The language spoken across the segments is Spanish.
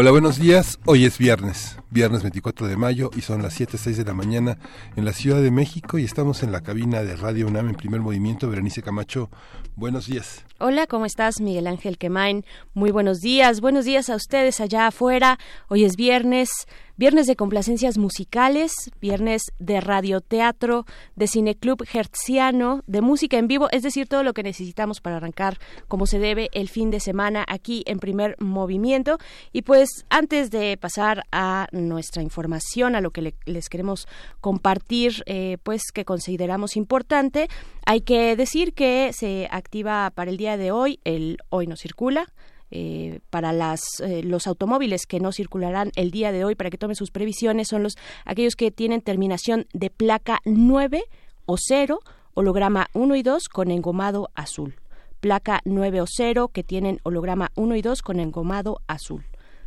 Hola, buenos días. Hoy es viernes, viernes 24 de mayo y son las 7.06 de la mañana en la Ciudad de México y estamos en la cabina de Radio UNAM en primer movimiento. Berenice Camacho, buenos días. Hola, ¿cómo estás, Miguel Ángel Quemain? Muy buenos días, buenos días a ustedes allá afuera. Hoy es viernes. Viernes de complacencias musicales, viernes de radioteatro, de cineclub hertziano, de música en vivo, es decir, todo lo que necesitamos para arrancar como se debe el fin de semana aquí en primer movimiento. Y pues antes de pasar a nuestra información, a lo que les queremos compartir, eh, pues que consideramos importante, hay que decir que se activa para el día de hoy el Hoy no circula eh, para las, eh, los automóviles que no circularán el día de hoy para que tomen sus previsiones son los aquellos que tienen terminación de placa 9 o 0, holograma 1 y 2 con engomado azul. Placa 9 o 0 que tienen holograma 1 y 2 con engomado azul.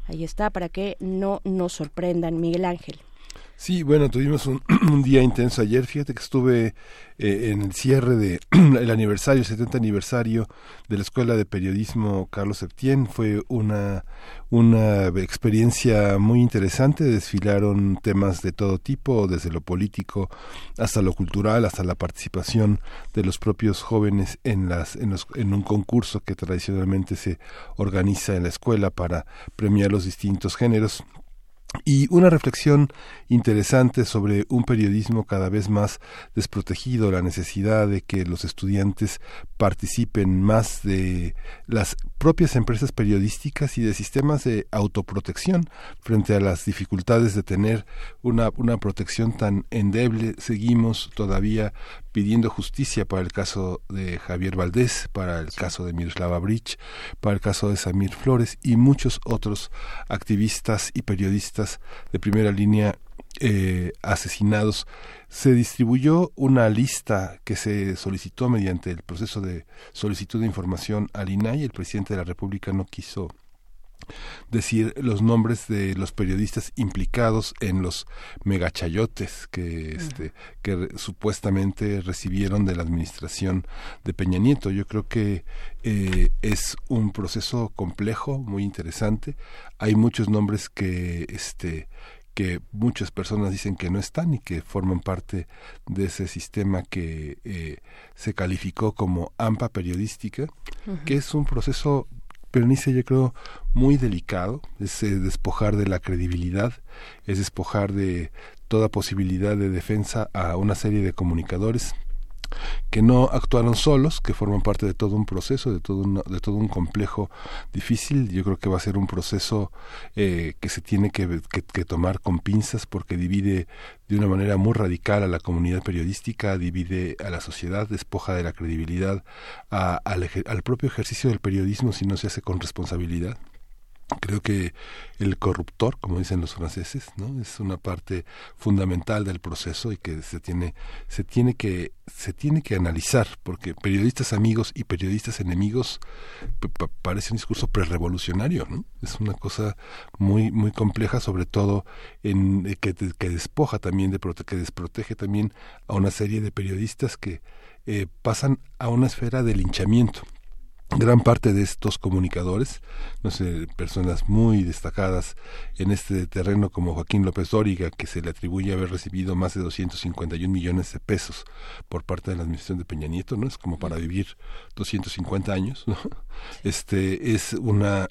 Ahí está para que no nos sorprendan, Miguel Ángel. Sí, bueno, tuvimos un, día intenso ayer. Fíjate que estuve eh, en el cierre de, aniversario, 70 aniversario de la Escuela de Periodismo Carlos Septién. Fue una, una experiencia muy interesante. Desfilaron temas de todo tipo, desde lo político hasta lo cultural, hasta la participación de los propios jóvenes en, las, en, los, en un concurso que tradicionalmente se organiza en la escuela para premiar los distintos géneros y una reflexión interesante sobre un periodismo cada vez más desprotegido, la necesidad de que los estudiantes participen más de las propias empresas periodísticas y de sistemas de autoprotección frente a las dificultades de tener una, una protección tan endeble. Seguimos todavía pidiendo justicia para el caso de Javier Valdés, para el caso de Miroslava Bridge, para el caso de Samir Flores y muchos otros activistas y periodistas de primera línea eh, asesinados. Se distribuyó una lista que se solicitó mediante el proceso de solicitud de información al INAI. El presidente de la República no quiso decir los nombres de los periodistas implicados en los megachayotes que este que supuestamente recibieron de la administración de Peña Nieto yo creo que eh, es un proceso complejo muy interesante hay muchos nombres que este que muchas personas dicen que no están y que forman parte de ese sistema que eh, se calificó como AMPA periodística, que es un proceso Berenice, yo creo, muy delicado, es eh, despojar de la credibilidad, es despojar de toda posibilidad de defensa a una serie de comunicadores que no actuaron solos, que forman parte de todo un proceso, de todo un, de todo un complejo difícil. Yo creo que va a ser un proceso eh, que se tiene que, que, tomar con pinzas porque divide de una manera muy radical a la comunidad periodística, divide a la sociedad, despoja de la credibilidad al propio ejercicio del periodismo si no se hace con responsabilidad. Creo que el corruptor, como dicen los franceses, ¿no? es una parte fundamental del proceso y que se tiene, se tiene que, se tiene que analizar, porque periodistas amigos y periodistas enemigos parece un discurso prerevolucionario, ¿no? Es una cosa muy, muy compleja, sobre todo en eh, que, que despoja también de que desprotege también a una serie de periodistas que eh, pasan a una esfera de linchamiento gran parte de estos comunicadores, no sé, personas muy destacadas en este terreno como Joaquín López Dóriga, que se le atribuye haber recibido más de 251 millones de pesos por parte de la administración de Peña Nieto, ¿no? Es como para vivir 250 años, ¿no? Este es una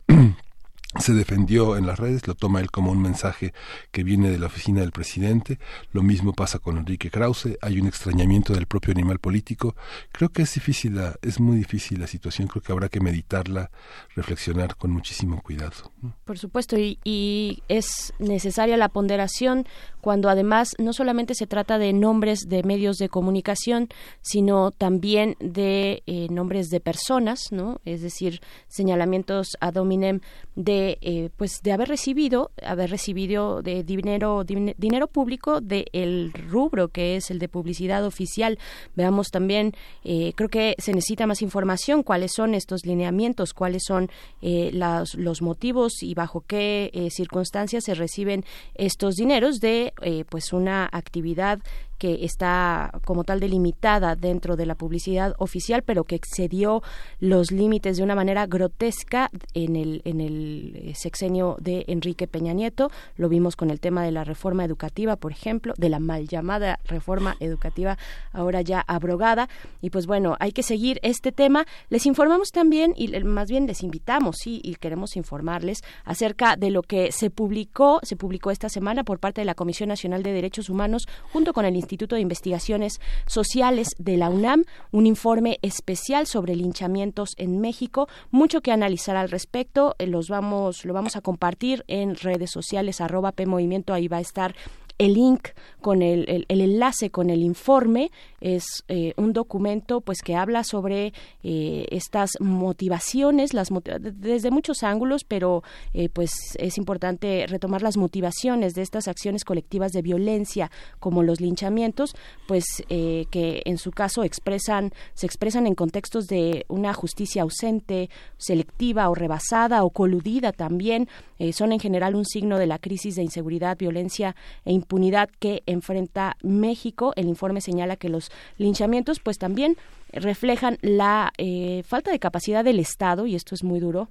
se defendió en las redes, lo toma él como un mensaje que viene de la oficina del presidente. Lo mismo pasa con Enrique Krause. Hay un extrañamiento del propio animal político. Creo que es difícil, es muy difícil la situación. Creo que habrá que meditarla, reflexionar con muchísimo cuidado. Por supuesto, y, y es necesaria la ponderación cuando además no solamente se trata de nombres de medios de comunicación, sino también de eh, nombres de personas, ¿no? Es decir, señalamientos ad hominem de de eh, pues de haber recibido haber recibido de dinero dinero público del rubro que es el de publicidad oficial. Veamos también eh, creo que se necesita más información cuáles son estos lineamientos cuáles son eh, los motivos y bajo qué circunstancias se reciben estos dineros de pues una actividad que está como tal delimitada dentro de la publicidad oficial, pero que excedió los límites de una manera grotesca en el, en el eh, sexenio de Enrique Peña Nieto. Lo vimos con el tema de la reforma educativa, por ejemplo, de la mal llamada reforma educativa, ahora ya abrogada. Y pues bueno, hay que seguir este tema. Les informamos también, y más bien les invitamos, sí, y queremos informarles acerca de lo que se publicó, se publicó esta semana por parte de la Comisión Nacional de Derechos Humanos junto con el Instituto de Investigaciones Sociales de la UNAM, un informe especial sobre linchamientos en México, mucho que analizar al respecto, eh, los vamos, lo vamos a compartir en redes sociales, arroba P Movimiento, ahí va a estar el link con el, el, enlace con el informe es eh, un documento pues que habla sobre eh, estas motivaciones las desde muchos ángulos pero eh, pues es importante retomar las motivaciones de estas acciones colectivas de violencia como los linchamientos pues que en su caso expresan se expresan en contextos de una justicia ausente selectiva o rebasada o coludida también son en general un signo de la crisis de inseguridad violencia e impunidad que enfrenta México. El informe señala que los linchamientos pues también reflejan la eh, falta de capacidad del Estado, y esto es muy duro,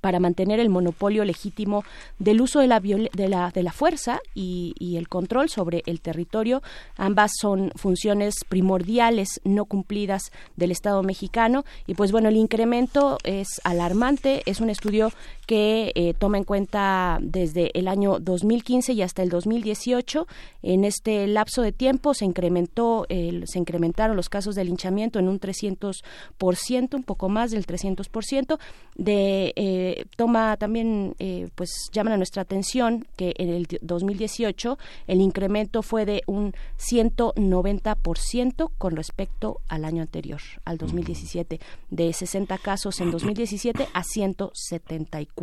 para mantener el monopolio legítimo del uso de la, de la, de la fuerza y, y, el control sobre el territorio. Ambas son funciones primordiales no cumplidas del Estado mexicano y pues bueno, el incremento es alarmante. Es un estudio que eh, toma en cuenta desde el año 2015 y hasta el 2018. En este lapso de tiempo se incrementó, se incrementaron los casos de linchamiento en un 300%, un poco más del 300%. De, eh, toma también, eh, pues llaman a nuestra atención que en el 2018 el incremento fue de un 190% con respecto al año anterior, al 2017, de 60 casos en 2017 a 174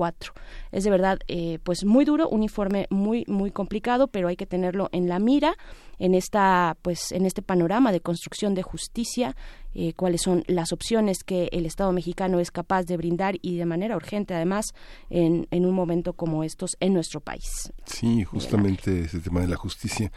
es de verdad, eh, pues muy duro, un informe muy, muy complicado, pero hay que tenerlo en la mira en esta, pues, en este panorama de construcción de justicia, eh, cuáles son las opciones que el Estado mexicano es capaz de brindar y de manera urgente, además, en, en un momento como estos en nuestro país. Sí, justamente ese tema de la justicia.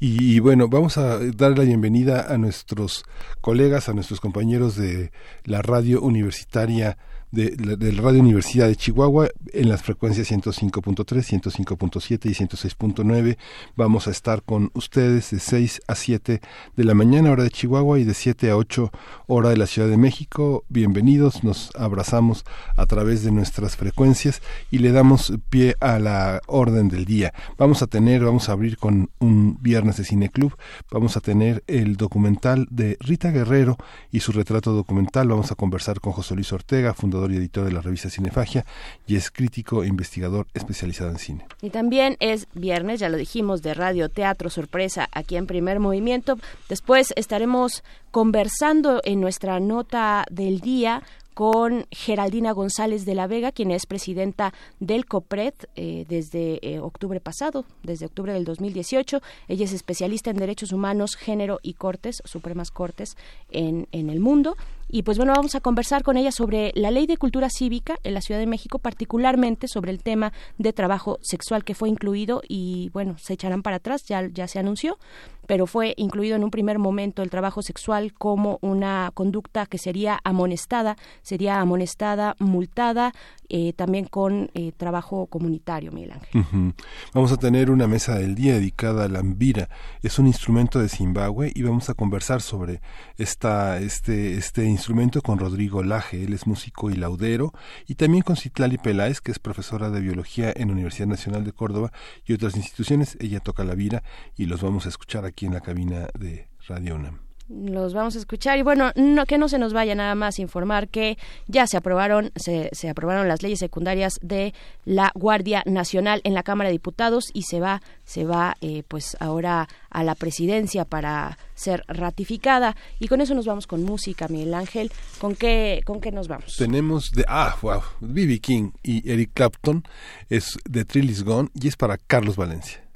y, bueno, vamos a dar la bienvenida a nuestros colegas, a nuestros compañeros de la radio universitaria de, de, Radio Universidad de Chihuahua en las frecuencias 105.3, 105.7 y 106.9. Vamos a estar con ustedes de 6 a 7 de la mañana hora de Chihuahua y de 7 a 8 hora de la Ciudad de México. Bienvenidos, nos abrazamos a través de nuestras frecuencias y le damos pie a la orden del día. Vamos a tener, vamos a abrir con un viernes de Cine Club, vamos a tener el documental de Rita Guerrero y su retrato documental. Vamos a conversar con José Luis Ortega, fundador y editor de la revista Cinefagia, y es crítico e investigador especializado en cine. Y también es viernes, ya lo dijimos, de Radio Teatro Sorpresa aquí en Primer Movimiento. Después estaremos conversando en nuestra nota del día con Geraldina González de la Vega, quien es presidenta del COPRED eh, desde eh, octubre pasado, desde octubre del 2018. Ella es especialista en derechos humanos, género y cortes, supremas cortes en, en el mundo. Y pues bueno, vamos a conversar con ella sobre la ley de cultura cívica en la Ciudad de México, particularmente sobre el tema de trabajo sexual que fue incluido y bueno, se echarán para atrás, ya, ya se anunció, pero fue incluido en un primer momento el trabajo sexual como una conducta que sería amonestada, sería amonestada, multada, eh, también con eh, trabajo comunitario, Miguel Ángel. Vamos a tener una mesa del día dedicada a la Ambira. Es un instrumento de Zimbabue y vamos a conversar sobre esta, este, este instrumento con Rodrigo Laje. Él es músico y laudero. Y también con Citlali Peláez, que es profesora de biología en la Universidad Nacional de Córdoba y otras instituciones. Ella toca la vira y los vamos a escuchar aquí en la cabina de Radio. Los vamos a escuchar. Y bueno, no, que no se nos vaya nada más informar que ya se aprobaron se, se, aprobaron las leyes secundarias de la Guardia Nacional en la Cámara de Diputados y se va se va eh, pues ahora a la presidencia para ser ratificada. Y con eso nos vamos con música Miguel Ángel. Con qué con qué nos vamos tenemos de ah wow B.B. King y Eric Clapton es de Trill is Gone y es para Carlos Valencia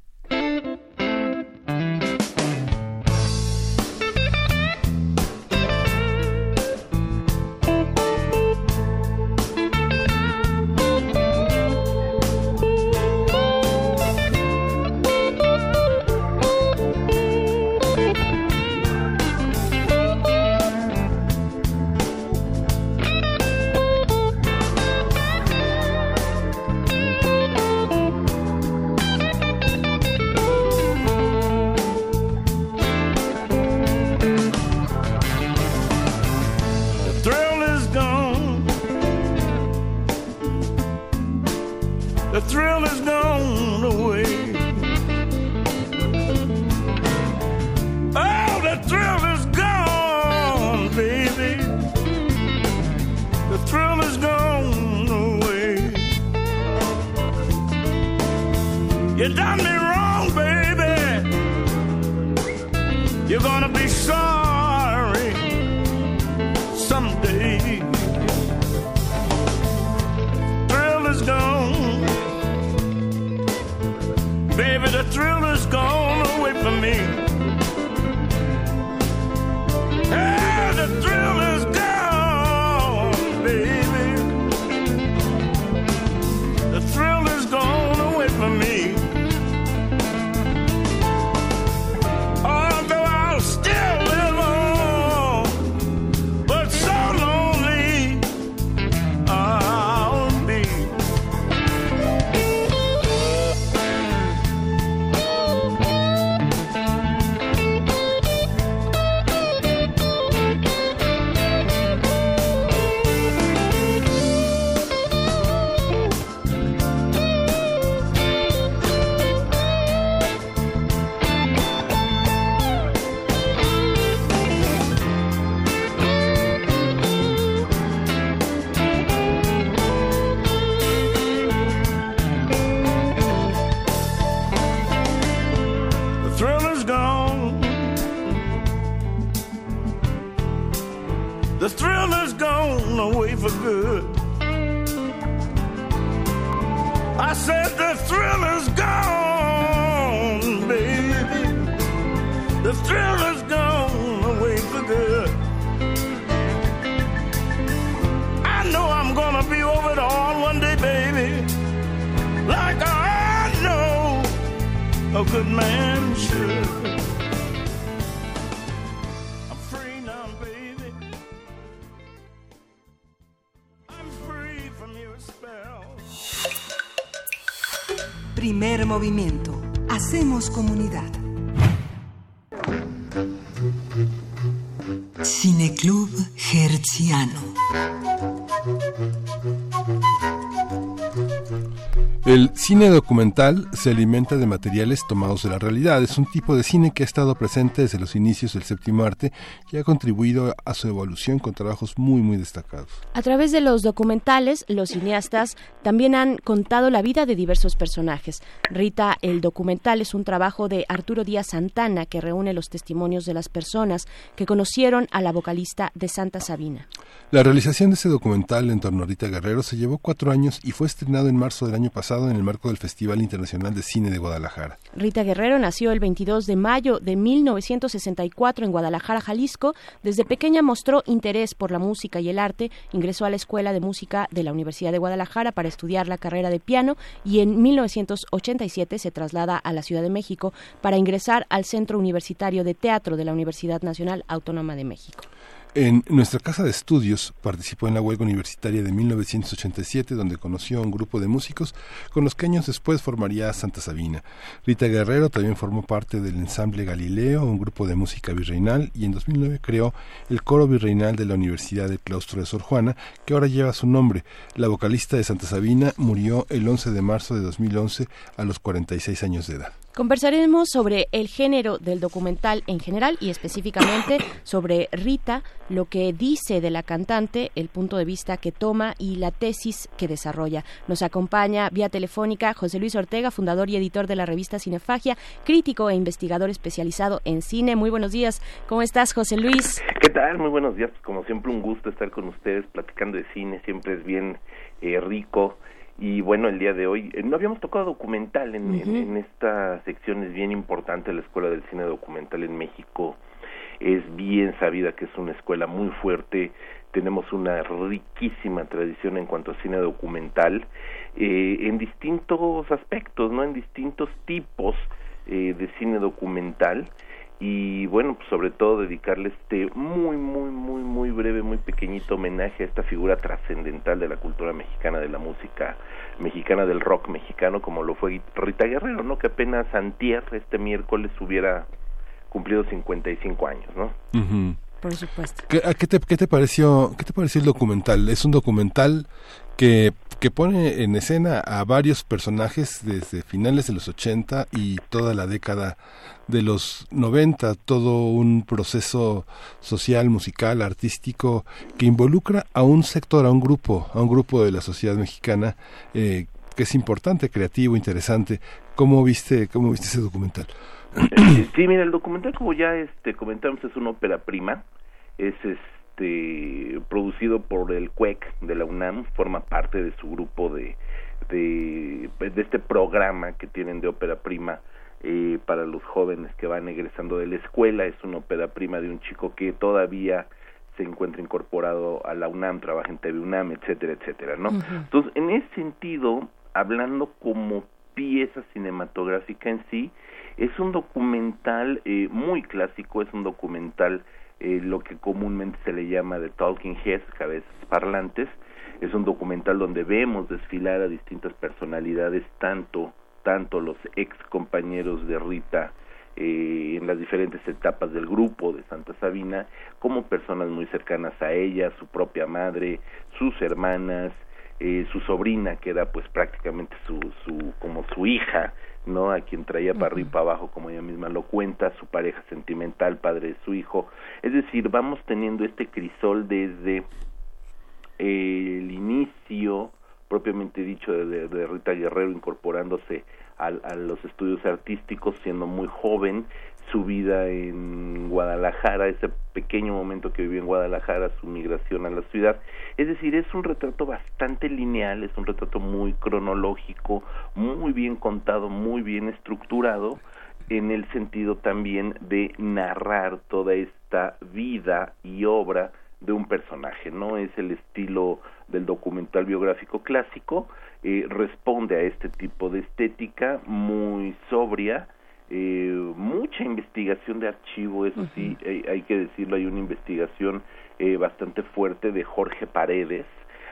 You done me wrong, baby. You're gonna be sorry. Cine documental se alimenta de materiales tomados de la realidad. Es un tipo de cine que ha estado presente desde los inicios del séptimo arte y ha contribuido a su evolución con trabajos muy, muy destacados. A través de los documentales, los cineastas también han contado la vida de diversos personajes. Rita, el documental es un trabajo de Arturo Díaz Santana que reúne los testimonios de las personas que conocieron a la vocalista de Santa Sabina. La realización de ese documental en torno a Rita Guerrero se llevó cuatro años y fue estrenado en marzo del año pasado en el del Festival Internacional de Cine de Guadalajara. Rita Guerrero nació el 22 de mayo de 1964 en Guadalajara, Jalisco. Desde pequeña mostró interés por la música y el arte. Ingresó a la Escuela de Música de la Universidad de Guadalajara para estudiar la carrera de piano y en 1987 se traslada a la Ciudad de México para ingresar al Centro Universitario de Teatro de la Universidad Nacional Autónoma de México. En nuestra casa de estudios participó en la huelga universitaria de 1987, donde conoció a un grupo de músicos con los que años después formaría Santa Sabina. Rita Guerrero también formó parte del ensamble Galileo, un grupo de música virreinal, y en 2009 creó el coro virreinal de la Universidad del Claustro de Sor Juana, que ahora lleva su nombre. La vocalista de Santa Sabina murió el 11 de marzo de 2011 a los 46 años de edad. Conversaremos sobre el género del documental en general y específicamente sobre Rita, lo que dice de la cantante, el punto de vista que toma y la tesis que desarrolla. Nos acompaña vía telefónica José Luis Ortega, fundador y editor de la revista Cinefagia, crítico e investigador especializado en cine. Muy buenos días. ¿Cómo estás, José Luis? ¿Qué tal? Muy buenos días. Como siempre, un gusto estar con ustedes platicando de cine. Siempre es bien eh, rico y bueno, el día de hoy eh, no habíamos tocado documental en, en, esta sección, es bien importante la Escuela del Cine Documental en México, es bien sabida que es una escuela muy fuerte, tenemos una riquísima tradición en cuanto a cine documental, eh, en distintos aspectos, ¿no? En distintos tipos eh, de cine documental y bueno, pues sobre todo dedicarle este muy, muy, muy, muy breve, muy pequeñito homenaje a esta figura trascendental de la cultura mexicana, de la música mexicana, del rock mexicano, como lo fue Rita Guerrero, ¿no? Que apenas antier, este miércoles, hubiera cumplido 55 años, ¿no? Por supuesto. ¿Qué, qué, te, ¿Qué te pareció qué te pareció el documental? Es un documental que, que pone en escena a varios personajes desde finales de los 80 y toda la década de los 90, todo un proceso social, musical, artístico que involucra a un sector, a un grupo, a un grupo de la sociedad mexicana eh, que es importante, creativo, interesante. ¿Cómo viste, cómo viste ese documental? Sí, mira, el documental como ya este comentamos es una ópera prima, es este producido por el CUEC de la UNAM, forma parte de su grupo de de, de este programa que tienen de ópera prima eh, para los jóvenes que van egresando de la escuela. Es una ópera prima de un chico que todavía se encuentra incorporado a la UNAM, trabaja en TV UNAM, etcétera, etcétera, ¿no? Entonces, en ese sentido, hablando como pieza cinematográfica en sí, es un documental eh, muy clásico, es un documental eh, lo que comúnmente se le llama de talking heads, cabezas parlantes, es un documental donde vemos desfilar a distintas personalidades, tanto tanto los ex compañeros de Rita eh, en las diferentes etapas del grupo de Santa Sabina, como personas muy cercanas a ella, su propia madre, sus hermanas, eh, su sobrina, que era pues prácticamente su, su, como su hija, ¿no? A quien traía para arriba y para abajo, como ella misma lo cuenta, su pareja sentimental, padre de su hijo. Es decir, vamos teniendo este crisol desde el inicio propiamente dicho de, Rita Guerrero incorporándose a, los estudios artísticos siendo muy joven, su vida en Guadalajara, ese pequeño momento que vivió en Guadalajara, su migración a la ciudad. Es decir, es un retrato bastante lineal, es un retrato muy cronológico, muy bien contado, muy bien estructurado, en el sentido también de narrar toda esta vida y obra de un personaje, no es el estilo del documental biográfico clásico, eh, responde a este tipo de estética muy sobria, eh, mucha investigación de archivo, eso sí, hay, que decirlo, hay una investigación eh, bastante fuerte de Jorge Paredes,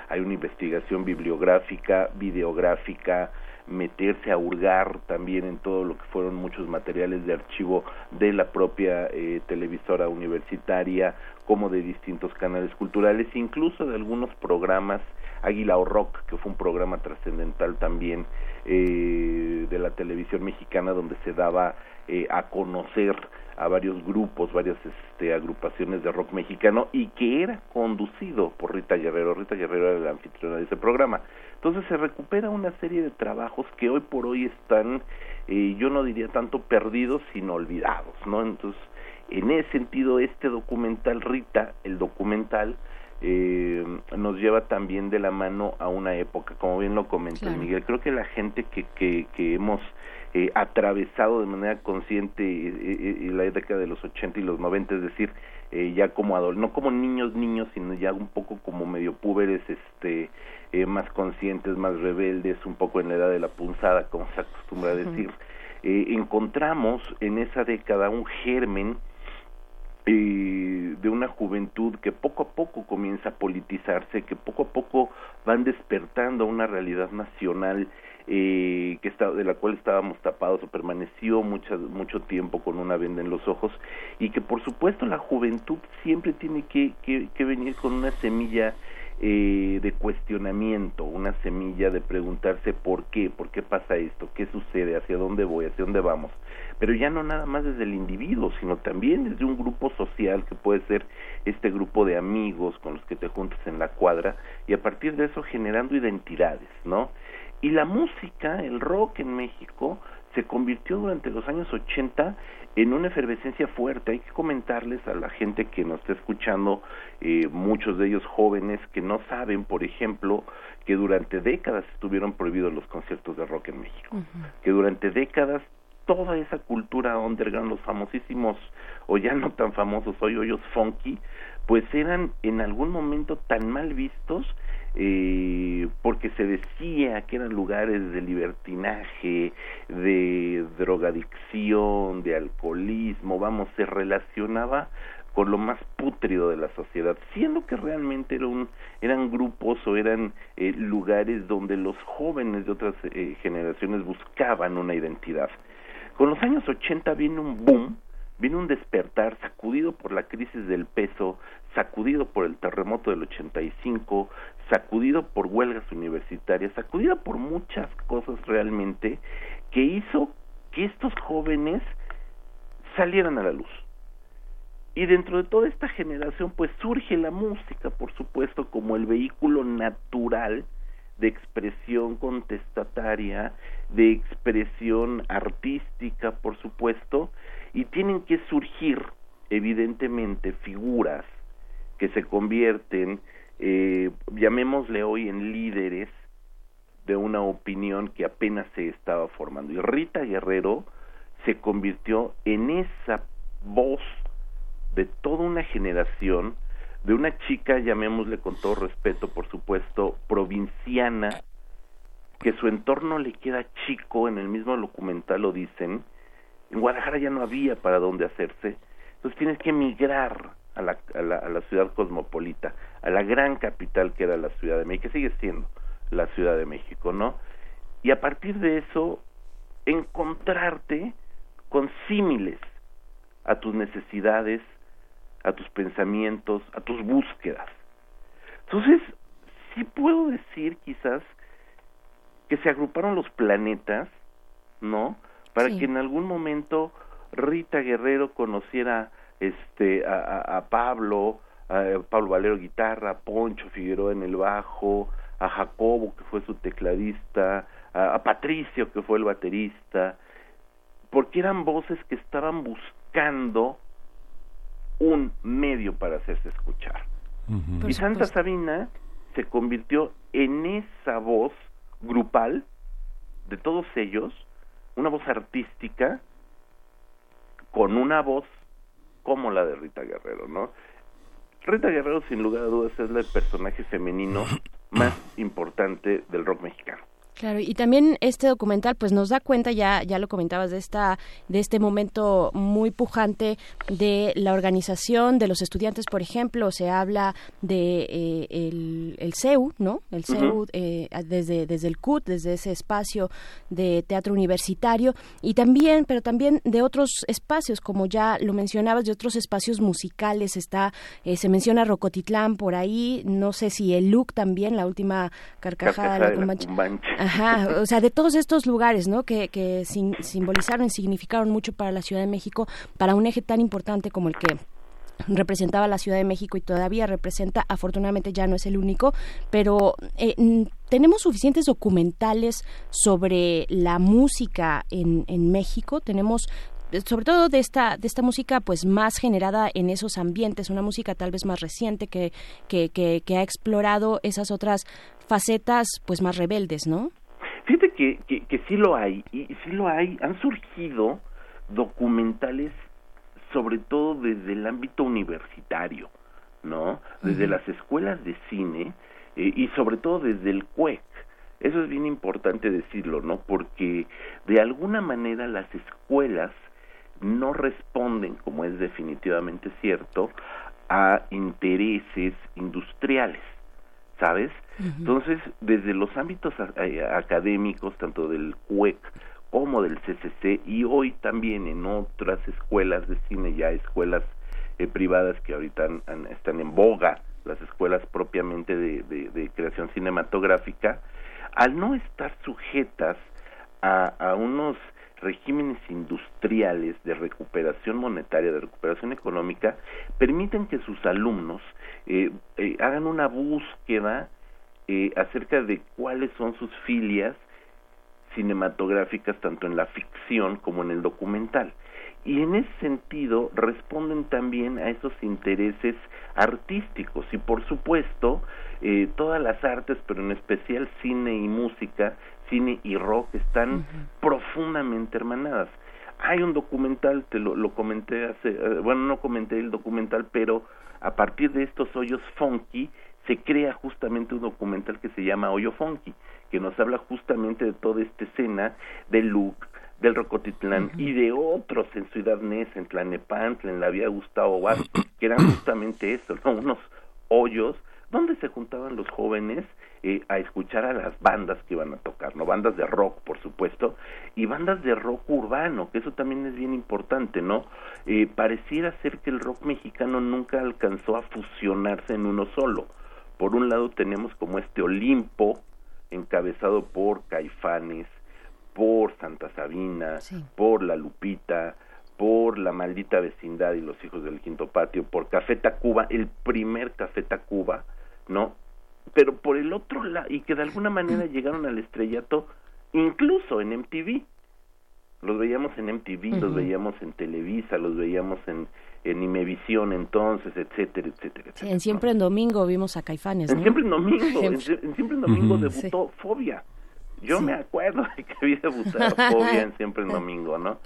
hay una investigación bibliográfica, videográfica, meterse a hurgar también en todo lo que fueron muchos materiales de archivo de la propia eh, televisora universitaria, como de distintos canales culturales, incluso de algunos programas, Águila o Rock, que fue un programa trascendental también eh, de la televisión mexicana, donde se daba eh, a conocer a varios grupos, varias este, agrupaciones de rock mexicano y que era conducido por Rita Guerrero. Rita Guerrero era la anfitriona de ese programa. Entonces se recupera una serie de trabajos que hoy por hoy están, eh, yo no diría tanto perdidos, sino olvidados, ¿no? Entonces, en ese sentido, este documental, Rita, el documental, eh, nos lleva también de la mano a una época, como bien lo comentó Miguel. Creo que la gente que, que, que hemos eh, atravesado de manera consciente eh, eh, la década de los 80 y los 90, es decir, eh, ya como adultos, no como niños, niños, sino ya un poco como medio púberes, este, más conscientes, más rebeldes, un poco en la edad de la punzada, como se acostumbra a decir. Encontramos en esa década un germen eh, de una juventud que poco a poco comienza a politizarse, que poco a poco van despertando a una realidad nacional eh, que está, de la cual estábamos tapados o permaneció mucho, mucho tiempo con una venda en los ojos y que por supuesto la juventud siempre tiene que, que, venir con una semilla eh, de cuestionamiento, una semilla de preguntarse por qué, por qué pasa esto, qué sucede, hacia dónde voy, hacia dónde vamos, pero ya no nada más desde el individuo, sino también desde un grupo social que puede ser este grupo de amigos con los que te juntas en la cuadra y a partir de eso generando identidades, ¿no? Y la música, el rock en México, se convirtió durante los años 80 en una efervescencia fuerte. Hay que comentarles a la gente que nos está escuchando, eh, muchos de ellos jóvenes que no saben, por ejemplo, que durante décadas estuvieron prohibidos los conciertos de rock en México, que durante décadas toda esa cultura underground, los famosísimos o ya no tan famosos hoy hoyos funky, pues eran en algún momento tan mal vistos eh, porque se decía que eran lugares de libertinaje, de drogadicción, de alcoholismo, vamos, se relacionaba con lo más pútrido de la sociedad, siendo que realmente era un, eran grupos o eran eh, lugares donde los jóvenes de otras eh, generaciones buscaban una identidad. Con los años 80 viene un boom viene un despertar sacudido por la crisis del peso, sacudido por el terremoto del 85, sacudido por huelgas universitarias, sacudido por muchas cosas realmente que hizo que estos jóvenes salieran a la luz. Y dentro de toda esta generación pues surge la música, por supuesto, como el vehículo natural de expresión contestataria, de expresión artística, por supuesto, y tienen que surgir evidentemente figuras que se convierten, eh, llamémosle hoy en líderes de una opinión que apenas se estaba formando. Y Rita Guerrero se convirtió en esa voz de toda una generación, de una chica, llamémosle con todo respeto, por supuesto, provinciana, que su entorno le queda chico, en el mismo documental lo dicen, en Guadalajara ya no había para dónde hacerse, entonces tienes que emigrar a la, a la, a la ciudad cosmopolita, a la gran capital que era la Ciudad de México, que sigue siendo la Ciudad de México, ¿no? Y a partir de eso, encontrarte con símiles a tus necesidades, a tus pensamientos, a tus búsquedas. Entonces, sí puedo decir quizás que se agruparon los planetas, ¿no? para que en algún momento Rita Guerrero conociera este a, a, Pablo, a Pablo Valero guitarra, a Poncho Figueroa en el bajo, a Jacobo que fue su tecladista, a, a Patricio que fue el baterista, porque eran voces que estaban buscando un medio para hacerse escuchar. Y Santa Sabina se convirtió en esa voz grupal de todos ellos una voz artística con una voz como la de Rita Guerrero, ¿no? Rita Guerrero, sin lugar a dudas, es el personaje femenino más importante del rock mexicano. Claro, y también este documental pues nos da cuenta ya ya lo comentabas de esta de este momento muy pujante de la organización de los estudiantes, por ejemplo, se habla de eh, el, el CEU, ¿no? El CEU eh, desde desde el CUT, desde ese espacio de teatro universitario y también, pero también de otros espacios como ya lo mencionabas, de otros espacios musicales está eh, se menciona Rocotitlán por ahí, no sé si el LUC también, la última carcajada, de la, Ajá, o sea, de todos estos lugares, ¿no? Que, que simbolizaron y significaron mucho para la Ciudad de México, para un eje tan importante como el que representaba la Ciudad de México y todavía representa, afortunadamente ya no es el único, pero eh, tenemos suficientes documentales sobre la música en, en México, tenemos sobre todo de esta de esta música pues más generada en esos ambientes una música tal vez más reciente que que, que, que ha explorado esas otras facetas pues más rebeldes, ¿no? Fíjate que, que, sí lo hay, y sí lo hay, han surgido documentales sobre todo desde el ámbito universitario, ¿no? Desde las escuelas de cine eh, y sobre todo desde el CUEC. Eso es bien importante decirlo, ¿no? Porque de alguna manera las escuelas no responden, como es definitivamente cierto, a intereses industriales, ¿sabes? Entonces, desde los ámbitos eh, académicos, tanto del CUEC como del CCC y hoy también en otras escuelas de cine, ya escuelas eh, privadas que ahorita están en boga, las escuelas propiamente de, creación cinematográfica, al no estar sujetas a, unos regímenes industriales de recuperación monetaria, de recuperación económica, permiten que sus alumnos eh, eh, hagan una búsqueda acerca de cuáles son sus filias cinematográficas tanto en la ficción como en el documental. Y en ese sentido responden también a esos intereses artísticos y por supuesto eh, todas las artes, pero en especial cine y música, cine y rock están profundamente hermanadas. Hay un documental, te lo, lo comenté hace, eh, bueno, no comenté el documental, pero a partir de estos hoyos funky se crea justamente un documental que se llama Hoyo Funky, que nos habla justamente de toda esta escena de Luke, del Rocotitlán y de otros en Ciudad Neza, en Tlanepantla, en la vía Gustavo Vaz, que eran justamente eso, ¿no? unos hoyos donde se juntaban los jóvenes eh, a escuchar a las bandas que iban a tocar, ¿no? Bandas de rock, por supuesto, y bandas de rock urbano, que eso también es bien importante, ¿no? Eh, pareciera ser que el rock mexicano nunca alcanzó a fusionarse en uno solo. Por un lado tenemos como este Olimpo, encabezado por Caifanes, por Santa Sabina, por La Lupita, por La Maldita Vecindad y Los Hijos del Quinto Patio, por Café Tacuba, el primer Café Tacuba, ¿no? Pero por el otro lado, y que de alguna manera llegaron al estrellato incluso en MTV. Los veíamos en MTV, los veíamos en Televisa, los veíamos en, en Imevisión entonces, etcétera, etcétera. en Siempre en Domingo vimos a Caifanes, En Siempre en Domingo, en, Siempre en Domingo debutó Fobia. Yo me acuerdo de que había debutado Fobia en Siempre en Domingo, ¿no?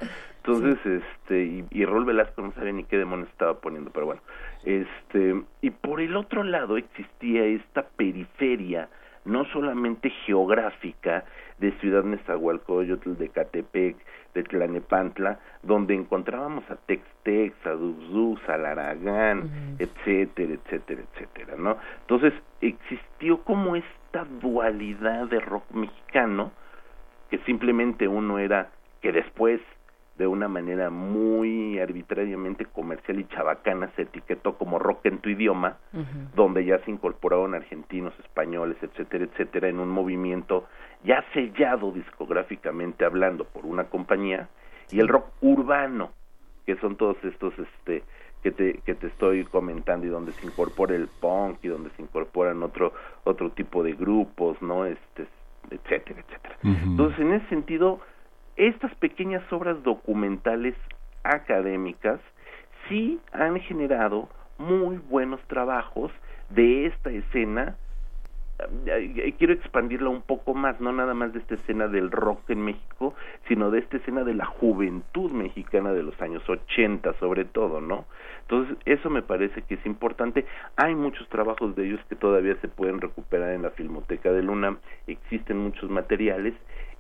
Entonces, este, y, y Rol Velasco no sabía ni qué demonios estaba poniendo, pero bueno. Este, y por el otro lado existía esta periferia, no solamente geográfica, de Ciudad Nezahualcóyotl, de Catepec, de Tlanepantla, donde encontrábamos a Tex-Tex, a Duzuz, a Laragán, etcétera, etcétera, etcétera, ¿no? Entonces existió como esta dualidad de rock mexicano, que simplemente uno era, que después de una manera muy arbitrariamente comercial y chabacana se etiquetó como rock en tu idioma, donde ya se incorporaron argentinos, españoles, etcétera, etcétera, en un movimiento ya sellado discográficamente hablando por una compañía, y el rock urbano, que son todos estos este que te, que te estoy comentando y donde se incorpora el punk y donde se incorporan otro otro tipo de grupos, ¿no? Este etcétera, etcétera. Entonces, en ese sentido, estas pequeñas obras documentales académicas sí han generado muy buenos trabajos de esta escena quiero expandirla un poco más, no nada más de esta escena del rock en México, sino de esta escena de la juventud mexicana de los años 80 sobre todo, ¿no? Entonces, eso me parece que es importante. Hay muchos trabajos de ellos que todavía se pueden recuperar en la Filmoteca de Luna, existen muchos materiales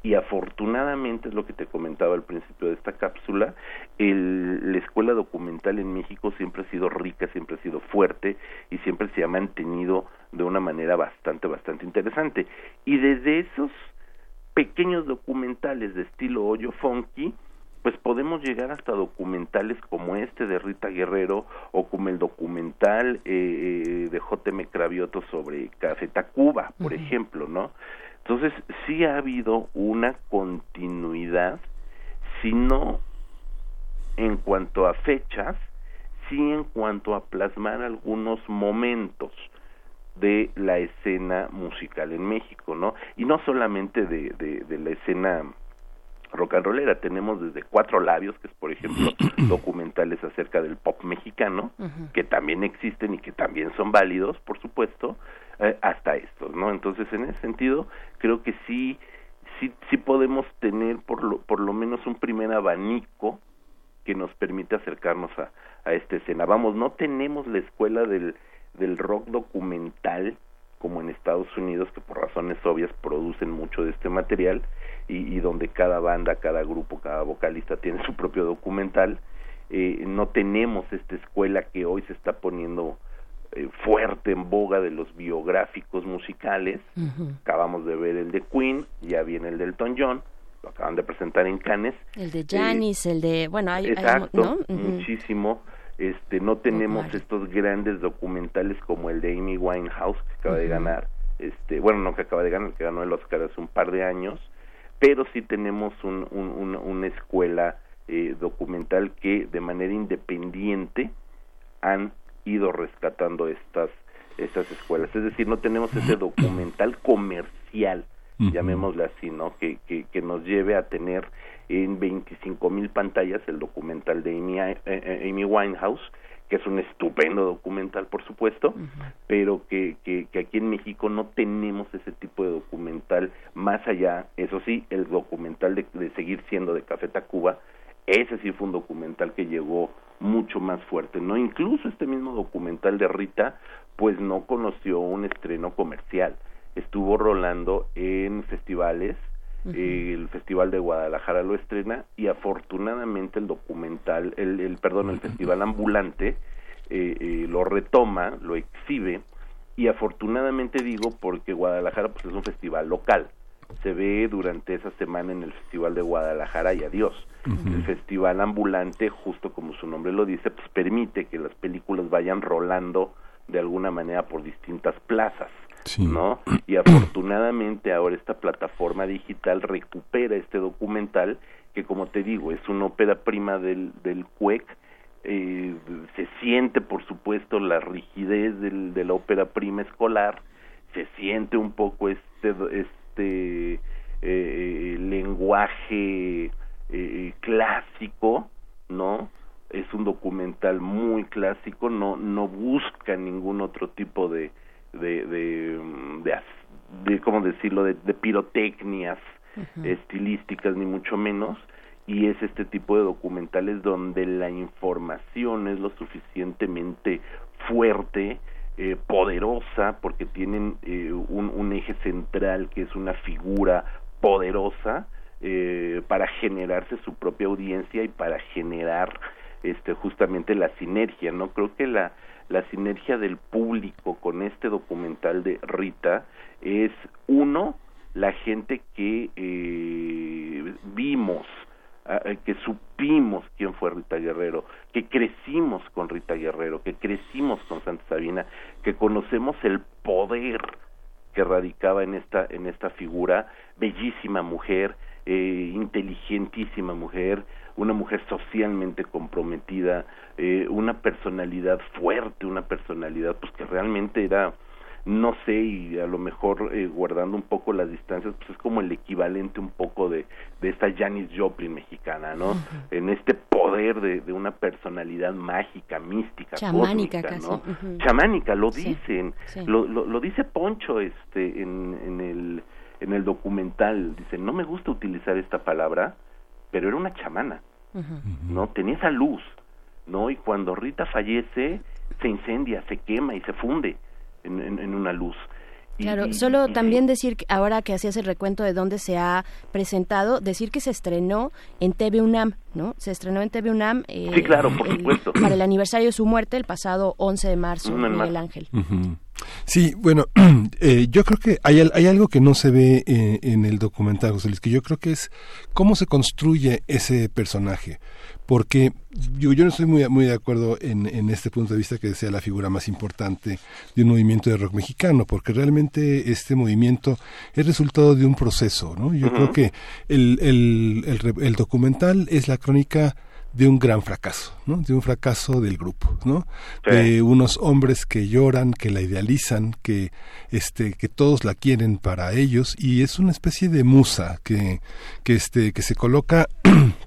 y afortunadamente es lo que te comentaba al principio de esta cápsula, el, la escuela documental en México siempre ha sido rica, siempre ha sido fuerte y siempre se ha mantenido de una manera bastante, bastante interesante. Y desde esos pequeños documentales de estilo hoyo funky, pues podemos llegar hasta documentales como este de Rita Guerrero o como el documental eh, eh de J.M. Cravioto sobre Café Tacuba, por ejemplo, ¿no? Entonces, sí ha habido una continuidad, si no en cuanto a fechas, sí en cuanto a plasmar algunos momentos de la escena musical en México, ¿no? Y no solamente de, de, la escena rock and rollera, tenemos desde Cuatro Labios, que es por ejemplo documentales acerca del pop mexicano, que también existen y que también son válidos, por supuesto, eh, hasta estos, ¿no? Entonces, en ese sentido, creo que sí, sí, sí podemos tener por lo, por lo menos un primer abanico que nos permite acercarnos a, a esta escena. Vamos, no tenemos la escuela del, del rock documental como en Estados Unidos, que por razones obvias producen mucho de este material y, donde cada banda, cada grupo, cada vocalista tiene su propio documental. Eh, no tenemos esta escuela que hoy se está poniendo eh, fuerte en boga de los biográficos musicales. Acabamos de ver el de Queen, ya viene el del Elton John, lo acaban de presentar en Cannes. El de Janis, el de, bueno, hay, exacto, muchísimo. Este, no tenemos estos grandes documentales como el de Amy Winehouse que acaba de ganar, este, bueno, no que acaba de ganar, que ganó el Oscar hace un par de años, pero sí tenemos un, una escuela eh, documental que de manera independiente han ido rescatando estas estas escuelas. Es decir, no tenemos ese documental comercial, llamémosle así, ¿no? Que, que, que nos lleve a tener en 25 mil pantallas el documental de Amy, eh, eh, Amy, Winehouse, que es un estupendo documental, por supuesto, pero que, que, que, aquí en México no tenemos ese tipo de documental más allá, eso sí, el documental de, de seguir siendo de Café Tacuba, ese sí fue un documental que llegó mucho más fuerte, ¿no? Incluso este mismo documental de Rita, pues no conoció un estreno comercial, estuvo rolando en festivales, el Festival de Guadalajara lo estrena y afortunadamente el documental, el, el perdón, el Festival Ambulante eh, eh, lo retoma, lo exhibe y afortunadamente digo porque Guadalajara pues es un festival local, se ve durante esa semana en el Festival de Guadalajara y adiós. El Festival Ambulante, justo como su nombre lo dice, pues permite que las películas vayan rolando de alguna manera por distintas plazas. ¿No? Y afortunadamente ahora esta plataforma digital recupera este documental que como te digo es una ópera prima del, del CUEC, eh, se siente por supuesto la rigidez del, de la ópera prima escolar, se siente un poco este, este eh, lenguaje eh, clásico, ¿no? Es un documental muy clásico, no, no busca ningún otro tipo de, de, de, de, ¿cómo decirlo?, de, pirotecnias estilísticas, ni mucho menos, y es este tipo de documentales donde la información es lo suficientemente fuerte, eh, poderosa, porque tienen eh, un, un, eje central que es una figura poderosa eh, para generarse su propia audiencia y para generar este justamente la sinergia, ¿no? Creo que la la sinergia del público con este documental de Rita es uno la gente que eh, vimos eh, que supimos quién fue Rita Guerrero, que crecimos con Rita Guerrero, que crecimos con Santa Sabina, que conocemos el poder que radicaba en esta en esta figura, bellísima mujer, eh, inteligentísima mujer, una mujer socialmente comprometida, eh, una personalidad fuerte, una personalidad pues que realmente era no sé y a lo mejor eh, guardando un poco las distancias pues es como el equivalente un poco de, de esta Janis Joplin mexicana no en este poder de, de, una personalidad mágica mística chamánica ¿no? chamánica lo dicen. Lo, lo, lo, dice Poncho este en, en el en el documental. Dice no me gusta utilizar esta palabra pero era una chamana, ¿no? Tenía esa luz, ¿no? Y cuando Rita fallece, se incendia, se quema y se funde en, en, una luz. Claro, solo también decir, ahora que hacías el recuento de dónde se ha presentado, decir que se estrenó en TV UNAM, ¿no? Se estrenó en TV UNAM. Eh, sí, claro, por supuesto. Para el aniversario de su muerte, el pasado 11 de marzo, Miguel Ángel. Sí, bueno, eh, yo creo que hay, hay, algo que no se ve eh, en el documental, José Luis, que yo creo que es cómo se construye ese personaje. Porque yo, yo no estoy muy, muy de acuerdo en, en este punto de vista que sea la figura más importante de un movimiento de rock mexicano, porque realmente este movimiento es resultado de un proceso, ¿no? Yo creo que el, el, el, el documental es la crónica de un gran fracaso, ¿no? De un fracaso del grupo, ¿no? De unos hombres que lloran, que la idealizan, que este que todos la quieren para ellos y es una especie de musa que que este que se coloca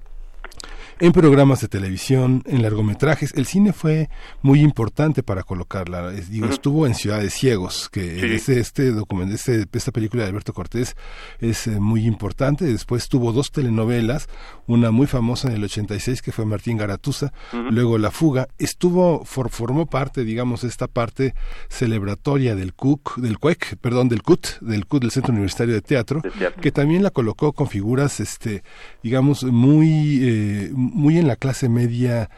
en programas de televisión, en largometrajes. El cine fue muy importante para colocarla. digo, estuvo en Ciudades Ciegos, que este, este documento, este, esta película de Alberto Cortés es eh, muy importante. Después tuvo dos telenovelas, una muy famosa en el 86 que fue Martín Garatuza, luego La Fuga. Estuvo, formó parte, digamos, esta parte celebratoria del CUC, del CUEC, perdón, del CUT, del CUT, del Centro Universitario de Teatro, que también la colocó con figuras, este, digamos, muy, eh, muy en la clase media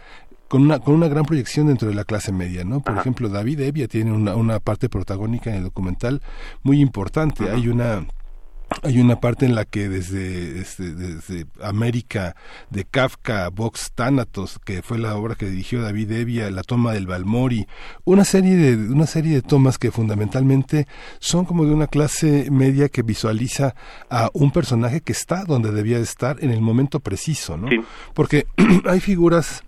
con una, con una gran proyección dentro de la clase media, ¿no? Por ejemplo, David Evia tiene una, una parte protagónica en el documental muy importante. Hay una hay una parte en la que desde, este, desde, América de Kafka, Vox Thanatos, que fue la obra que dirigió David Evia, la toma del Balmori, una serie de, una serie de tomas que fundamentalmente son como de una clase media que visualiza a un personaje que está donde debía de estar en el momento preciso, ¿no? Porque hay figuras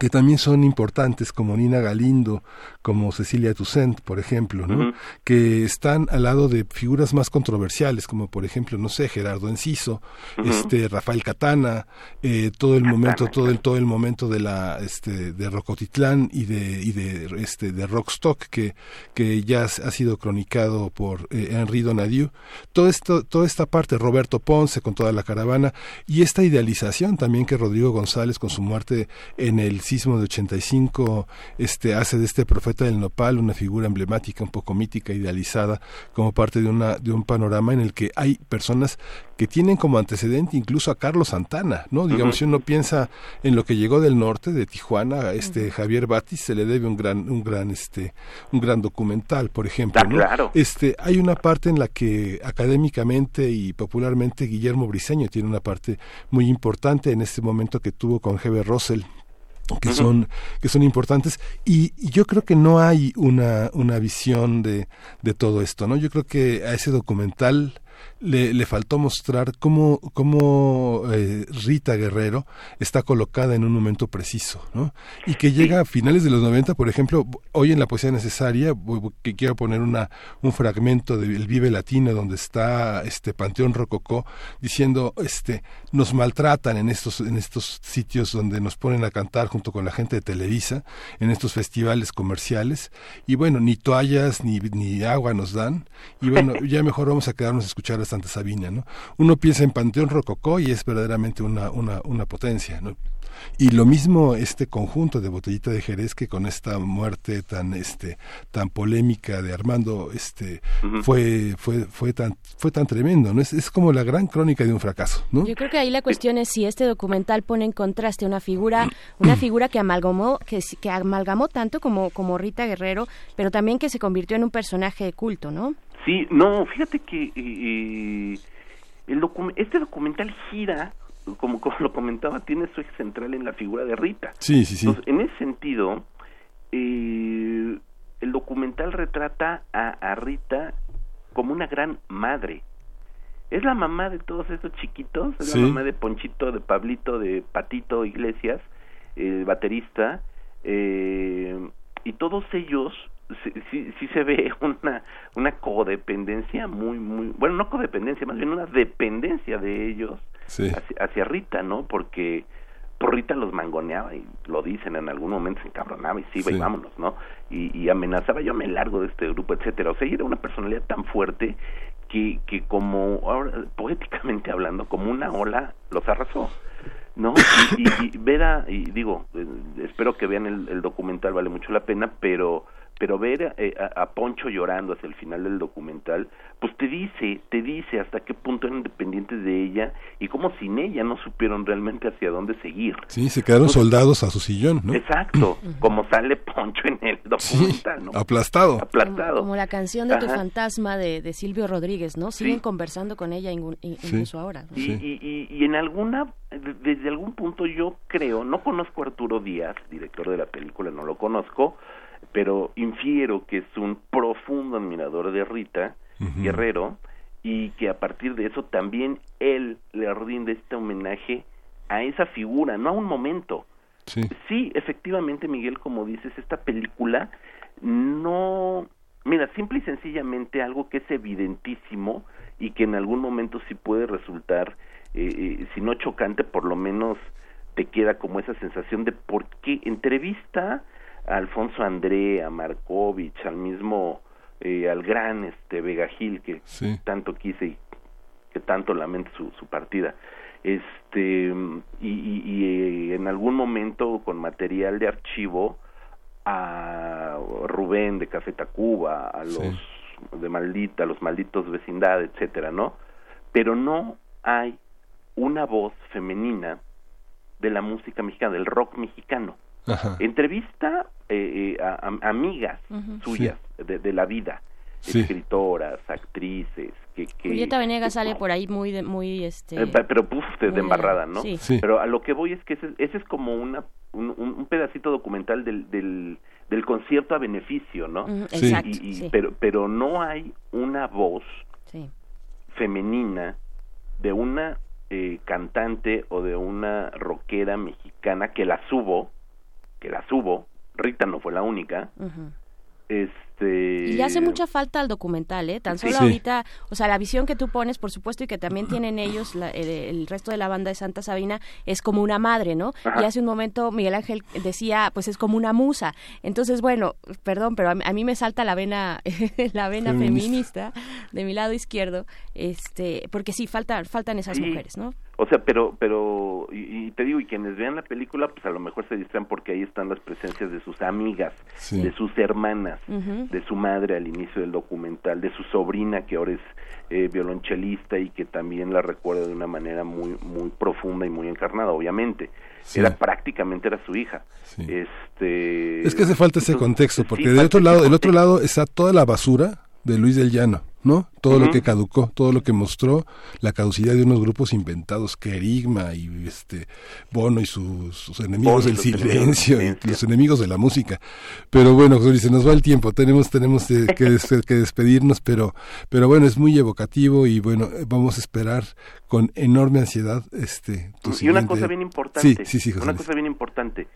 que también son importantes como Nina Galindo, como Cecilia Toussaint, por ejemplo, ¿no? que están al lado de figuras más controversiales, como por ejemplo, no sé, Gerardo Enciso, este Rafael Catana, eh, todo el momento, todo el todo el momento de la este de Rocotitlán y de y de este de Rockstock que que ya ha sido cronicado por eh, Henri Donadieu. Todo esto toda esta parte Roberto Ponce con toda la caravana y esta idealización también que Rodrigo González con su muerte en el sismo de 85 este hace de este profeta del nopal una figura emblemática, un poco mítica, idealizada, como parte de, una, de un panorama en el que hay personas que tienen como antecedente incluso a Carlos Santana, ¿no? Digamos, si uno piensa en lo que llegó del norte, de Tijuana, este Javier Batis se le debe un gran, un gran, este, un gran documental, por ejemplo, ah, Claro. Este, hay una parte en la que académicamente y popularmente Guillermo Briseño tiene una parte muy importante en este momento que tuvo con G.B. Russell que son que son importantes. Y, yo creo que no hay una una visión de de todo esto no yo creo que a ese documental le, le faltó mostrar cómo, cómo eh, Rita Guerrero está colocada en un momento preciso, ¿no? Y que llega a finales de los 90, por ejemplo, hoy en la poesía necesaria, que quiero poner una, un fragmento del Vive Latino donde está este Panteón Rococó diciendo, este, nos maltratan en estos, en estos sitios donde nos ponen a cantar junto con la gente de Televisa, en estos festivales comerciales, y bueno, ni toallas ni, ni agua nos dan, y bueno, ya mejor vamos a quedarnos a escuchar a Santa Sabina, ¿no? Uno piensa en Panteón Rococó y es verdaderamente una, una, una potencia, ¿no? Y lo mismo este conjunto de Botellita de Jerez que con esta muerte tan este tan polémica de Armando este fue fue fue tan fue tan tremendo, ¿no? Es, es como la gran crónica de un fracaso, ¿no? Yo creo que ahí la cuestión es si este documental pone en contraste una figura una figura que amalgamó que, que amalgamó tanto como como Rita Guerrero, pero también que se convirtió en un personaje de culto, ¿no? Sí, no, fíjate que eh, el este documental gira, como, como lo comentaba, tiene su eje central en la figura de Rita. Sí, sí, sí. Entonces, en ese sentido, eh, el documental retrata a, a Rita como una gran madre. Es la mamá de todos estos chiquitos, es la mamá de Ponchito, de Pablito, de Patito Iglesias, el baterista, eh, y todos ellos sí, sí, se ve una, una codependencia muy, muy, bueno, no codependencia, más bien una dependencia de ellos hacia, Rita, ¿no? Porque por Rita los mangoneaba y lo dicen en algún momento se encabronaba y sí, sí. y vámonos, ¿no? Y, y, amenazaba, yo me largo de este grupo, etcétera. O sea, era una personalidad tan fuerte que, que como, ahora, poéticamente hablando, como una ola los arrasó. ¿no? Y, y, y, y digo, eh, espero que vean el, el documental, vale mucho la pena, pero pero ver eh, a, Poncho llorando hacia el final del documental, pues te dice, te dice hasta qué punto eran dependientes de ella y cómo sin ella no supieron realmente hacia dónde seguir. Sí, se quedaron soldados a su sillón, ¿no? Exacto, como sale Poncho en el documental, ¿no? Aplastado. Aplastado. Como, la canción de Tu Fantasma de, de, Silvio Rodríguez, ¿no? Siguen conversando con ella incluso ahora. Y, y, y, en alguna, desde algún punto yo creo, no conozco a Arturo Díaz, director de la película, no lo conozco, pero infiero que es un profundo admirador de Rita Guerrero y que a partir de eso también él le rinde este homenaje a esa figura, no a un momento. Sí. sí, efectivamente, Miguel, como dices, esta película no, mira, simple y sencillamente algo que es evidentísimo y que en algún momento sí puede resultar, eh, eh, si no chocante, por lo menos te queda como esa sensación de por qué entrevista a Alfonso André, a Markovich, al mismo, eh, al gran este Vega Gil que tanto quise y que tanto lamento su, su partida. Este, y, y, en algún momento con material de archivo a Rubén de Café Tacuba, a los de Maldita, a los malditos vecindad, etcétera, ¿no? Pero no hay una voz femenina de la música mexicana, del rock mexicano. Entrevista eh, eh, a, amigas suyas de, la vida, escritoras, actrices. Que, que, Julieta Venegas sale por ahí muy, muy este. Eh, pero puf, de embarrada, ¿no? Pero a lo que voy es que ese, ese es como una un, un, pedacito documental del, del, del concierto a beneficio, ¿no? exacto. Pero pero no hay una voz femenina de una eh, cantante o de una rockera mexicana que la subo, que la subo, Rita no fue la única, este... Y le hace mucha falta al documental, ¿eh? Tan solo ahorita, o sea, la visión que tú pones, por supuesto, y que también tienen ellos, el, resto de la banda de Santa Sabina, es como una madre, ¿no? Y hace un momento Miguel Ángel decía, pues es como una musa. Entonces, bueno, perdón, pero a, mí me salta la vena, la vena feminista. de mi lado izquierdo, este, porque sí, falta, faltan esas mujeres, ¿no? O sea, pero, pero, y, te digo, y quienes vean la película, pues a lo mejor se distraen porque ahí están las presencias de sus amigas, de sus hermanas, de su madre al inicio del documental, de su sobrina que ahora es eh, violonchelista y que también la recuerda de una manera muy, muy profunda y muy encarnada, obviamente. Era prácticamente era su hija. Este. Es que hace falta ese contexto, porque del otro lado, del otro lado está toda la basura de Luis del Llano. ¿No? Todo lo que caducó, todo lo que mostró la caducidad de unos grupos inventados, Kerigma y este Bono y sus, enemigos del silencio, y los enemigos de la música. Pero bueno, José se nos va el tiempo, tenemos tenemos que, que, despedirnos, pero pero bueno, es muy evocativo y bueno, vamos a esperar con enorme ansiedad este Y una cosa bien importante, sí, sí, una cosa bien importante,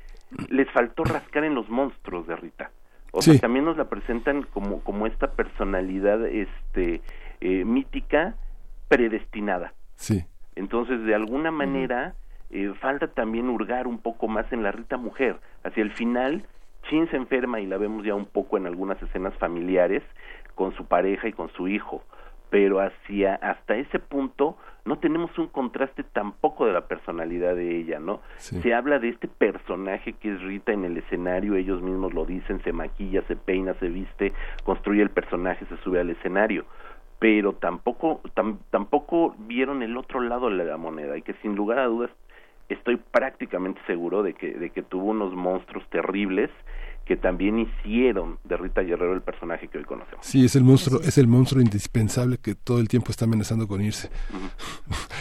les faltó rascar en los monstruos de Rita. O sea, también nos la presentan como, como esta personalidad este, eh, mítica predestinada. Sí. Entonces, de alguna manera, eh, falta también hurgar un poco más en la Rita mujer. Hacia el final, Chin se enferma y la vemos ya un poco en algunas escenas familiares con su pareja y con su hijo. Pero hacia hasta ese punto no tenemos un contraste tampoco de la personalidad de ella, ¿no? Se habla de este personaje que es Rita en el escenario, ellos mismos lo dicen, se maquilla, se peina, se viste, construye el personaje, se sube al escenario, pero tampoco tampoco vieron el otro lado de la moneda y que sin lugar a dudas estoy prácticamente seguro de que de que tuvo unos monstruos terribles que también hicieron de Rita Guerrero el personaje que hoy conocemos. Sí, es el monstruo, es el monstruo indispensable que todo el tiempo está amenazando con irse.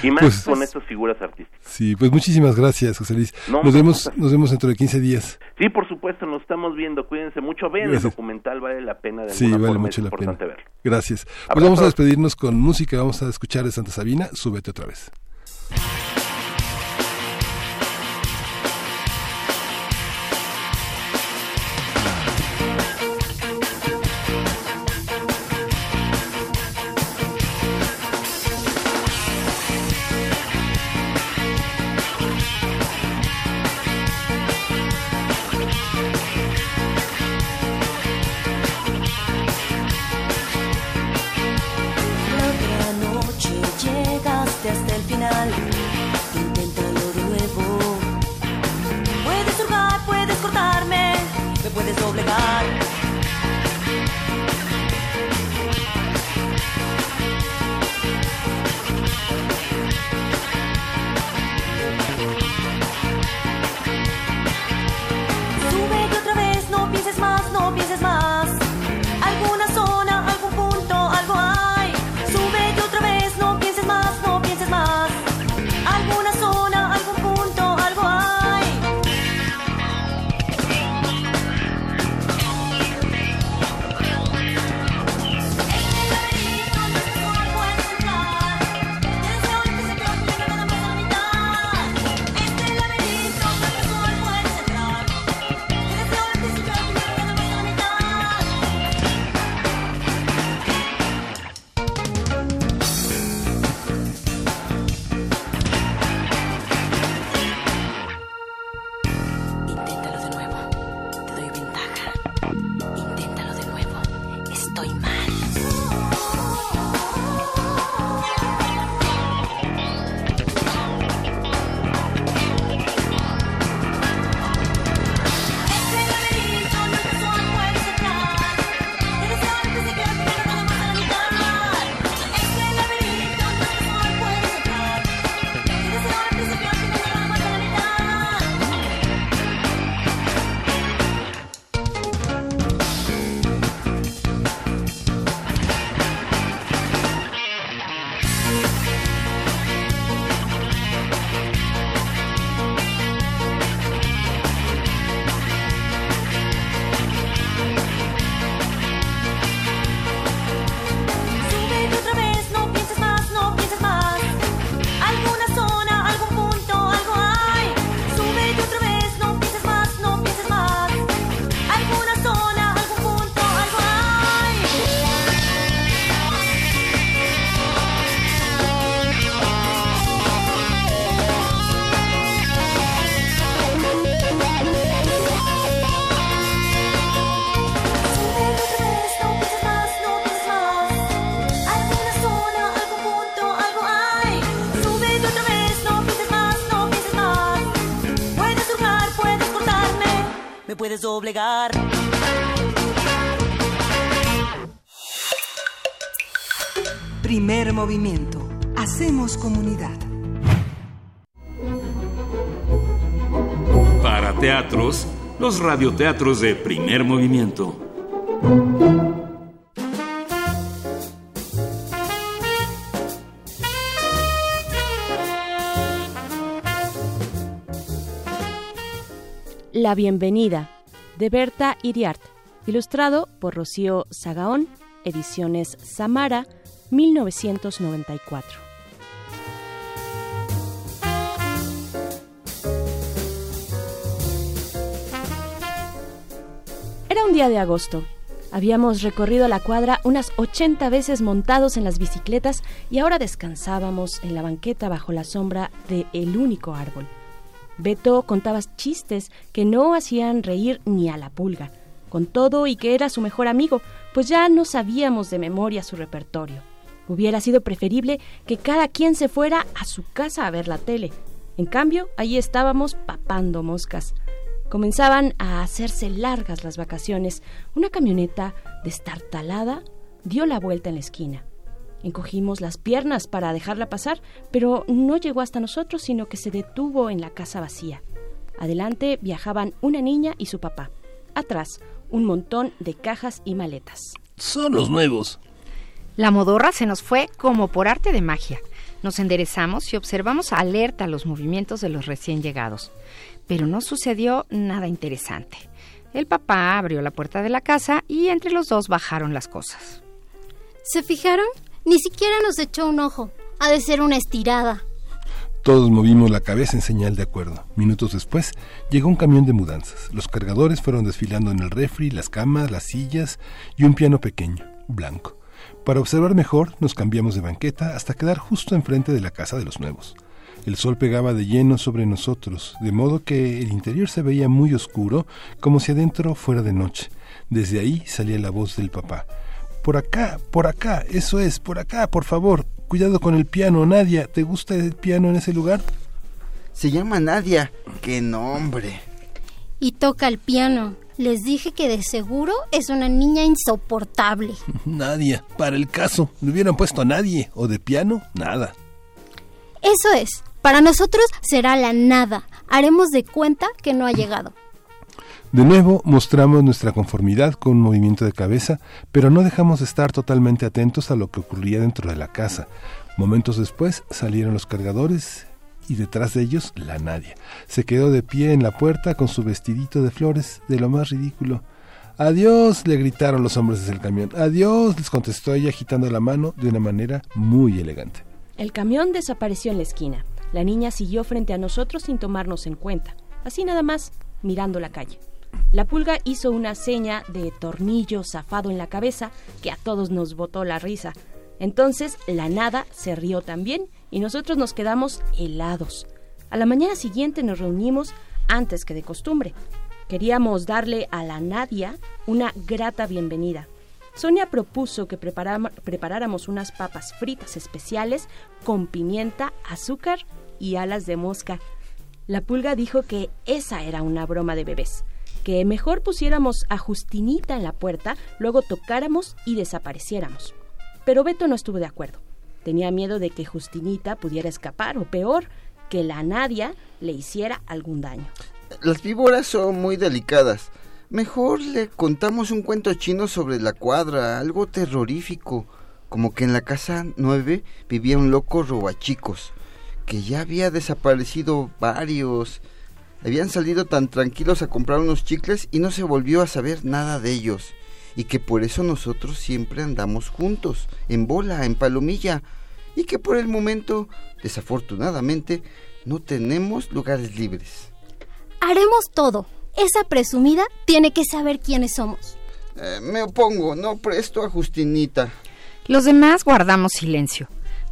Y más pues, con estas figuras artísticas. Sí, pues muchísimas gracias, José Luis. nos vemos, nos vemos dentro de 15 días. Sí, por supuesto, nos estamos viendo. Cuídense mucho, vean el documental, vale la pena de sí, vale mucho la pena. verlo. Gracias. Pues vamos a despedirnos con música, vamos a escuchar de Santa Sabina, súbete otra vez. home is as. Los radioteatros de primer movimiento. La bienvenida, de Berta Iriart, ilustrado por Rocío Sagaón, Ediciones Samara, 1994. Era un día de agosto. Habíamos recorrido la cuadra unas 80 veces montados en las bicicletas y ahora descansábamos en la banqueta bajo la sombra de el único árbol. Beto contaba chistes que no hacían reír ni a la pulga, con todo y que era su mejor amigo, pues ya no sabíamos de memoria su repertorio. Hubiera sido preferible que cada quien se fuera a su casa a ver la tele. En cambio, allí estábamos papando moscas. Comenzaban a hacerse largas las vacaciones. Una camioneta destartalada dio la vuelta en la esquina. Encogimos las piernas para dejarla pasar, pero no llegó hasta nosotros, sino que se detuvo en la casa vacía. Adelante viajaban una niña y su papá. Atrás, un montón de cajas y maletas. Son los nuevos. La modorra se nos fue como por arte de magia. Nos enderezamos y observamos alerta los movimientos de los recién llegados. Pero no sucedió nada interesante. El papá abrió la puerta de la casa y entre los dos bajaron las cosas. ¿Se fijaron? Ni siquiera nos echó un ojo. Ha de ser una estirada. Todos movimos la cabeza en señal de acuerdo. Minutos después llegó un camión de mudanzas. Los cargadores fueron desfilando en el refri, las camas, las sillas y un piano pequeño, blanco. Para observar mejor, nos cambiamos de banqueta hasta quedar justo enfrente de la casa de los nuevos. El sol pegaba de lleno sobre nosotros, de modo que el interior se veía muy oscuro, como si adentro fuera de noche. Desde ahí salía la voz del papá. Por acá, por acá, eso es, por acá, por favor. Cuidado con el piano, Nadia. ¿Te gusta el piano en ese lugar? Se llama Nadia. ¡Qué nombre! Y toca el piano. Les dije que de seguro es una niña insoportable. Nadia, para el caso. ¿Le hubieran puesto a nadie? ¿O de piano? Nada. Eso es. Para nosotros será la nada. Haremos de cuenta que no ha llegado. De nuevo mostramos nuestra conformidad con un movimiento de cabeza, pero no dejamos de estar totalmente atentos a lo que ocurría dentro de la casa. Momentos después salieron los cargadores y detrás de ellos la Nadia. Se quedó de pie en la puerta con su vestidito de flores, de lo más ridículo. Adiós, le gritaron los hombres desde el camión. Adiós, les contestó ella agitando la mano de una manera muy elegante. El camión desapareció en la esquina. La niña siguió frente a nosotros sin tomarnos en cuenta, así nada más, mirando la calle. La pulga hizo una seña de tornillo zafado en la cabeza que a todos nos botó la risa. Entonces la nada se rió también y nosotros nos quedamos helados. A la mañana siguiente nos reunimos antes que de costumbre. Queríamos darle a la Nadia una grata bienvenida. Sonia propuso que preparáramos unas papas fritas especiales con pimienta, azúcar y alas de mosca. La pulga dijo que esa era una broma de bebés, que mejor pusiéramos a Justinita en la puerta, luego tocáramos y desapareciéramos. Pero Beto no estuvo de acuerdo. Tenía miedo de que Justinita pudiera escapar o peor, que la Nadia le hiciera algún daño. Las víboras son muy delicadas. Mejor le contamos un cuento chino sobre la cuadra, algo terrorífico, como que en la casa nueve vivía un loco robachicos, que ya había desaparecido varios. Habían salido tan tranquilos a comprar unos chicles y no se volvió a saber nada de ellos, y que por eso nosotros siempre andamos juntos, en bola, en palomilla, y que por el momento, desafortunadamente, no tenemos lugares libres. Haremos todo, esa presumida tiene que saber quiénes somos. Eh, me opongo, no presto a Justinita. Los demás guardamos silencio.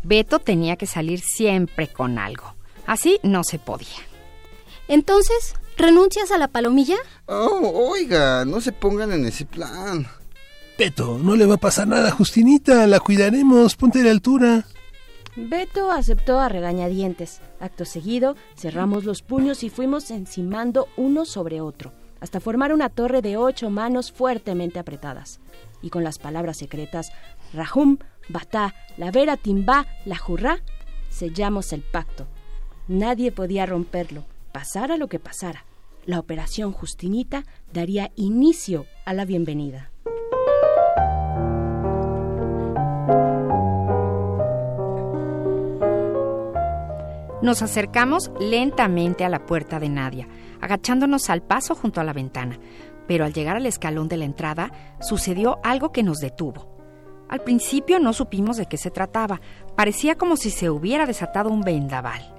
Beto tenía que salir siempre con algo. Así no se podía. Entonces, ¿renuncias a la palomilla? Oh, oiga, no se pongan en ese plan. Beto, no le va a pasar nada a Justinita, la cuidaremos, ponte la altura. Beto aceptó a regañadientes. Acto seguido, cerramos los puños y fuimos encimando uno sobre otro, hasta formar una torre de ocho manos fuertemente apretadas. Y con las palabras secretas Rahum, Batá, La Vera, Timbá, La Jurrá, sellamos el pacto. Nadie podía romperlo, pasara lo que pasara. La operación Justinita daría inicio a la bienvenida. Nos acercamos lentamente a la puerta de Nadia, agachándonos al paso junto a la ventana, pero al llegar al escalón de la entrada sucedió algo que nos detuvo. Al principio no supimos de qué se trataba, parecía como si se hubiera desatado un vendaval,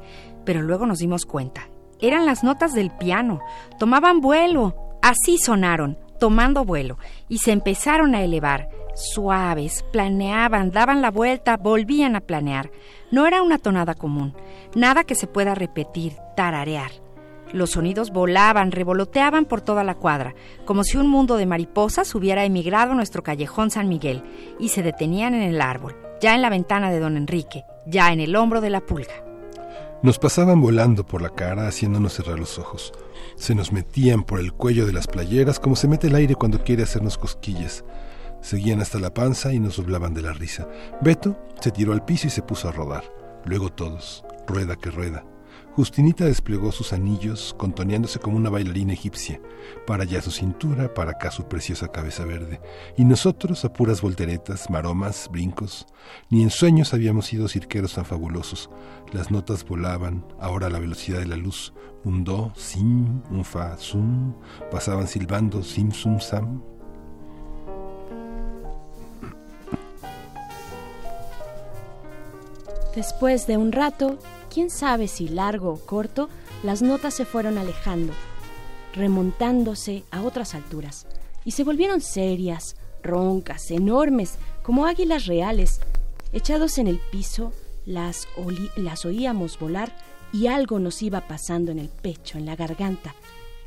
pero luego nos dimos cuenta. Eran las notas del piano, tomaban vuelo, así sonaron, tomando vuelo, y se empezaron a elevar, suaves, planeaban, daban la vuelta, volvían a planear. No era una tonada común, nada que se pueda repetir, tararear. Los sonidos volaban, revoloteaban por toda la cuadra, como si un mundo de mariposas hubiera emigrado a nuestro callejón San Miguel, y se detenían en el árbol, ya en la ventana de don Enrique, ya en el hombro de la pulga. Nos pasaban volando por la cara haciéndonos cerrar los ojos. Se nos metían por el cuello de las playeras como se mete el aire cuando quiere hacernos cosquillas. Seguían hasta la panza y nos doblaban de la risa. Beto se tiró al piso y se puso a rodar. Luego todos, rueda que rueda. Justinita desplegó sus anillos, contoneándose como una bailarina egipcia, para allá su cintura, para acá su preciosa cabeza verde, y nosotros a puras volteretas, maromas, brincos. Ni en sueños habíamos sido cirqueros tan fabulosos. Las notas volaban, ahora a la velocidad de la luz, un do, sim, un fa, sum, pasaban silbando, sim, sum, sam. Después de un rato, quién sabe si largo o corto, las notas se fueron alejando, remontándose a otras alturas, y se volvieron serias, roncas, enormes, como águilas reales. Echados en el piso, las, las oíamos volar y algo nos iba pasando en el pecho, en la garganta.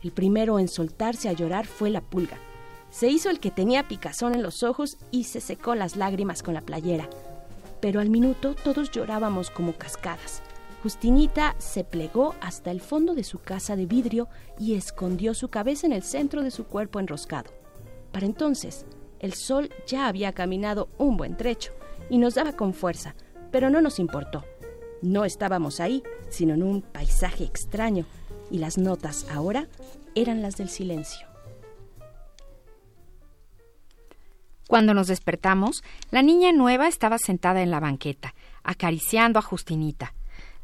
El primero en soltarse a llorar fue la pulga. Se hizo el que tenía picazón en los ojos y se secó las lágrimas con la playera. Pero al minuto todos llorábamos como cascadas. Justinita se plegó hasta el fondo de su casa de vidrio y escondió su cabeza en el centro de su cuerpo enroscado. Para entonces, el sol ya había caminado un buen trecho y nos daba con fuerza, pero no nos importó. No estábamos ahí, sino en un paisaje extraño, y las notas ahora eran las del silencio. Cuando nos despertamos, la niña nueva estaba sentada en la banqueta, acariciando a Justinita.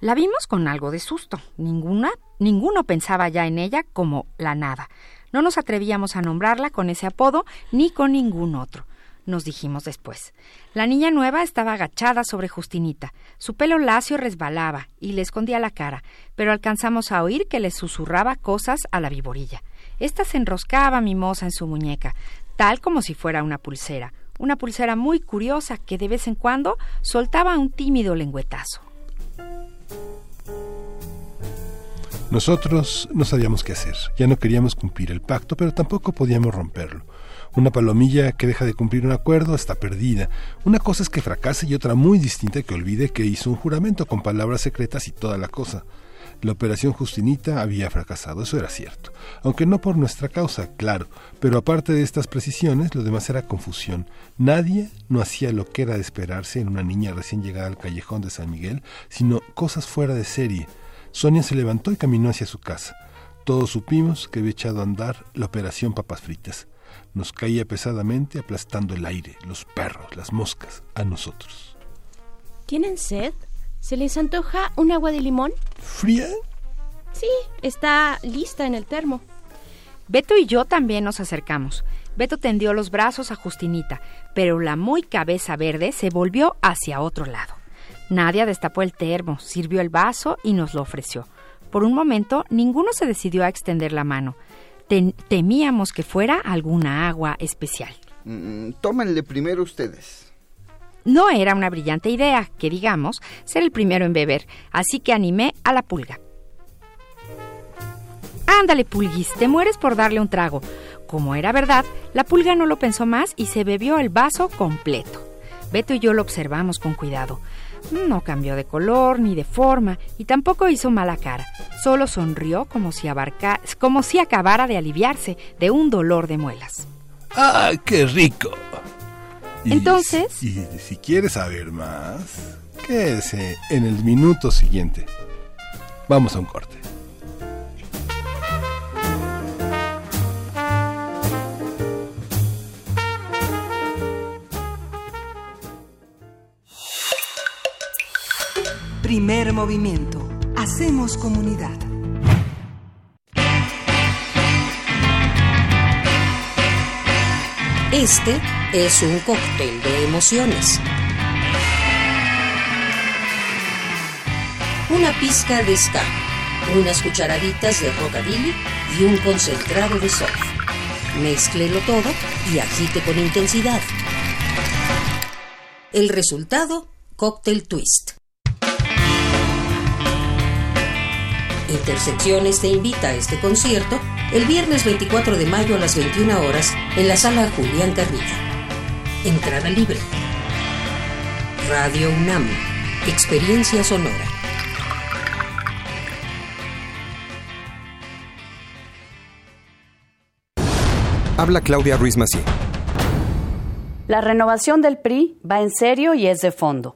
La vimos con algo de susto. Ninguna, ninguno pensaba ya en ella como la nada. No nos atrevíamos a nombrarla con ese apodo ni con ningún otro. Nos dijimos después. La niña nueva estaba agachada sobre Justinita. Su pelo lacio resbalaba y le escondía la cara, pero alcanzamos a oír que le susurraba cosas a la viborilla. Esta se enroscaba mimosa en su muñeca, tal como si fuera una pulsera, una pulsera muy curiosa que de vez en cuando soltaba un tímido lengüetazo. Nosotros no sabíamos qué hacer, ya no queríamos cumplir el pacto, pero tampoco podíamos romperlo. Una palomilla que deja de cumplir un acuerdo está perdida. Una cosa es que fracase y otra muy distinta que olvide que hizo un juramento con palabras secretas y toda la cosa. La operación Justinita había fracasado, eso era cierto, aunque no por nuestra causa, claro, pero aparte de estas precisiones, lo demás era confusión. Nadie no hacía lo que era de esperarse en una niña recién llegada al callejón de San Miguel, sino cosas fuera de serie. Sonia se levantó y caminó hacia su casa. Todos supimos que había echado a andar la operación papas fritas. Nos caía pesadamente aplastando el aire, los perros, las moscas, a nosotros. ¿Tienen sed? ¿Se les antoja un agua de limón? ¿Fría? Sí, está lista en el termo. Beto y yo también nos acercamos. Beto tendió los brazos a Justinita, pero la muy cabeza verde se volvió hacia otro lado. Nadia destapó el termo, sirvió el vaso y nos lo ofreció. Por un momento, ninguno se decidió a extender la mano. temíamos que fuera alguna agua especial. Mm, tómenle primero ustedes. No era una brillante idea, que digamos, ser el primero en beber, así que animé a la pulga. Ándale, pulguis, te mueres por darle un trago. Como era verdad, la pulga no lo pensó más y se bebió el vaso completo. Beto y yo lo observamos con cuidado. No cambió de color ni de forma y tampoco hizo mala cara. Solo sonrió como si, como si acabara de aliviarse de un dolor de muelas. ¡Ah, qué rico! Entonces... Y si quieres saber más, quédese en el minuto siguiente. Vamos a un corte. Primer movimiento. Hacemos comunidad. Este es un cóctel de emociones. Una pizca de ska, unas cucharaditas de rockabilly y un concentrado de surf. Mézclelo todo y agite con intensidad. El resultado, cóctel twist. Intersecciones te invita a este concierto el viernes 24 de mayo a las 21 horas en la sala Julián Carrilla. Entrada libre. Radio UNAM. Experiencia sonora. Habla Claudia Ruiz Macié. La renovación del PRI va en serio y es de fondo.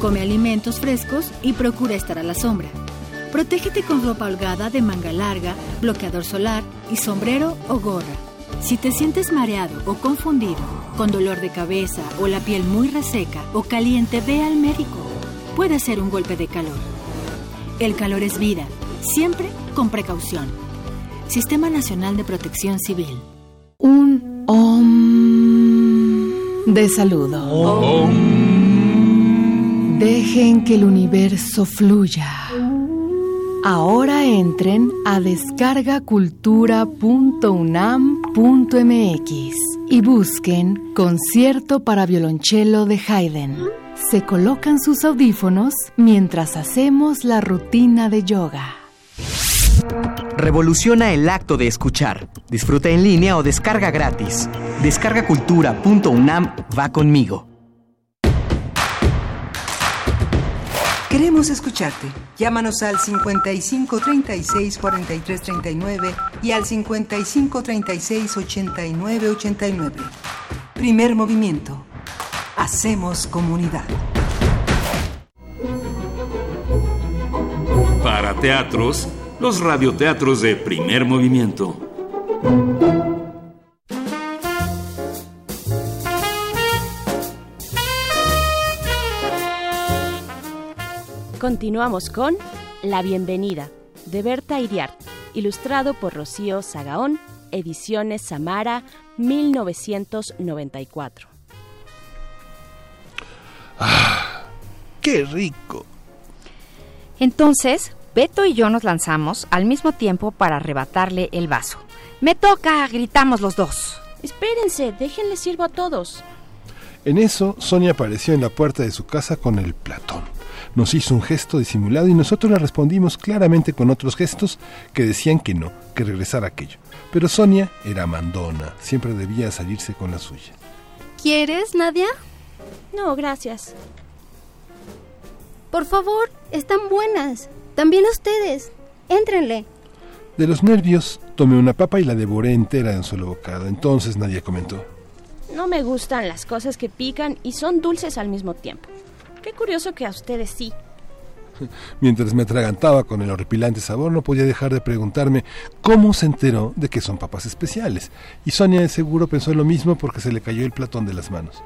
Come alimentos frescos y procura estar a la sombra. Protégete con ropa holgada de manga larga, bloqueador solar y sombrero o gorra. Si te sientes mareado o confundido, con dolor de cabeza o la piel muy reseca o caliente, ve al médico. Puede ser un golpe de calor. El calor es vida, siempre con precaución. Sistema Nacional de Protección Civil. Un OM de saludo. Dejen que el universo fluya. Ahora entren a descargacultura.unam.mx y busquen Concierto para violonchelo de Haydn. Se colocan sus audífonos mientras hacemos la rutina de yoga. Revoluciona el acto de escuchar. Disfruta en línea o descarga gratis. Descargacultura.unam va conmigo. Queremos escucharte. Llámanos al 55 36 43 39 y al 55 36 89 89. Primer movimiento. Hacemos comunidad. Para teatros, los radioteatros de primer movimiento. Continuamos con La Bienvenida, de Berta Iriart, ilustrado por Rocío Sagaón, Ediciones Samara, 1994. ¡Ah! ¡Qué rico! Entonces, Beto y yo nos lanzamos al mismo tiempo para arrebatarle el vaso. ¡Me toca! gritamos los dos. Espérense, déjenle sirvo a todos. En eso, Sonia apareció en la puerta de su casa con el platón. Nos hizo un gesto disimulado y nosotros le respondimos claramente con otros gestos que decían que no, que regresara aquello. Pero Sonia era mandona, siempre debía salirse con la suya. ¿Quieres, Nadia? No, gracias. Por favor, están buenas. También ustedes. Éntrenle. De los nervios, tomé una papa y la devoré entera en un solo bocado. Entonces Nadia comentó. No me gustan las cosas que pican y son dulces al mismo tiempo. Qué curioso que a ustedes sí. Mientras me atragantaba con el horripilante sabor, no podía dejar de preguntarme cómo se enteró de que son papas especiales. Y Sonia de seguro pensó lo mismo porque se le cayó el platón de las manos.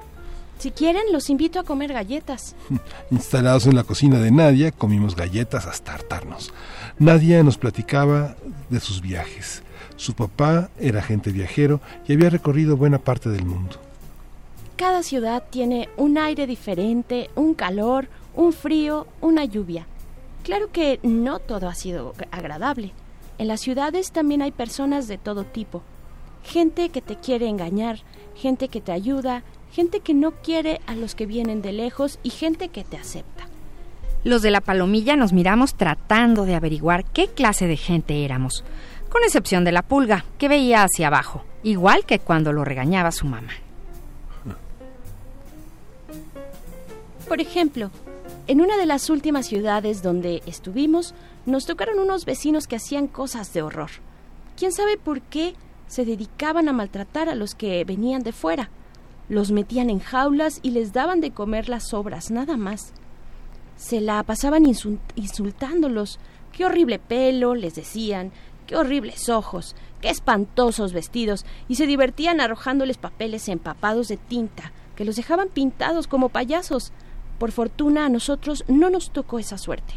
Si quieren, los invito a comer galletas. Instalados en la cocina de Nadia, comimos galletas hasta hartarnos. Nadia nos platicaba de sus viajes. Su papá era agente viajero y había recorrido buena parte del mundo. Cada ciudad tiene un aire diferente, un calor, un frío, una lluvia. Claro que no todo ha sido agradable. En las ciudades también hay personas de todo tipo. Gente que te quiere engañar, gente que te ayuda, gente que no quiere a los que vienen de lejos y gente que te acepta. Los de la palomilla nos miramos tratando de averiguar qué clase de gente éramos, con excepción de la pulga, que veía hacia abajo, igual que cuando lo regañaba su mamá. Por ejemplo, en una de las últimas ciudades donde estuvimos, nos tocaron unos vecinos que hacían cosas de horror. ¿Quién sabe por qué se dedicaban a maltratar a los que venían de fuera? Los metían en jaulas y les daban de comer las sobras, nada más. Se la pasaban insultándolos. Qué horrible pelo, les decían, qué horribles ojos, qué espantosos vestidos, y se divertían arrojándoles papeles empapados de tinta, que los dejaban pintados como payasos. Por fortuna a nosotros no nos tocó esa suerte,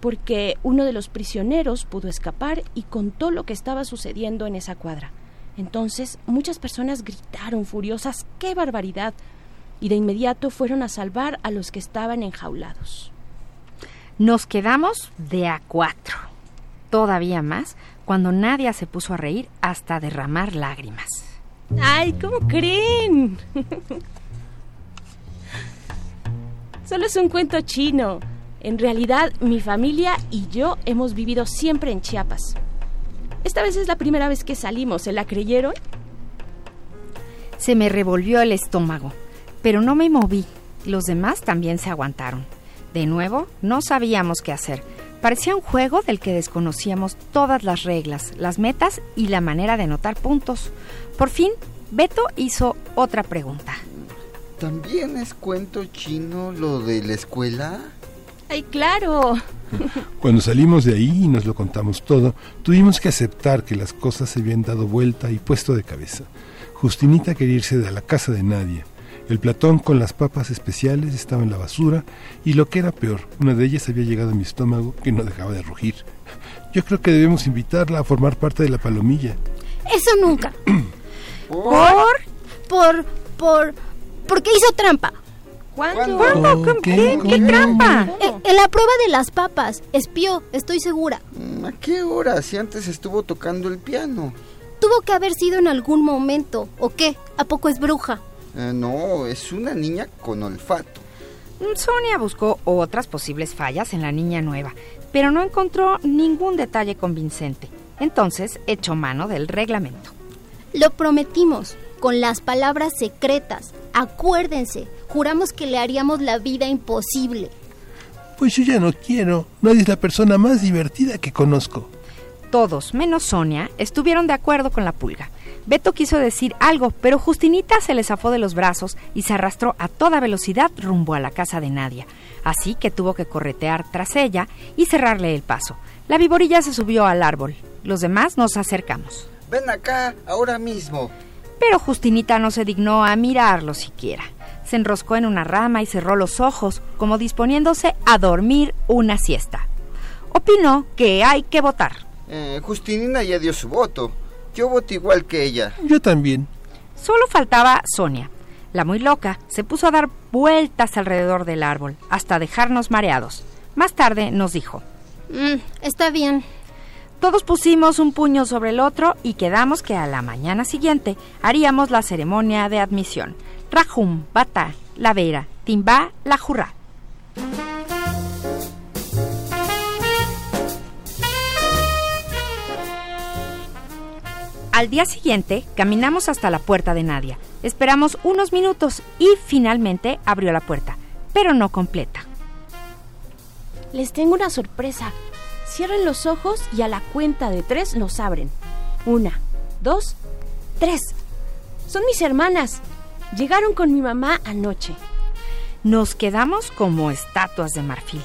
porque uno de los prisioneros pudo escapar y contó lo que estaba sucediendo en esa cuadra. Entonces muchas personas gritaron furiosas ¡qué barbaridad! y de inmediato fueron a salvar a los que estaban enjaulados. Nos quedamos de a cuatro. Todavía más cuando Nadia se puso a reír hasta derramar lágrimas. ¡Ay, ¿cómo creen? Solo es un cuento chino. En realidad, mi familia y yo hemos vivido siempre en Chiapas. Esta vez es la primera vez que salimos, ¿se la creyeron? Se me revolvió el estómago, pero no me moví. Los demás también se aguantaron. De nuevo, no sabíamos qué hacer. Parecía un juego del que desconocíamos todas las reglas, las metas y la manera de anotar puntos. Por fin, Beto hizo otra pregunta. ¿También es cuento chino lo de la escuela? ¡Ay, claro! Cuando salimos de ahí y nos lo contamos todo, tuvimos que aceptar que las cosas se habían dado vuelta y puesto de cabeza. Justinita quería irse de la casa de nadie. El platón con las papas especiales estaba en la basura y lo que era peor, una de ellas había llegado a mi estómago que no dejaba de rugir. Yo creo que debemos invitarla a formar parte de la palomilla. Eso nunca. ¿Por? Por, por, porque hizo trampa. ¿Cuándo? ¿Cuándo? ¿Qué, ¿Qué trampa? En, en la prueba de las papas. Espió, estoy segura. Mm, ¿A qué hora? Si antes estuvo tocando el piano. Tuvo que haber sido en algún momento. ¿O qué? ¿A poco es bruja? Eh, no, es una niña con olfato. Sonia buscó otras posibles fallas en la niña nueva, pero no encontró ningún detalle convincente. Entonces echó mano del reglamento. Lo prometimos, con las palabras secretas. Acuérdense, juramos que le haríamos la vida imposible. Pues yo ya no quiero. Nadie es la persona más divertida que conozco. Todos, menos Sonia, estuvieron de acuerdo con la pulga. Beto quiso decir algo, pero Justinita se le zafó de los brazos y se arrastró a toda velocidad rumbo a la casa de Nadia. Así que tuvo que corretear tras ella y cerrarle el paso. La viborilla se subió al árbol. Los demás nos acercamos. Ven acá, ahora mismo. Pero Justinita no se dignó a mirarlo siquiera. Se enroscó en una rama y cerró los ojos, como disponiéndose a dormir una siesta. Opinó que hay que votar. Eh, Justinina ya dio su voto. Yo voto igual que ella. Yo también. Solo faltaba Sonia. La muy loca se puso a dar vueltas alrededor del árbol, hasta dejarnos mareados. Más tarde nos dijo. Mm, está bien. Todos pusimos un puño sobre el otro y quedamos que a la mañana siguiente haríamos la ceremonia de admisión. Rajum, Bata, La Vera, Timba, La Jurra. Al día siguiente caminamos hasta la puerta de Nadia. Esperamos unos minutos y finalmente abrió la puerta, pero no completa. Les tengo una sorpresa. Cierren los ojos y a la cuenta de tres los abren. Una, dos, tres. Son mis hermanas. Llegaron con mi mamá anoche. Nos quedamos como estatuas de marfil.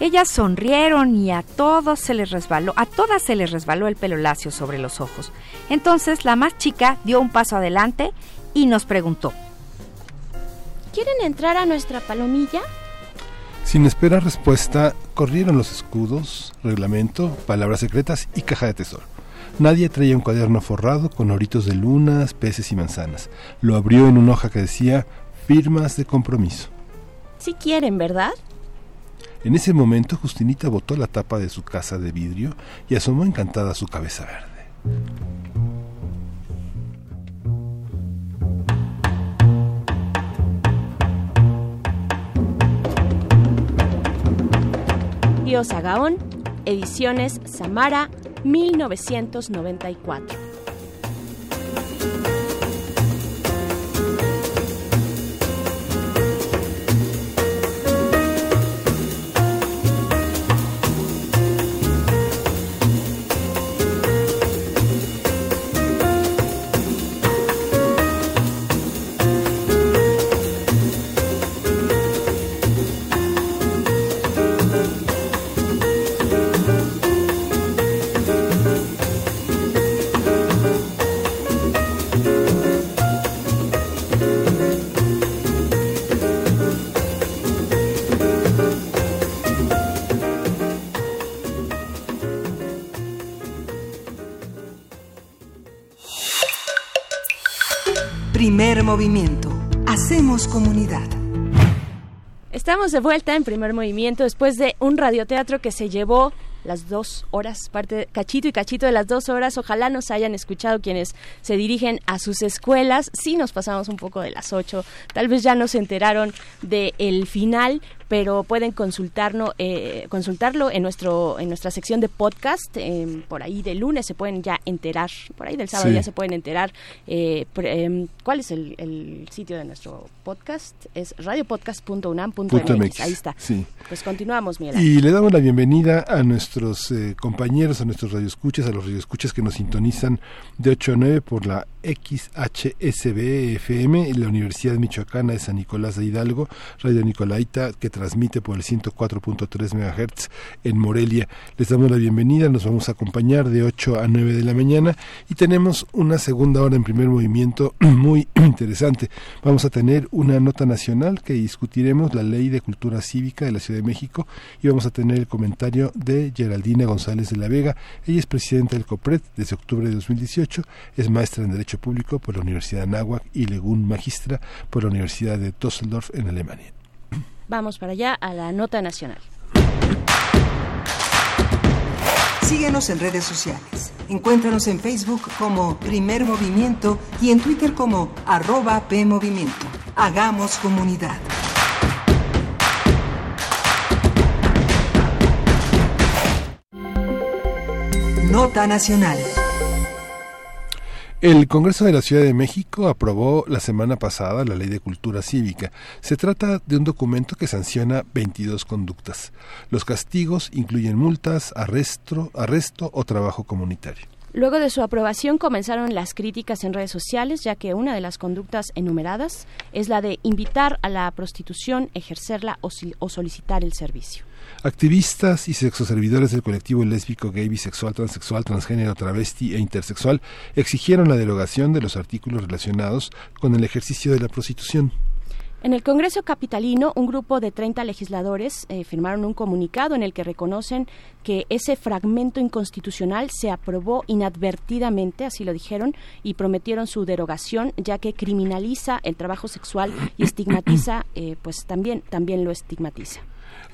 Ellas sonrieron y a todos se les resbaló, a todas se les resbaló el pelo lacio sobre los ojos. Entonces la más chica dio un paso adelante y nos preguntó: ¿Quieren entrar a nuestra palomilla? Sin esperar respuesta, corrieron los escudos, reglamento, palabras secretas y caja de tesoro. Nadie traía un cuaderno forrado con oritos de lunas, peces y manzanas. Lo abrió en una hoja que decía firmas de compromiso. Si quieren, ¿verdad? En ese momento Justinita botó la tapa de su casa de vidrio y asomó encantada su cabeza verde. Agaón, Ediciones Samara, 1994. Comunidad. Estamos de vuelta en primer movimiento después de un radioteatro que se llevó las dos horas, parte cachito y cachito de las dos horas. Ojalá nos hayan escuchado quienes se dirigen a sus escuelas. Sí nos pasamos un poco de las ocho. Tal vez ya nos enteraron del el final, pero pueden consultarlo, eh, consultarlo en nuestro en nuestra sección de podcast. Em, por ahí de lunes se pueden ya enterar, por ahí del sábado ya se pueden enterar. Eh, em, ¿Cuál es el, sitio de nuestro podcast? Es radiopodcast.unam.mx. Ahí está. Pues continuamos, Miguel. Y le damos la bienvenida a nuestros eh, compañeros, a nuestros radioescuchas, a los radioescuchas que nos sintonizan de 8 a 9 por la XHSB-FM en la Universidad Michoacana de San Nicolás de Hidalgo, Radio Nicolaita, que transmite por el 104.3 MHz en Morelia. Les damos la bienvenida, nos vamos a acompañar de 8 a 9 de la mañana y tenemos una segunda hora en primer movimiento muy interesante. Vamos a tener una nota nacional que discutiremos la ley de cultura cívica de la Ciudad de México y vamos a tener el comentario de Geraldina González de la Vega. Ella es presidenta del COPRED desde octubre de 2018, es maestra en Derecho Público por la Universidad de Anáhuac y Legún Magistra por la Universidad de Düsseldorf en Alemania. Vamos para allá a la nota nacional. Síguenos en redes sociales. Encuéntranos en Facebook como Primer Movimiento y en Twitter como arroba PMovimiento. Hagamos comunidad. Nota Nacional. El Congreso de la Ciudad de México aprobó la semana pasada la Ley de Cultura Cívica. Se trata de un documento que sanciona 22 conductas. Los castigos incluyen multas, arresto, arresto o trabajo comunitario. Luego de su aprobación comenzaron las críticas en redes sociales, ya que una de las conductas enumeradas es la de invitar a la prostitución, ejercerla o, solicitar el servicio. Activistas y sexoservidores del colectivo lésbico, gay, bisexual, transexual, transgénero, travesti e intersexual exigieron la derogación de los artículos relacionados con el ejercicio de la prostitución. En el Congreso Capitalino, un grupo de 30 legisladores eh, firmaron un comunicado en el que reconocen que ese fragmento inconstitucional se aprobó inadvertidamente, así lo dijeron, y prometieron su derogación, ya que criminaliza el trabajo sexual y estigmatiza, eh, pues también, también lo estigmatiza.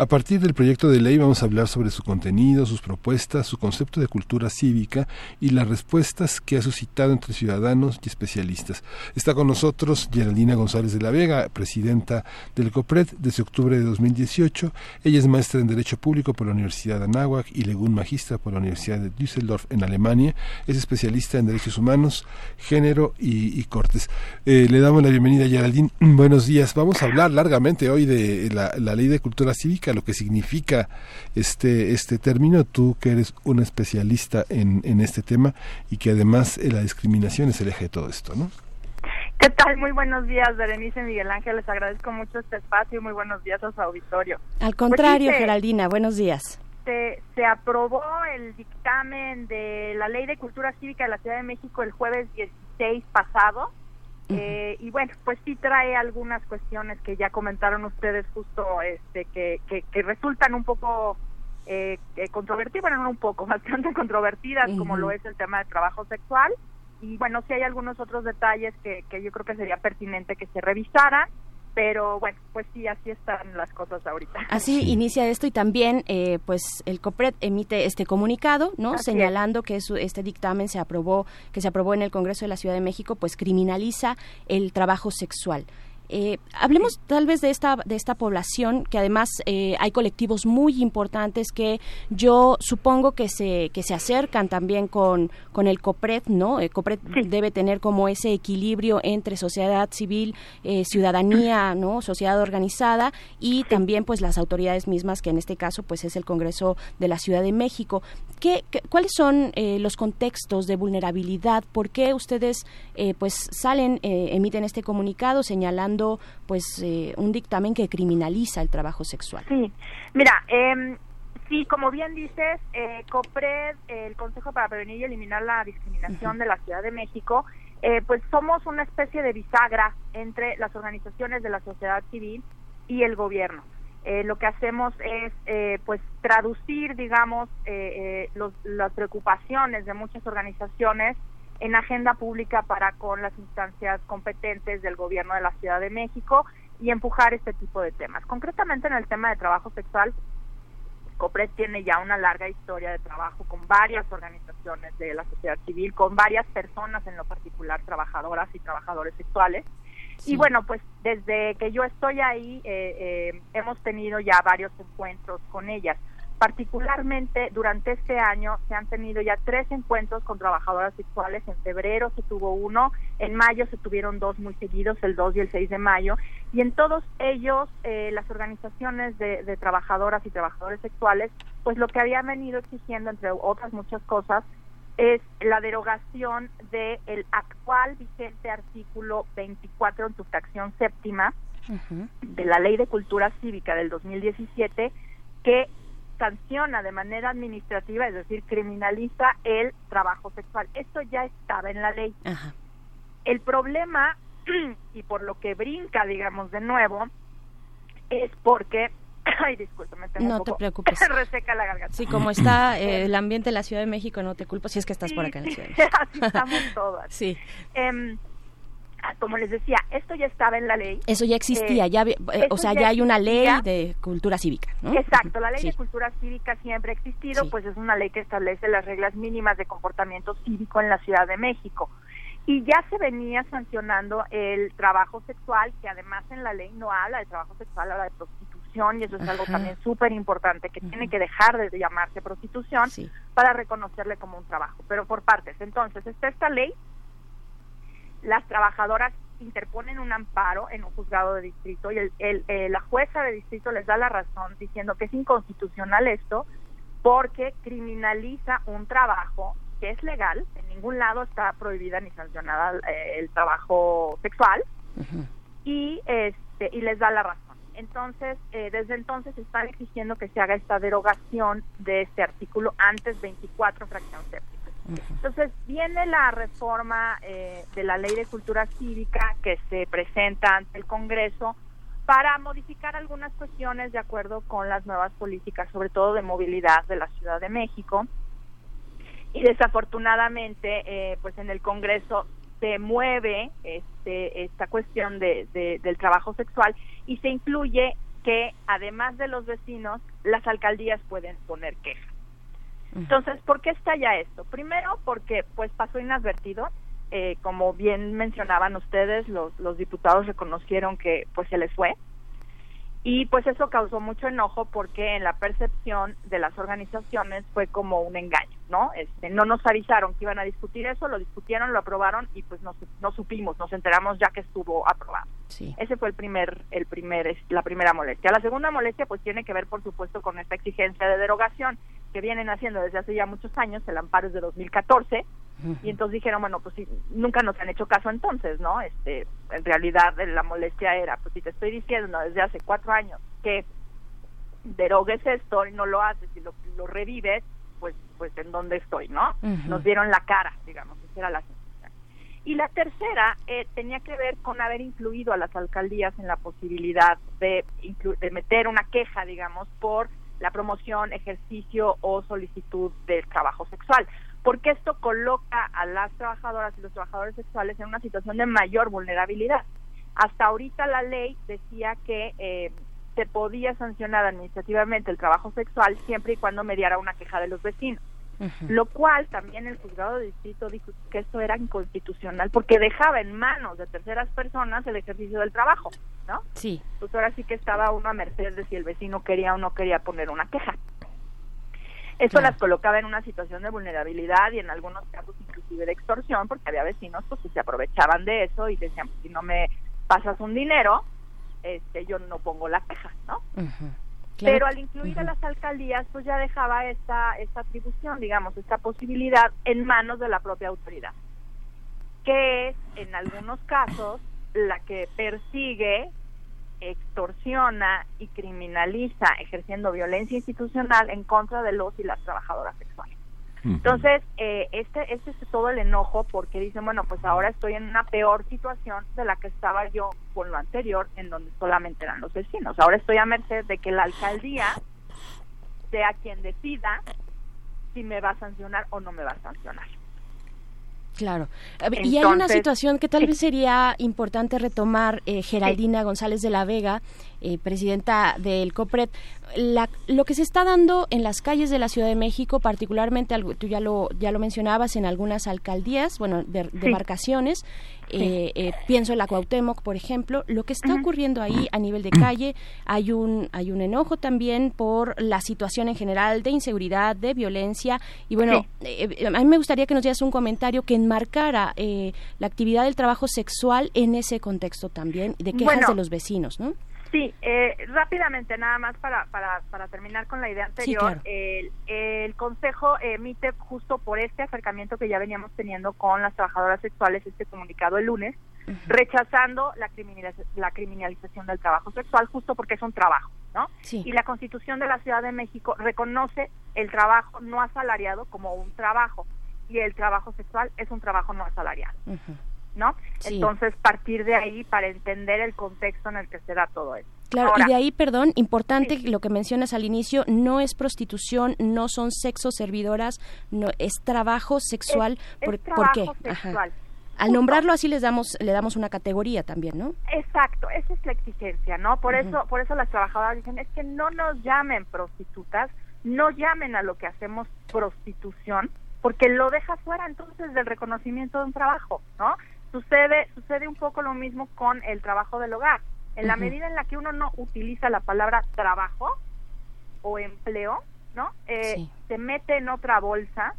A partir del proyecto de ley vamos a hablar sobre su contenido, sus propuestas, su concepto de cultura cívica y las respuestas que ha suscitado entre ciudadanos y especialistas. Está con nosotros Geraldina González de la Vega, presidenta del COPRED desde octubre de 2018. Ella es maestra en Derecho Público por la Universidad de Anáhuac y Legún Magistra por la Universidad de Düsseldorf en Alemania. Es especialista en Derechos Humanos, Género y, Cortes. Eh, le damos la bienvenida a Geraldine. Buenos días. Vamos a hablar largamente hoy de la Ley de Cultura Cívica lo que significa este, este término, tú que eres un especialista en, en este tema y que además eh, la discriminación es el eje de todo esto, ¿no? ¿Qué tal? Muy buenos días, Berenice Miguel Ángel. Les agradezco mucho este espacio y muy buenos días a su auditorio. Al contrario, pues Geraldina, buenos días. Se, se, aprobó el dictamen de la Ley de Cultura Cívica de la Ciudad de México el jueves 16 pasado. Eh, y bueno, pues sí trae algunas cuestiones que ya comentaron ustedes justo, este, que, que, resultan un poco eh, controvertidas, bueno, no un poco, bastante controvertidas, como lo es el tema del trabajo sexual. Y bueno, sí hay algunos otros detalles que, que yo creo que sería pertinente que se revisaran pero bueno, pues sí, así están las cosas ahorita. Así inicia esto y también, eh, pues el COPRED emite este comunicado, ¿no? Señalando que este dictamen se aprobó, que se aprobó en el Congreso de la Ciudad de México, pues criminaliza el trabajo sexual. Eh, hablemos tal vez de esta de esta población que además eh, hay colectivos muy importantes que yo supongo que se que se acercan también con con el COPRED, ¿no? El COPRED debe tener como ese equilibrio entre sociedad civil, eh, ciudadanía, ¿no? Sociedad organizada y también pues las autoridades mismas que en este caso pues es el Congreso de la Ciudad de México. ¿Qué, cuáles son los contextos de vulnerabilidad? ¿Por qué ustedes pues salen emiten este comunicado señalando pues eh, un dictamen que criminaliza el trabajo sexual. Sí, mira, eh, sí, como bien dices, eh, COPRED, el Consejo para Prevenir y Eliminar la Discriminación de la Ciudad de México, eh, pues somos una especie de bisagra entre las organizaciones de la sociedad civil y el gobierno. lo que hacemos es pues traducir digamos los, las preocupaciones de muchas organizaciones en agenda pública para con las instancias competentes del gobierno de la Ciudad de México y empujar este tipo de temas. Concretamente en el tema de trabajo sexual, COPRED tiene ya una larga historia de trabajo con varias organizaciones de la sociedad civil, con varias personas en lo particular, trabajadoras y trabajadores sexuales. Y bueno, pues desde que yo estoy ahí eh, eh, hemos tenido ya varios encuentros con ellas. Particularmente durante este año se han tenido ya tres encuentros con trabajadoras sexuales. En febrero se tuvo uno, en mayo se tuvieron dos muy seguidos, el 2 y el 6 de mayo. Y en todos ellos eh, las organizaciones de, trabajadoras y trabajadores sexuales, pues lo que habían venido exigiendo, entre otras muchas cosas, es la derogación del el actual vigente artículo 24 en su fracción séptima de la Ley de Cultura Cívica del 2017 que sanciona de manera administrativa, es decir, criminaliza el trabajo sexual. Esto ya estaba en la ley. El problema, y por lo que brinca, digamos, de nuevo, es porque Ay, discúlpame, tengo no te preocupes. reseca la garganta. Sí, como está eh, el ambiente en la Ciudad de México, no te culpo si es que estás por acá en la Ciudad de México. Así estamos todas. Sí. Eh, como les decía, esto ya estaba en la ley. Eso ya existía, eh, ya, eh, o sea, ya, hay una ley de cultura cívica, ¿no? Exacto, la ley de cultura cívica siempre ha existido, pues es una ley que establece las reglas mínimas de comportamiento cívico en la Ciudad de México. Y ya se venía sancionando el trabajo sexual, que además en la ley no habla de trabajo sexual, habla de prostitución, y eso es algo también súper importante, que tiene que dejar de llamarse prostitución para reconocerle como un trabajo, pero por partes. Entonces, está esta ley las trabajadoras interponen un amparo en un juzgado de distrito y el, eh, la jueza de distrito les da la razón diciendo que es inconstitucional esto porque criminaliza un trabajo que es legal, en ningún lado está prohibida ni sancionada eh, el trabajo sexual y este y les da la razón. Entonces, eh, desde entonces están exigiendo que se haga esta derogación de este artículo antes 24 fracción séptima. Entonces viene la reforma eh, de la ley de cultura cívica que se presenta ante el Congreso para modificar algunas cuestiones de acuerdo con las nuevas políticas, sobre todo de movilidad de la Ciudad de México. Y desafortunadamente, eh, pues en el Congreso se mueve este, esta cuestión de, del trabajo sexual y se incluye que además de los vecinos, las alcaldías pueden poner quejas. Entonces, ¿por qué está ya esto? Primero, porque pues pasó inadvertido. Eh, como bien mencionaban ustedes, los, los diputados reconocieron que pues se les fue y pues eso causó mucho enojo porque en la percepción de las organizaciones fue como un engaño, ¿no? Este, no nos avisaron que iban a discutir eso, lo discutieron, lo aprobaron y pues no, no supimos, nos enteramos ya que estuvo aprobado. Sí. Ese fue el primer, el primer, la primera molestia. La segunda molestia pues tiene que ver por supuesto con esta exigencia de derogación que vienen haciendo desde hace ya muchos años, el amparo es de 2014 y entonces dijeron bueno pues sí, nunca nos han hecho caso entonces no este en realidad la molestia era pues si te estoy diciendo desde hace cuatro años que derogues esto y no lo haces y lo, lo revives pues pues en dónde estoy no nos dieron la cara digamos esa era la sensación y la tercera eh, tenía que ver con haber incluido a las alcaldías en la posibilidad de, de meter una queja digamos por la promoción, ejercicio o solicitud del trabajo sexual porque esto coloca a las trabajadoras y los trabajadores sexuales en una situación de mayor vulnerabilidad. Hasta ahorita la ley decía que eh, se podía sancionar administrativamente el trabajo sexual siempre y cuando mediara una queja de los vecinos. Lo cual también el juzgado de distrito dijo que esto era inconstitucional porque dejaba en manos de terceras personas el ejercicio del trabajo, ¿no? Sí. Pues ahora sí que estaba uno a merced de si el vecino quería o no quería poner una queja. Eso las colocaba en una situación de vulnerabilidad y en algunos casos inclusive de extorsión porque había vecinos pues, que se aprovechaban de eso y decían, pues, si no me pasas un dinero, este yo no pongo la queja, ¿no? Pero al incluir a las alcaldías, pues ya dejaba esta, esta atribución, digamos, esta posibilidad en manos de la propia autoridad, que es, en algunos casos, la que persigue, extorsiona y criminaliza ejerciendo violencia institucional en contra de los y las trabajadoras sexuales. Entonces, eh, este, este es todo el enojo porque dicen, bueno, pues ahora estoy en una peor situación de la que estaba yo con lo anterior, en donde solamente eran los vecinos. Ahora estoy a merced de que la alcaldía sea quien decida si me va a sancionar o no me va a sancionar. Claro. y hay una situación que tal vez sería importante retomar, eh, Geraldina González de la Vega, eh, presidenta del COPRED. La, lo que se está dando en las calles de la Ciudad de México, particularmente, tú ya lo, ya lo mencionabas, en algunas alcaldías, bueno, de, demarcaciones, eh, eh, pienso en la Cuauhtémoc, por ejemplo, lo que está ocurriendo ahí a nivel de calle, hay un, hay un enojo también por la situación en general de inseguridad, de violencia, y bueno, a mí me gustaría que nos dieras un comentario que enmarcara la actividad del trabajo sexual en ese contexto también, de quejas de los vecinos, ¿no? Sí, eh, rápidamente, nada más para, para, para terminar con la idea anterior, el, el, Consejo emite justo por este acercamiento que ya veníamos teniendo con las trabajadoras sexuales este comunicado el lunes, rechazando la, la criminalización del trabajo sexual justo porque es un trabajo, ¿no? Y la Constitución de la Ciudad de México reconoce el trabajo no asalariado como un trabajo y el trabajo sexual es un trabajo no asalariado. ¿No? Entonces, partir de ahí para entender el contexto en el que se da todo esto. Claro, y de ahí, perdón, importante lo que mencionas al inicio, no es prostitución, no son sexo servidoras, no es trabajo sexual. por, qué? Sexual. Al nombrarlo así les damos le damos una categoría también, ¿no? Exacto, esa es la exigencia, ¿no? Por eso por eso las trabajadoras dicen, es que no nos llamen prostitutas, no llamen a lo que hacemos prostitución, porque lo deja fuera entonces del reconocimiento de un trabajo, ¿no? Sucede, sucede un poco lo mismo con el trabajo del hogar. En la medida en la que uno no utiliza la palabra trabajo o empleo, ¿no? Eh, se mete en otra bolsa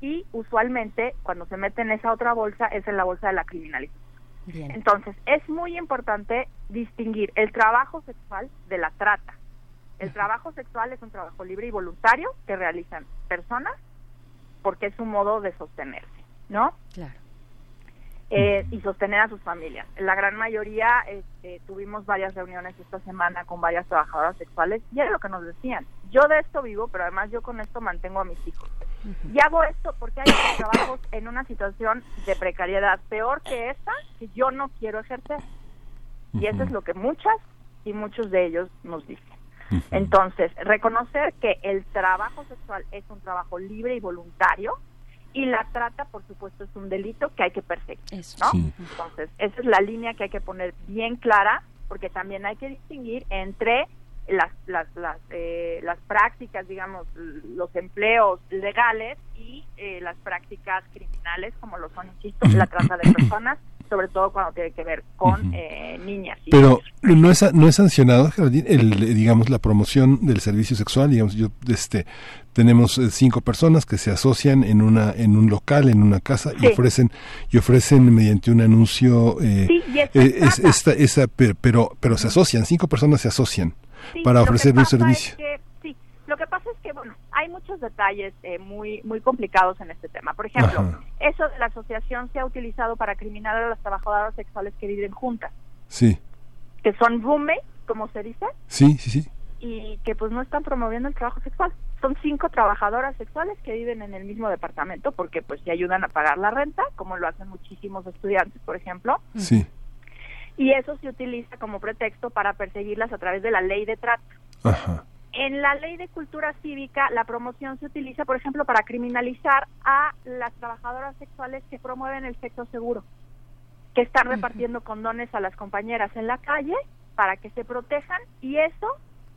y usualmente cuando se mete en esa otra bolsa es en la bolsa de la criminalización. Entonces, es muy importante distinguir el trabajo sexual de la trata. El trabajo sexual es un trabajo libre y voluntario que realizan personas porque es un modo de sostenerse, ¿no? Claro. Eh, y sostener a sus familias. La gran mayoría este, tuvimos varias reuniones esta semana con varias trabajadoras sexuales y era lo que nos decían. Yo de esto vivo, pero además yo con esto mantengo a mis hijos. Y hago esto porque hay trabajos en una situación de precariedad peor que esta que yo no quiero ejercer. Y eso es lo que muchas y muchos de ellos nos dicen. Entonces, reconocer que el trabajo sexual es un trabajo libre y voluntario y la trata, por supuesto, es un delito que hay que perseguir, ¿no? Entonces, esa es la línea que hay que poner bien clara, porque también hay que distinguir entre las las las, eh, las prácticas, digamos, los empleos legales y eh, las prácticas criminales, como lo son, insisto, la trata de personas sobre todo cuando tiene que ver con eh, niñas. Pero no es no es sancionado, el, digamos la promoción del servicio sexual, digamos yo este tenemos eh, cinco personas que se asocian en una en un local, en una casa y ofrecen y ofrecen mediante un anuncio eh, esta, esa pero pero se asocian, cinco personas se asocian para ofrecer un servicio. Lo que pasa es que, bueno, hay muchos detalles eh, muy muy complicados en este tema. Por ejemplo, eso de la asociación se ha utilizado para criminar a las trabajadoras sexuales que viven juntas. Sí. Que son roommates, como se dice. Sí, sí, sí. Y que pues no están promoviendo el trabajo sexual. Son cinco trabajadoras sexuales que viven en el mismo departamento porque pues se ayudan a pagar la renta, como lo hacen muchísimos estudiantes, por ejemplo. Sí. Y eso se utiliza como pretexto para perseguirlas a través de la ley de trata. Ajá. En la ley de cultura cívica, la promoción se utiliza, por ejemplo, para criminalizar a las trabajadoras sexuales que promueven el sexo seguro, que están repartiendo condones a las compañeras en la calle para que se protejan y eso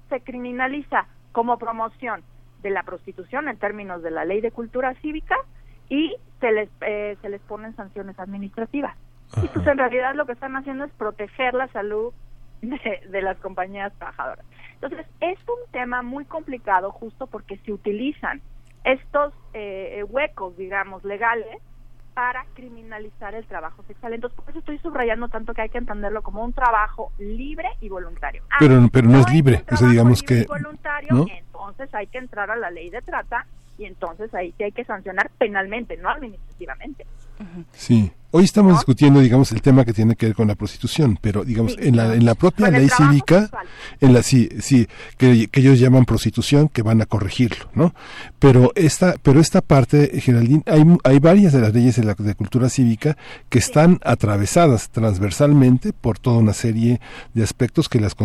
se criminaliza como promoción de la prostitución en términos de la ley de cultura cívica y se les eh, se les ponen sanciones administrativas. Y pues en realidad lo que están haciendo es proteger la salud de, las compañías trabajadoras. Entonces es un tema muy complicado justo porque se utilizan estos eh, huecos, digamos, legales para criminalizar el trabajo sexual. Entonces, por eso estoy subrayando tanto que hay que entenderlo como un trabajo libre y voluntario. Ah, pero, pero no, es libre, o sea, digamos que... voluntario, entonces hay que entrar a la ley de trata y entonces ahí sí hay que sancionar penalmente, no administrativamente. Sí. Hoy estamos discutiendo, digamos, el tema que tiene que ver con la prostitución, pero digamos, en, la, en la propia ley cívica, en la sí, sí, que, ellos llaman prostitución, que van a corregirlo, ¿no? Pero esta, pero esta parte, Geraldine, hay, hay varias de las leyes de la de cultura cívica que están atravesadas transversalmente por toda una serie de aspectos que las,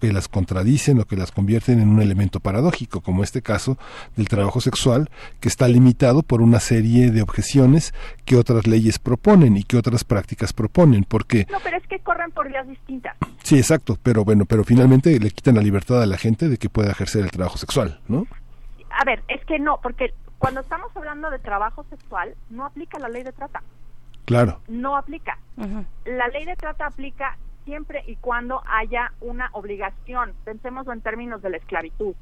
que las contradicen o que las convierten en un elemento paradójico, como este caso del trabajo sexual, que está limitado por una serie de objeciones que otras leyes proponen y qué otras prácticas proponen, porque... No, pero es que corren por vías distintas. Sí, exacto, pero bueno, pero finalmente le quitan la libertad a la gente de que pueda ejercer el trabajo sexual, ¿no? A ver, es que no, porque cuando estamos hablando de trabajo sexual, no aplica la ley de trata. Claro. No aplica. La ley de trata aplica siempre y cuando haya una obligación. Pensémoslo en términos de la esclavitud.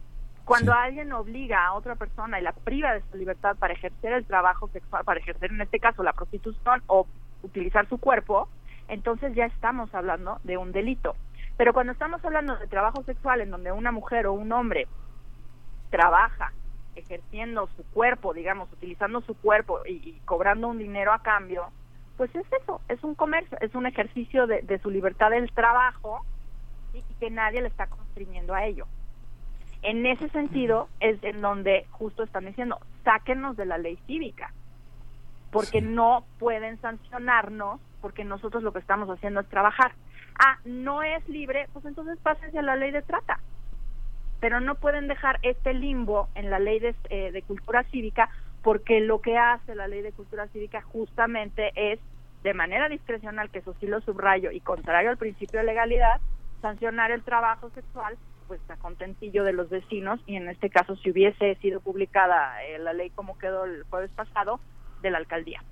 Cuando alguien obliga a otra persona y la priva de su libertad para ejercer el trabajo sexual, para ejercer en este caso la prostitución o utilizar su cuerpo, entonces ya estamos hablando de un delito. Pero cuando estamos hablando de trabajo sexual en donde una mujer o un hombre trabaja ejerciendo su cuerpo, digamos, utilizando su cuerpo y, cobrando un dinero a cambio, pues es eso, es un comercio, es un ejercicio de, su libertad del trabajo y que nadie le está constriñendo a ello. En ese sentido es en donde justo están diciendo, sáquenos de la ley cívica, porque no pueden sancionarnos, porque nosotros lo que estamos haciendo es trabajar. Ah, no es libre, pues entonces pásense a la ley de trata. Pero no pueden dejar este limbo en la ley de, eh, de cultura cívica, porque lo que hace la ley de cultura cívica justamente es, de manera discrecional, que eso sí lo subrayo, y contrario al principio de legalidad, sancionar el trabajo sexual pues a contentillo de los vecinos y en este caso si hubiese sido publicada eh, la ley como quedó el jueves pasado de la alcaldía.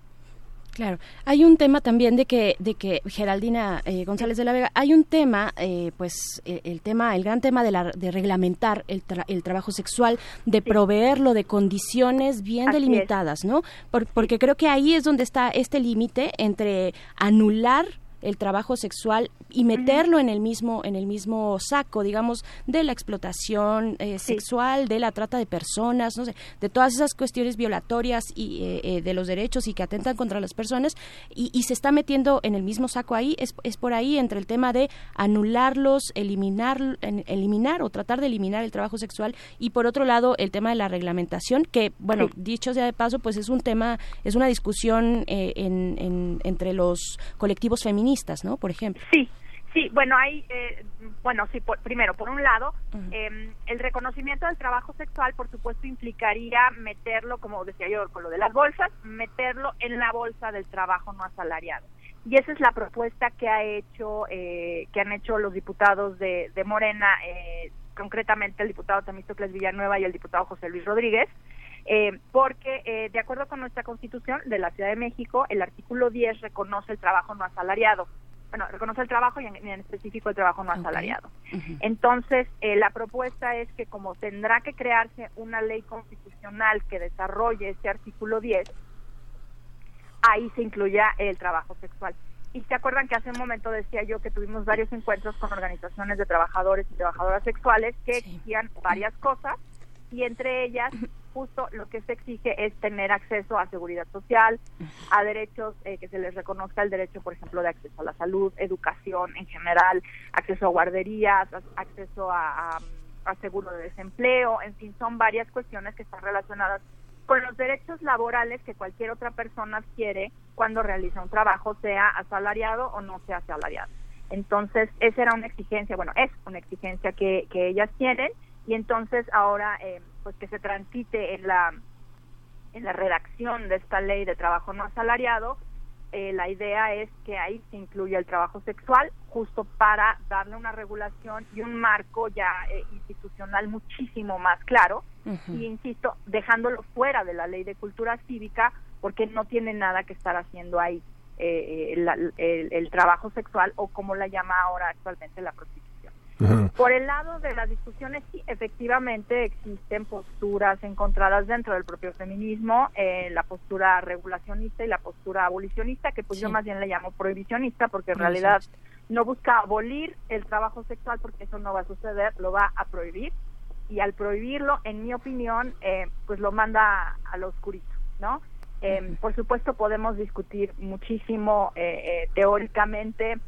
Claro, hay un tema también de que, de que Geraldina eh, González de la Vega, hay un tema, eh, pues el tema, el gran tema de, la, de reglamentar el, el trabajo sexual, de proveerlo de condiciones bien delimitadas, ¿no? porque creo que ahí es donde está este límite entre anular el trabajo sexual y meterlo en el mismo en el mismo saco digamos de la explotación eh, sexual de la trata de personas no sé de todas esas cuestiones violatorias y eh, eh, de los derechos y que atentan contra las personas y, y, se está metiendo en el mismo saco ahí es, es por ahí entre el tema de anularlos eliminar eliminar o tratar de eliminar el trabajo sexual y por otro lado el tema de la reglamentación que bueno dicho sea de paso pues es un tema es una discusión en, en, entre los colectivos feministas no por ejemplo. Sí Sí, bueno, hay, eh, bueno, sí, primero, por un lado, em, el reconocimiento del trabajo sexual, por supuesto, implicaría meterlo, como decía yo, con lo de las bolsas, meterlo en la bolsa del trabajo no asalariado. Y esa es la propuesta que ha hecho, eh, que han hecho los diputados de, de Morena, eh, concretamente el diputado Temístocles Villanueva y el diputado José Luis Rodríguez, eh, porque eh, de acuerdo con nuestra Constitución de la Ciudad de México, el artículo 10 reconoce el trabajo no asalariado bueno, reconoce el trabajo y en, específico el trabajo no asalariado. Entonces, eh, la propuesta es que como tendrá que crearse una ley constitucional que desarrolle ese artículo 10, ahí se incluya el trabajo sexual. Y se acuerdan que hace un momento decía yo que tuvimos varios encuentros con organizaciones de trabajadores y trabajadoras sexuales que exigían varias cosas y entre ellas justo lo que se exige es tener acceso a seguridad social, a derechos eh, que se les reconozca el derecho, por ejemplo, de acceso a la salud, educación en general, acceso a guarderías, acceso a, a, seguro de desempleo, en fin, son varias cuestiones que están relacionadas con los derechos laborales que cualquier otra persona adquiere cuando realiza un trabajo, sea asalariado o no sea asalariado. Entonces, esa era una exigencia, bueno, es una exigencia que, que ellas tienen y entonces ahora eh, pues que se transite en la en la redacción de esta ley de trabajo no asalariado eh, la idea es que ahí se incluya el trabajo sexual justo para darle una regulación y un marco ya eh, institucional muchísimo más claro. Y insisto dejándolo fuera de la ley de cultura cívica porque no tiene nada que estar haciendo ahí eh, el, trabajo sexual o como la llama ahora actualmente la prostitución por el lado de las discusiones, sí, efectivamente existen posturas encontradas dentro del propio feminismo, eh, la postura regulacionista y la postura abolicionista, que pues yo más bien le llamo prohibicionista, porque en realidad no busca abolir el trabajo sexual, porque eso no va a suceder, lo va a prohibir, y al prohibirlo, en mi opinión, eh, pues lo manda al oscurito, ¿no? Eh, por supuesto podemos discutir muchísimo teóricamente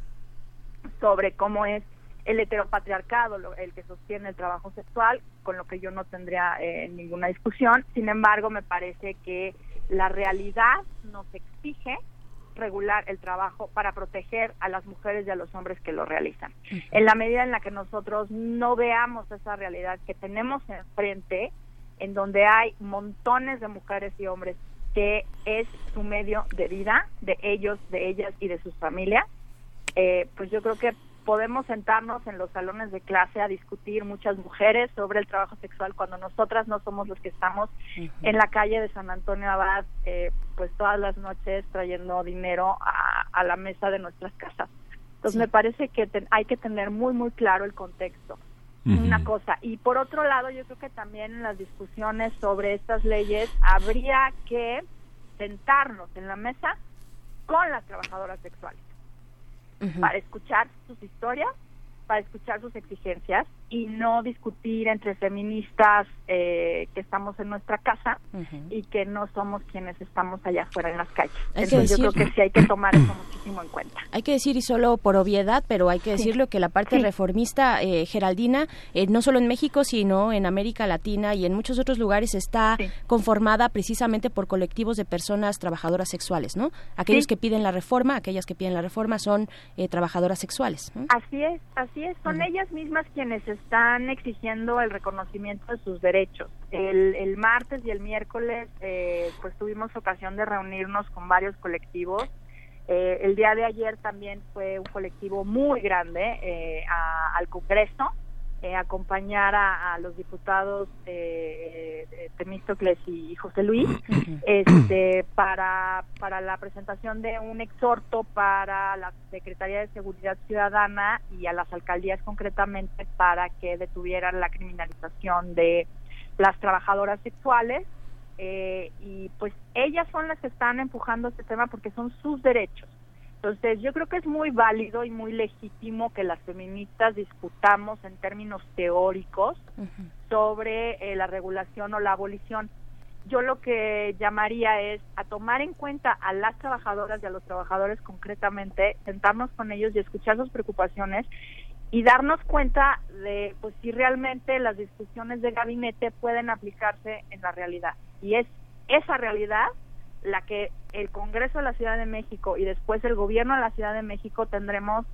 sobre cómo es el heteropatriarcado, el que sostiene el trabajo sexual, con lo que yo no tendría eh, ninguna discusión. Sin embargo, me parece que la realidad nos exige regular el trabajo para proteger a las mujeres y a los hombres que lo realizan. En la medida en la que nosotros no veamos esa realidad que tenemos enfrente, en donde hay montones de mujeres y hombres que es su medio de vida, de ellos, de ellas y de sus familias, eh, pues yo creo que podemos sentarnos en los salones de clase a discutir muchas mujeres sobre el trabajo sexual cuando nosotras no somos los que estamos en la calle de San Antonio Abad, eh, pues todas las noches trayendo dinero a, la mesa de nuestras casas. Entonces me parece que hay que tener muy, muy claro el contexto. Una cosa. Y por otro lado, yo creo que también en las discusiones sobre estas leyes habría que sentarnos en la mesa con las trabajadoras sexuales para escuchar sus historias, para escuchar sus exigencias y no discutir entre feministas eh, que estamos en nuestra casa y que no somos quienes estamos allá afuera en las calles. Entonces yo creo que sí hay que tomar eso muchísimo en cuenta. Hay que decir, y solo por obviedad, pero hay que decirlo, que la parte reformista eh, geraldina, eh, no solo en México, sino en América Latina y en muchos otros lugares, está conformada precisamente por colectivos de personas trabajadoras sexuales, ¿no? Aquellos que piden la reforma, aquellas que piden la reforma son trabajadoras sexuales. Así es, así es. Son ellas mismas quienes están exigiendo el reconocimiento de sus derechos. El, martes y el miércoles eh, pues tuvimos ocasión de reunirnos con varios colectivos. Eh, el día de ayer también fue un colectivo muy grande eh, al Congreso eh, acompañar a, los diputados eh, Temístocles y José Luis este, para, para la presentación de un exhorto para la Secretaría de Seguridad Ciudadana y a las alcaldías concretamente para que detuvieran la criminalización de las trabajadoras sexuales eh, y pues ellas son las que están empujando este tema porque son sus derechos entonces, yo creo que es muy válido y muy legítimo que las feministas discutamos en términos teóricos sobre eh, la regulación o la abolición. Yo lo que llamaría es a tomar en cuenta a las trabajadoras y a los trabajadores concretamente, sentarnos con ellos y escuchar sus preocupaciones y darnos cuenta de pues si realmente las discusiones de gabinete pueden aplicarse en la realidad. Y es esa realidad la que el Congreso de la Ciudad de México y después el Gobierno de la Ciudad de México tendremos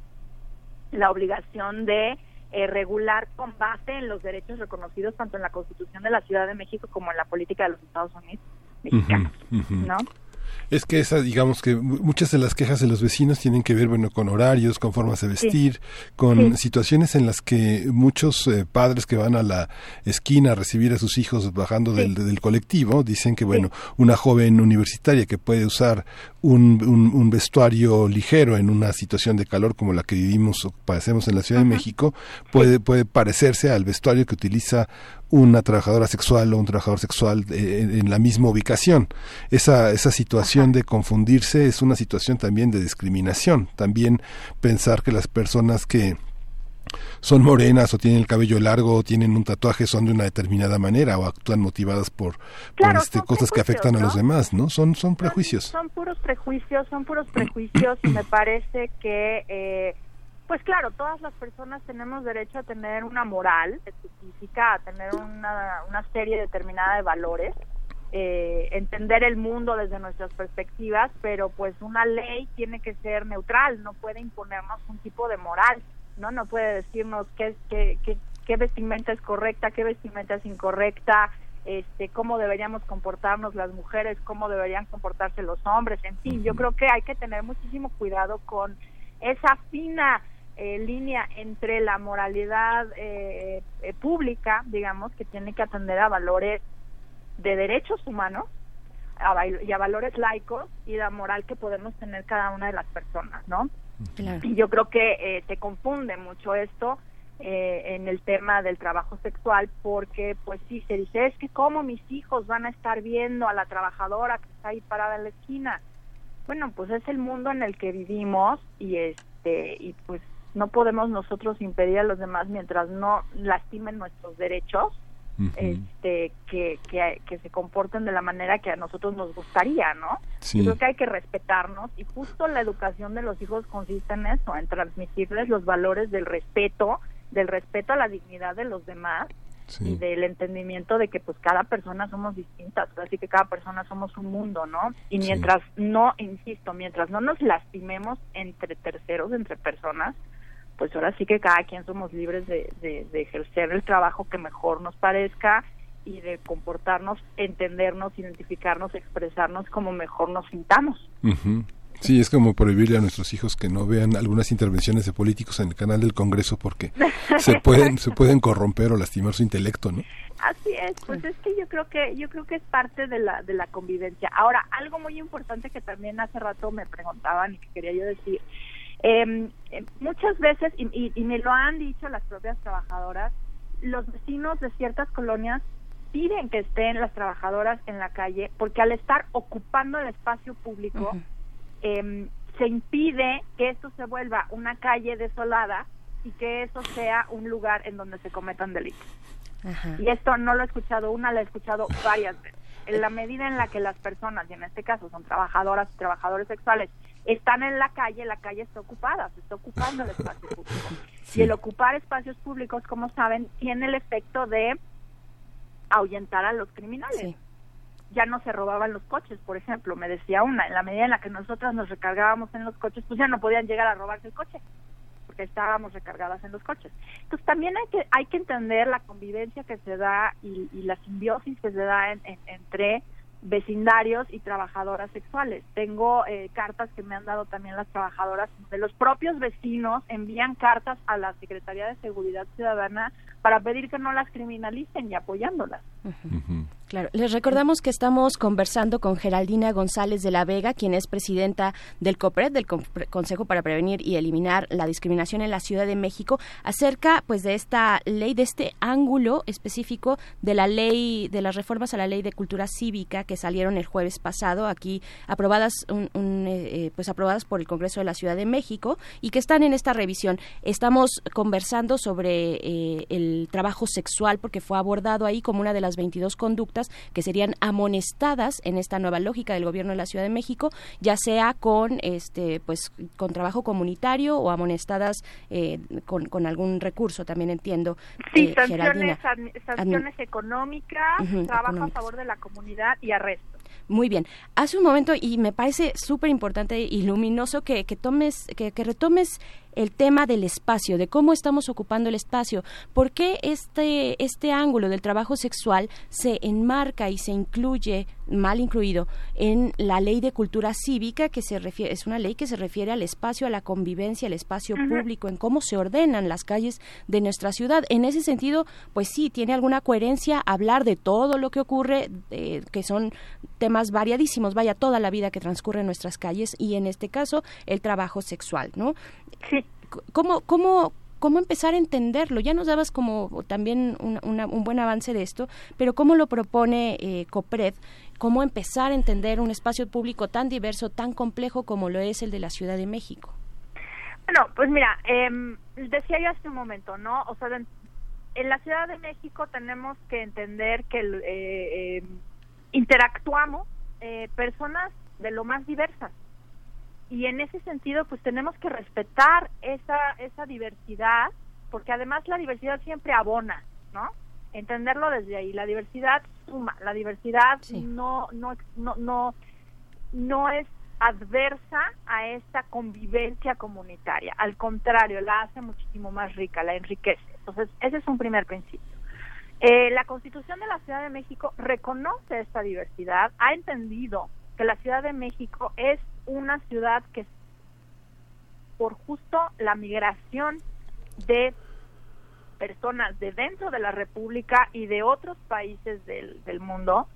la obligación de eh, regular con base en los derechos reconocidos tanto en la Constitución de la Ciudad de México como en la política de los Estados Unidos mexicanos, ¿no? Es que esa, digamos que muchas de las quejas de los vecinos tienen que ver, bueno, con horarios, con formas de vestir, con situaciones en las que muchos eh, padres que van a la esquina a recibir a sus hijos bajando del, del, colectivo dicen que, bueno, una joven universitaria que puede usar un, un, vestuario ligero en una situación de calor como la que vivimos o padecemos en la Ciudad de México puede, puede parecerse al vestuario que utiliza una trabajadora sexual o un trabajador sexual eh, en, la misma ubicación. Esa, esa situación de confundirse es una situación también de discriminación. También pensar que las personas que son morenas o tienen el cabello largo o tienen un tatuaje son de una determinada manera o actúan motivadas por, este, cosas que afectan a los demás, ¿no? Son, son prejuicios. Son, puros prejuicios, son puros prejuicios y me parece que... Eh, pues claro, todas las personas tenemos derecho a tener una moral específica, a tener una, una serie determinada de valores, eh, entender el mundo desde nuestras perspectivas, pero pues una ley tiene que ser neutral, no puede imponernos un tipo de moral, no, no puede decirnos qué, qué, qué, qué vestimenta es correcta, qué vestimenta es incorrecta, este, cómo deberíamos comportarnos las mujeres, cómo deberían comportarse los hombres, en fin, yo creo que hay que tener muchísimo cuidado con esa fina eh, línea entre la moralidad eh, eh, pública, digamos, que tiene que atender a valores de derechos humanos y a valores laicos y la moral que podemos tener cada una de las personas, ¿no? Y yo creo que se confunde mucho esto eh, en el tema del trabajo sexual porque pues sí se dice es que cómo mis hijos van a estar viendo a la trabajadora que está ahí parada en la esquina bueno pues es el mundo en el que vivimos y este y pues no podemos nosotros impedir a los demás mientras no lastimen nuestros derechos este que, que, que, se comporten de la manera que a nosotros nos gustaría no Yo creo que hay que respetarnos y justo la educación de los hijos consiste en eso en transmitirles los valores del respeto del respeto a la dignidad de los demás y del entendimiento de que pues cada persona somos distintas, así que cada persona somos un mundo, ¿no? Y mientras no, insisto, mientras no nos lastimemos entre terceros, entre personas, pues ahora sí que cada quien somos libres de, de, ejercer el trabajo que mejor nos parezca y de comportarnos, entendernos, identificarnos, expresarnos como mejor nos sintamos. Sí, es como prohibirle a nuestros hijos que no vean algunas intervenciones de políticos en el canal del Congreso porque se pueden se pueden corromper o lastimar su intelecto, ¿no? Así es, pues es que yo creo que yo creo que es parte de la de la convivencia. Ahora, algo muy importante que también hace rato me preguntaban y que quería yo decir, eh, muchas veces y, y me lo han dicho las propias trabajadoras, los vecinos de ciertas colonias piden que estén las trabajadoras en la calle porque al estar ocupando el espacio público eh, se impide que esto se vuelva una calle desolada y que eso sea un lugar en donde se cometan delitos. Y esto no lo he escuchado una, lo he escuchado varias veces. En la medida en la que las personas, y en este caso son trabajadoras y trabajadores sexuales, están en la calle, la calle está ocupada, se está ocupando el espacio público. Y el ocupar espacios públicos, como saben, tiene el efecto de ahuyentar a los criminales ya no se robaban los coches, por ejemplo, me decía una, en la medida en la que nosotras nos recargábamos en los coches, pues ya no podían llegar a robarse el coche, porque estábamos recargadas en los coches. Entonces también hay que hay que entender la convivencia que se da y, la simbiosis que se da entre vecindarios y trabajadoras sexuales. Tengo eh, cartas que me han dado también las trabajadoras de los propios vecinos envían cartas a la Secretaría de Seguridad Ciudadana para pedir que no las criminalicen y apoyándolas. Claro, les recordamos que estamos conversando con Geraldina González de la Vega, quien es presidenta del COPRED, del Consejo para Prevenir y Eliminar la Discriminación en la Ciudad de México, acerca pues de esta ley, de este ángulo específico de la ley, de las reformas a la ley de cultura cívica que salieron el jueves pasado, aquí aprobadas, un, eh, eh, pues aprobadas por el Congreso de la Ciudad de México y que están en esta revisión. Estamos conversando sobre eh, el trabajo sexual porque fue abordado ahí como una de las 22 conductas que serían amonestadas en esta nueva lógica del gobierno de la Ciudad de México, ya sea con este pues con trabajo comunitario o amonestadas eh, con, algún recurso, también entiendo. Sí, eh, sanciones, económicas, trabajo a favor de la comunidad y arresto. Muy bien. Hace un momento, y me parece súper importante y luminoso que, que tomes, que, que, retomes el tema del espacio, de cómo estamos ocupando el espacio, por qué este, este ángulo del trabajo sexual se enmarca y se incluye, mal incluido, en la ley de cultura cívica, que se refiere, es una ley que se refiere al espacio, a la convivencia, al espacio público, en cómo se ordenan las calles de nuestra ciudad. En ese sentido, pues sí, tiene alguna coherencia hablar de todo lo que ocurre, que son temas variadísimos, vaya, toda la vida que transcurre en nuestras calles y en este caso el trabajo sexual, ¿no? Sí. ¿Cómo, cómo, cómo empezar a entenderlo? Ya nos dabas como también un buen avance de esto, pero ¿cómo lo propone eh, COPRED? ¿Cómo empezar a entender un espacio público tan diverso, tan complejo como lo es el de la Ciudad de México? Bueno, pues mira, eh, decía yo hace un momento, ¿no? O sea, en la Ciudad de México tenemos que entender que eh, em, interactuamos eh, personas de lo más diversas y en ese sentido pues tenemos que respetar esa esa diversidad porque además la diversidad siempre abona no entenderlo desde ahí. La diversidad suma la diversidad no, no no no no es adversa a esta convivencia comunitaria. Al contrario la hace muchísimo más rica la enriquece. Entonces ese es un primer principio. Eh, la Constitución de la Ciudad de México reconoce esta diversidad, ha entendido que la Ciudad de México es una ciudad que por justo la migración de personas de dentro de la República y de otros países del, del mundo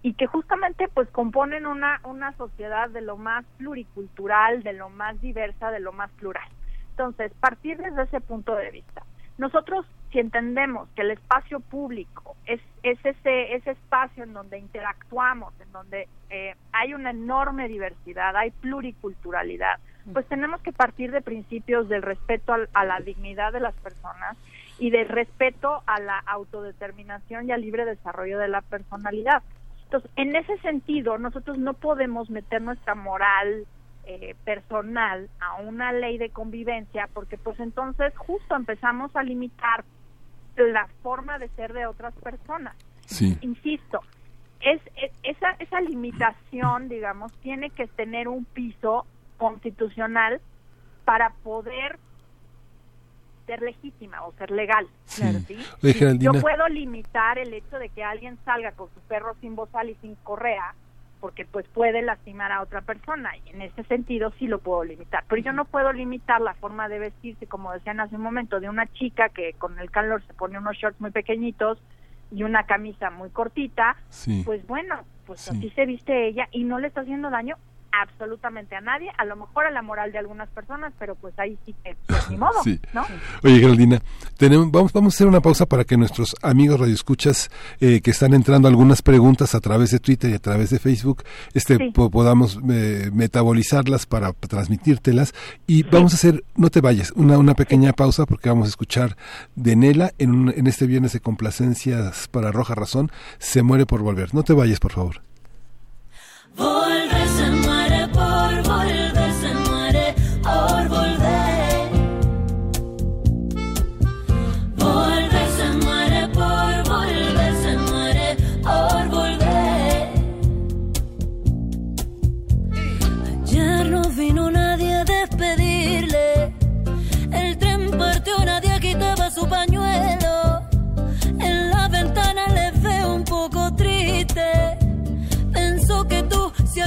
y que justamente pues componen una, una sociedad de lo más pluricultural, de lo más diversa, de lo más plural. Entonces, partir desde ese punto de vista. Nosotros, si entendemos que el espacio público es, es ese, ese espacio en donde interactuamos, en donde eh, hay una enorme diversidad, hay pluriculturalidad, pues tenemos que partir de principios del respeto al- a la dignidad de las personas y del respeto a la autodeterminación y al libre desarrollo de la personalidad. Entonces, en ese sentido, nosotros no podemos meter nuestra moral eh, personal a una ley de convivencia, porque pues entonces justo empezamos a limitar la forma de ser de otras personas. Sí. Insisto, es, es- esa, esa limitación, digamos, tiene que tener un piso constitucional para poder ser legítima o ser legal. Sí. ¿sí? Oye, Geraldina. Yo puedo limitar el hecho de que alguien salga con su perro sin bozal y sin correa, porque pues puede lastimar a otra persona y en ese sentido sí lo puedo limitar. Pero yo no puedo limitar la forma de vestirse, como decían hace un momento, de una chica que con el calor se pone unos shorts muy pequeñitos y una camisa muy cortita. Sí. Pues bueno, pues Sí. así se viste ella y no le está haciendo daño absolutamente a nadie, a lo mejor a la moral de algunas personas, pero pues ahí sí que pues, ni modo, Sí. ¿no? Oye, Geraldina, tenemos, vamos, vamos a hacer una pausa para que nuestros amigos radioescuchas eh, que están entrando algunas preguntas a través de Twitter y a través de Facebook, este, Sí. po- podamos eh, metabolizarlas para transmitírtelas. Y vamos a hacer, no te vayas, una, una pequeña pausa porque vamos a escuchar de Nela en, un- en este viernes de complacencias para Roja Razón, Se muere por volver. No te vayas, por favor.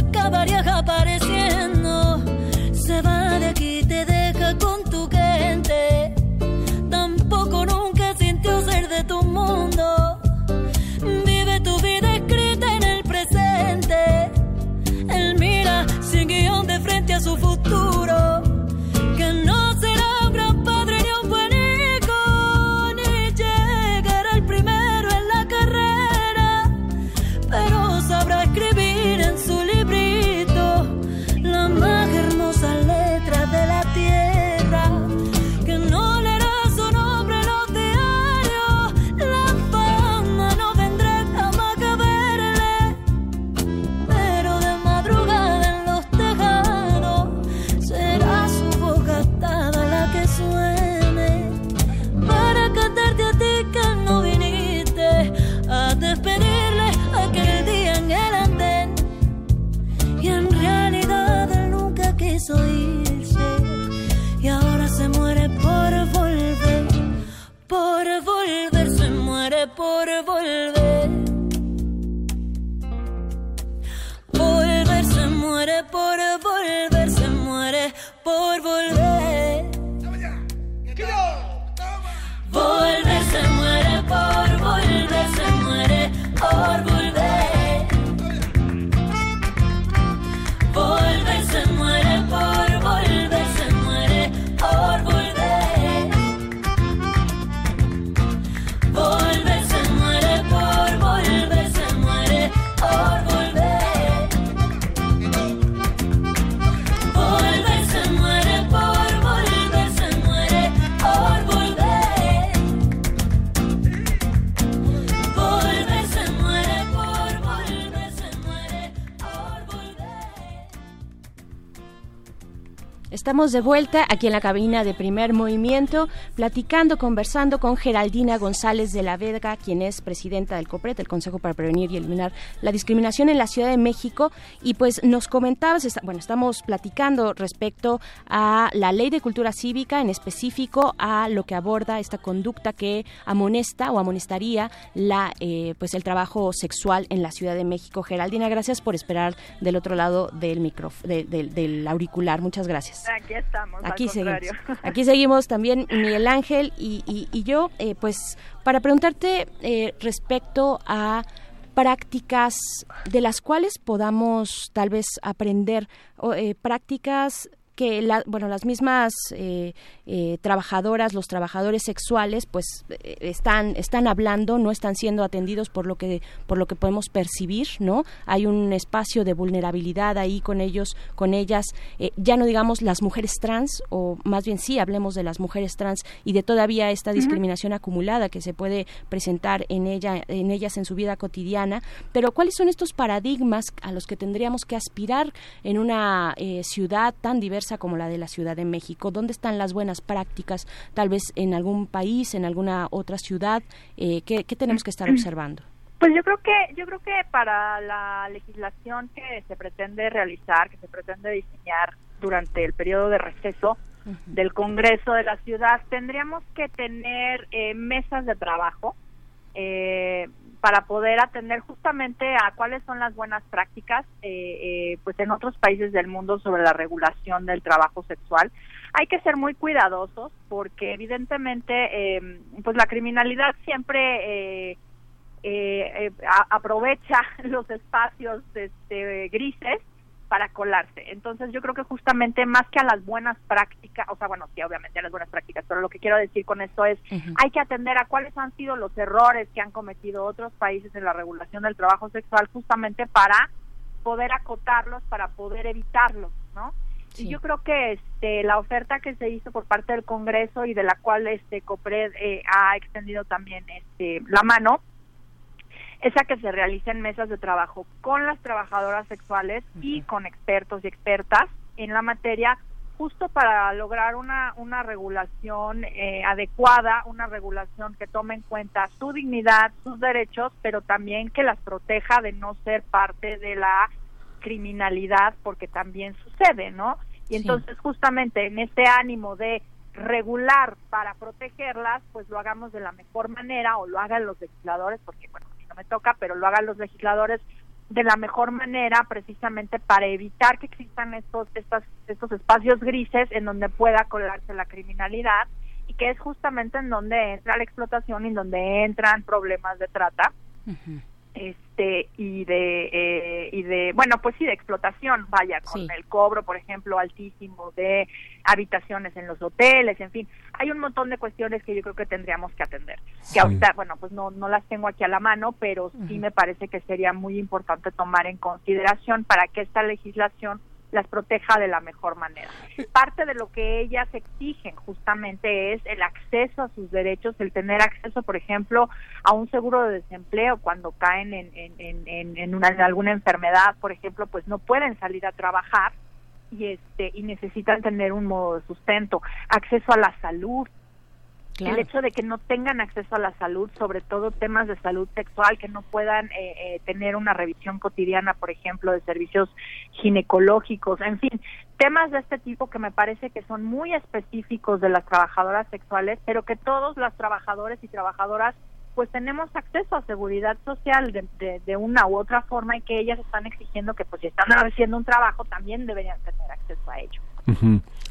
Acabarías apareciendo. Se va por volver Estamos de vuelta aquí en la cabina de primer movimiento, platicando, conversando con Geraldina González de la Vega, quien es presidenta del COPRET, el Consejo para Prevenir y Eliminar la Discriminación en la Ciudad de México. Y pues nos comentabas, bueno, estamos platicando respecto a la ley de cultura cívica, en específico a lo que aborda esta conducta que amonesta o amonestaría la, eh, pues el trabajo sexual en la Ciudad de México. Geraldina, gracias por esperar del otro lado del del auricular. Muchas gracias. Aquí estamos. Aquí seguimos. Aquí seguimos también Miguel Ángel y, y, yo, eh, pues para preguntarte eh, respecto a prácticas de las cuales podamos tal vez aprender, eh, prácticas que la, bueno las mismas eh, eh, trabajadoras los trabajadores sexuales pues eh, están están hablando no están siendo atendidos por lo que por lo que podemos percibir no hay un espacio de vulnerabilidad ahí con ellos con ellas ya no digamos las mujeres trans o más bien sí hablemos de las mujeres trans y de todavía esta discriminación acumulada que se puede presentar en ella en ellas en su vida cotidiana. Pero cuáles son estos paradigmas a los que tendríamos que aspirar en una ciudad tan diversa como la de la Ciudad de México? ¿Dónde están las buenas prácticas? Tal vez en algún país, en alguna otra ciudad. Eh, ¿qué, tenemos que estar observando? Pues yo creo que yo creo que para la legislación que se pretende realizar, que se pretende diseñar durante el periodo de receso del Congreso de la ciudad, tendríamos que tener eh, mesas de trabajo eh, para poder atender justamente a cuáles son las buenas prácticas eh, eh, pues en otros países del mundo sobre la regulación del trabajo sexual. Hay que ser muy cuidadosos porque evidentemente eh, pues la criminalidad siempre aprovecha los espacios este, grises para colarse. Entonces yo creo que justamente más que a las buenas prácticas, o sea, bueno, sí, obviamente a las buenas prácticas, pero lo que quiero decir con esto es, hay que atender a cuáles han sido los errores que han cometido otros países en la regulación del trabajo sexual justamente para poder acotarlos, para poder evitarlos, ¿no? Y yo creo que este, la oferta que se hizo por parte del Congreso y de la cual este COPRED eh, ha extendido también este, la mano, es a que se realicen mesas de trabajo con las trabajadoras sexuales y con expertos y expertas en la materia justo para lograr una, una regulación eh, adecuada, una regulación que tome en cuenta su dignidad, sus derechos, pero también que las proteja de no ser parte de la criminalidad, porque también sucede, ¿no? Y entonces justamente en este ánimo de regular para protegerlas, pues lo hagamos de la mejor manera o lo hagan los legisladores, porque bueno, me toca, pero lo hagan los legisladores de la mejor manera precisamente para evitar que existan estos estos, estos espacios grises en donde pueda colarse la criminalidad y que es justamente en donde entra la explotación y en donde entran problemas de trata este y de eh, y de bueno pues sí de explotación vaya con el cobro por ejemplo altísimo de habitaciones en los hoteles en fin hay un montón de cuestiones que yo creo que tendríamos que atender que ahorita bueno pues no no las tengo aquí a la mano pero sí me parece que sería muy importante tomar en consideración para que esta legislación las proteja de la mejor manera. Parte de lo que ellas exigen justamente es el acceso a sus derechos, el tener acceso, por ejemplo, a un seguro de desempleo cuando caen en, en, en, una, en alguna enfermedad, por ejemplo, pues no pueden salir a trabajar y este y necesitan tener un modo de sustento, acceso a la salud, el hecho de que no tengan acceso a la salud, sobre todo temas de salud sexual, que no puedan eh, eh, tener una revisión cotidiana, por ejemplo, de servicios ginecológicos, en fin, temas de este tipo que me parece que son muy específicos de las trabajadoras sexuales, pero que todos las trabajadores y trabajadoras pues tenemos acceso a seguridad social de, de, una u otra forma y que ellas están exigiendo que pues si están haciendo un trabajo también deberían tener acceso a ello.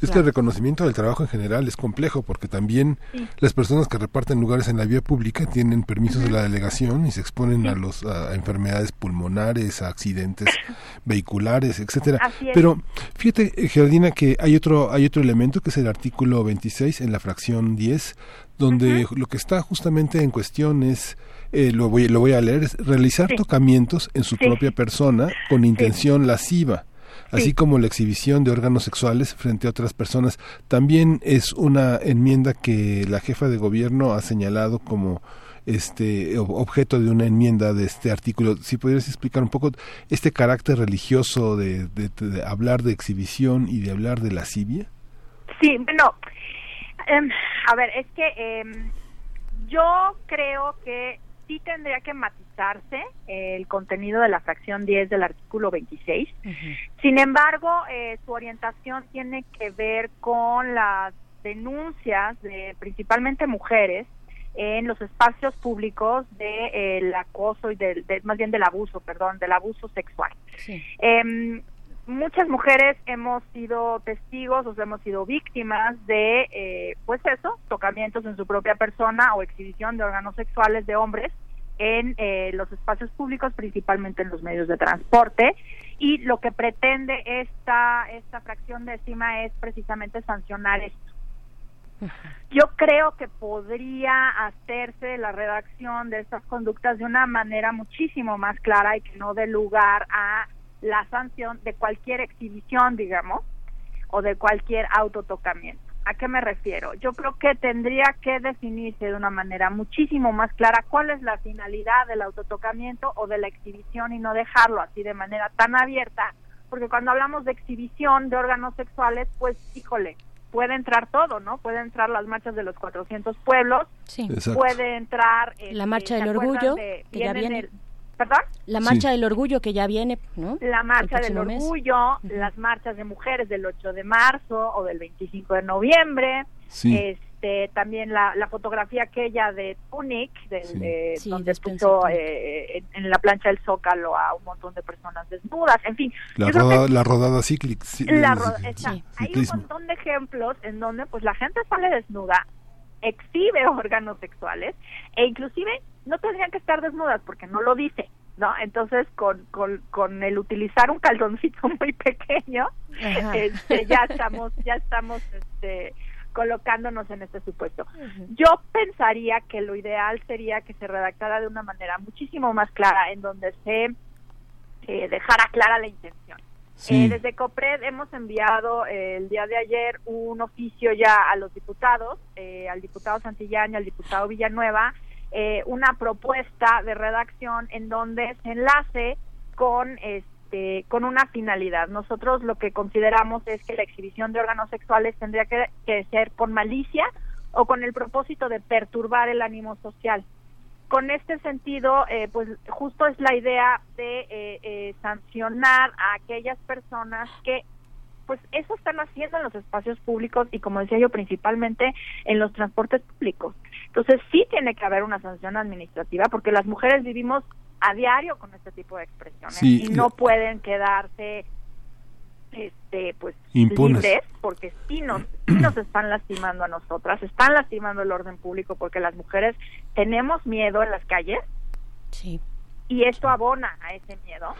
Es que el reconocimiento del trabajo en general es complejo porque también las personas que reparten lugares en la vía pública tienen permisos de la delegación y se exponen a los a enfermedades pulmonares, a accidentes vehiculares, etcétera. Pero fíjate, eh, Geraldina, que hay otro hay otro elemento que es el artículo 26 en la fracción 10 donde lo que está justamente en cuestión es eh, lo voy lo voy a leer es realizar tocamientos en su propia persona con intención lasciva así como la exhibición de órganos sexuales frente a otras personas. También es una enmienda que la jefa de gobierno ha señalado como este objeto de una enmienda de este artículo. Si pudieras explicar un poco este carácter religioso de, hablar de exhibición y de hablar de lascivia. Sí, bueno, em, a ver, es que em, yo creo que sí tendría que el contenido de la fracción 10 del artículo 26. Sin embargo, eh, su orientación tiene que ver con las denuncias de principalmente mujeres en los espacios públicos del acoso y del, más bien del abuso, perdón, del abuso sexual. Em, muchas mujeres hemos sido testigos o hemos sido víctimas de, eh, pues eso, tocamientos en su propia persona o exhibición de órganos sexuales de hombres en eh, los espacios públicos, principalmente en los medios de transporte. Y lo que pretende esta, esta fracción décima es precisamente sancionar esto. Yo creo que podría hacerse la redacción de estas conductas de una manera muchísimo más clara y que no dé lugar a la sanción de cualquier exhibición, digamos, o de cualquier autotocamiento. ¿A qué me refiero? Yo creo que tendría que definirse de una manera muchísimo más clara cuál es la finalidad del autotocamiento o de la exhibición y no dejarlo así de manera tan abierta, porque cuando hablamos de exhibición de órganos sexuales, pues híjole, puede entrar todo, ¿no? Puede entrar las marchas de los 400 pueblos, puede entrar... la este, marcha del orgullo, que ya viene. ¿Perdón? La marcha del orgullo que ya viene, ¿no? La marcha del orgullo, las marchas de mujeres del 8 de marzo o del 25 de noviembre. Este, también la, fotografía aquella de Tunic, de, donde puso eh, en, la plancha del Zócalo a un montón de personas desnudas, en fin. La, rodada, la rodada cíclica. Hay un montón de ejemplos en donde pues la gente sale desnuda, exhibe órganos sexuales e inclusive no tendrían que estar desnudas porque no lo dice, ¿no? Entonces, con, con, con el utilizar un calzoncito muy pequeño, este, ya estamos, ya estamos este, colocándonos en este supuesto. Yo pensaría que lo ideal sería que se redactara de una manera muchísimo más clara, en donde se eh, dejara clara la intención. Eh, desde COPRED hemos enviado eh, el día de ayer un oficio ya a los diputados, al diputado Santillán y al diputado Villanueva, eh, una propuesta de redacción en donde se enlace con este con una finalidad. Nosotros lo que consideramos es que la exhibición de órganos sexuales tendría que, ser con malicia o con el propósito de perturbar el ánimo social. Con este sentido, eh, pues justo es la idea de eh, sancionar a aquellas personas que pues eso están haciendo en los espacios públicos y como decía yo principalmente en los transportes públicos. Entonces sí tiene que haber una sanción administrativa porque las mujeres vivimos a diario con este tipo de expresiones y no pueden quedarse este pues libres porque sí nos, nos están lastimando a nosotras, están lastimando el orden público porque las mujeres tenemos miedo en las calles. Sí. y esto abona a ese miedo.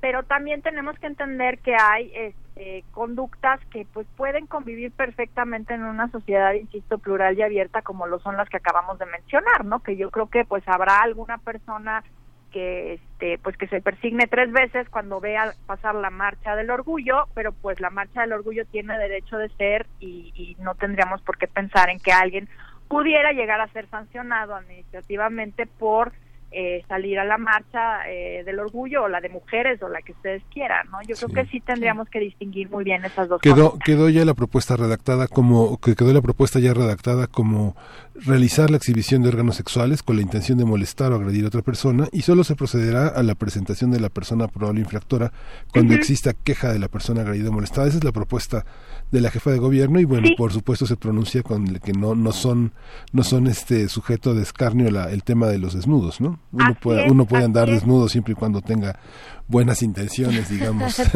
Pero también tenemos que entender que hay este, conductas que pues pueden convivir perfectamente en una sociedad insisto plural y abierta como lo son las que acabamos de mencionar no que yo creo que pues habrá alguna persona que este pues que se persigne tres veces cuando vea pasar la marcha del orgullo pero pues la marcha del orgullo tiene derecho de ser y, y no tendríamos por qué pensar en que alguien pudiera llegar a ser sancionado administrativamente por eh, salir a la marcha eh, del orgullo o la de mujeres o la que ustedes quieran, ¿no? Yo creo que sí tendríamos que distinguir muy bien esas dos quedó, Quedó ya la propuesta redactada como, que quedó la propuesta ya redactada como realizar la exhibición de órganos sexuales con la intención de molestar o agredir a otra persona y solo se procederá a la presentación de la persona probable infractora cuando exista queja de la persona agredida o molestada. Esa es la propuesta de la jefa de gobierno y bueno por supuesto se pronuncia con que no no son no son este sujeto de escarnio el tema de los desnudos no uno puede uno puede andar desnudo siempre y cuando tenga buenas intenciones digamos.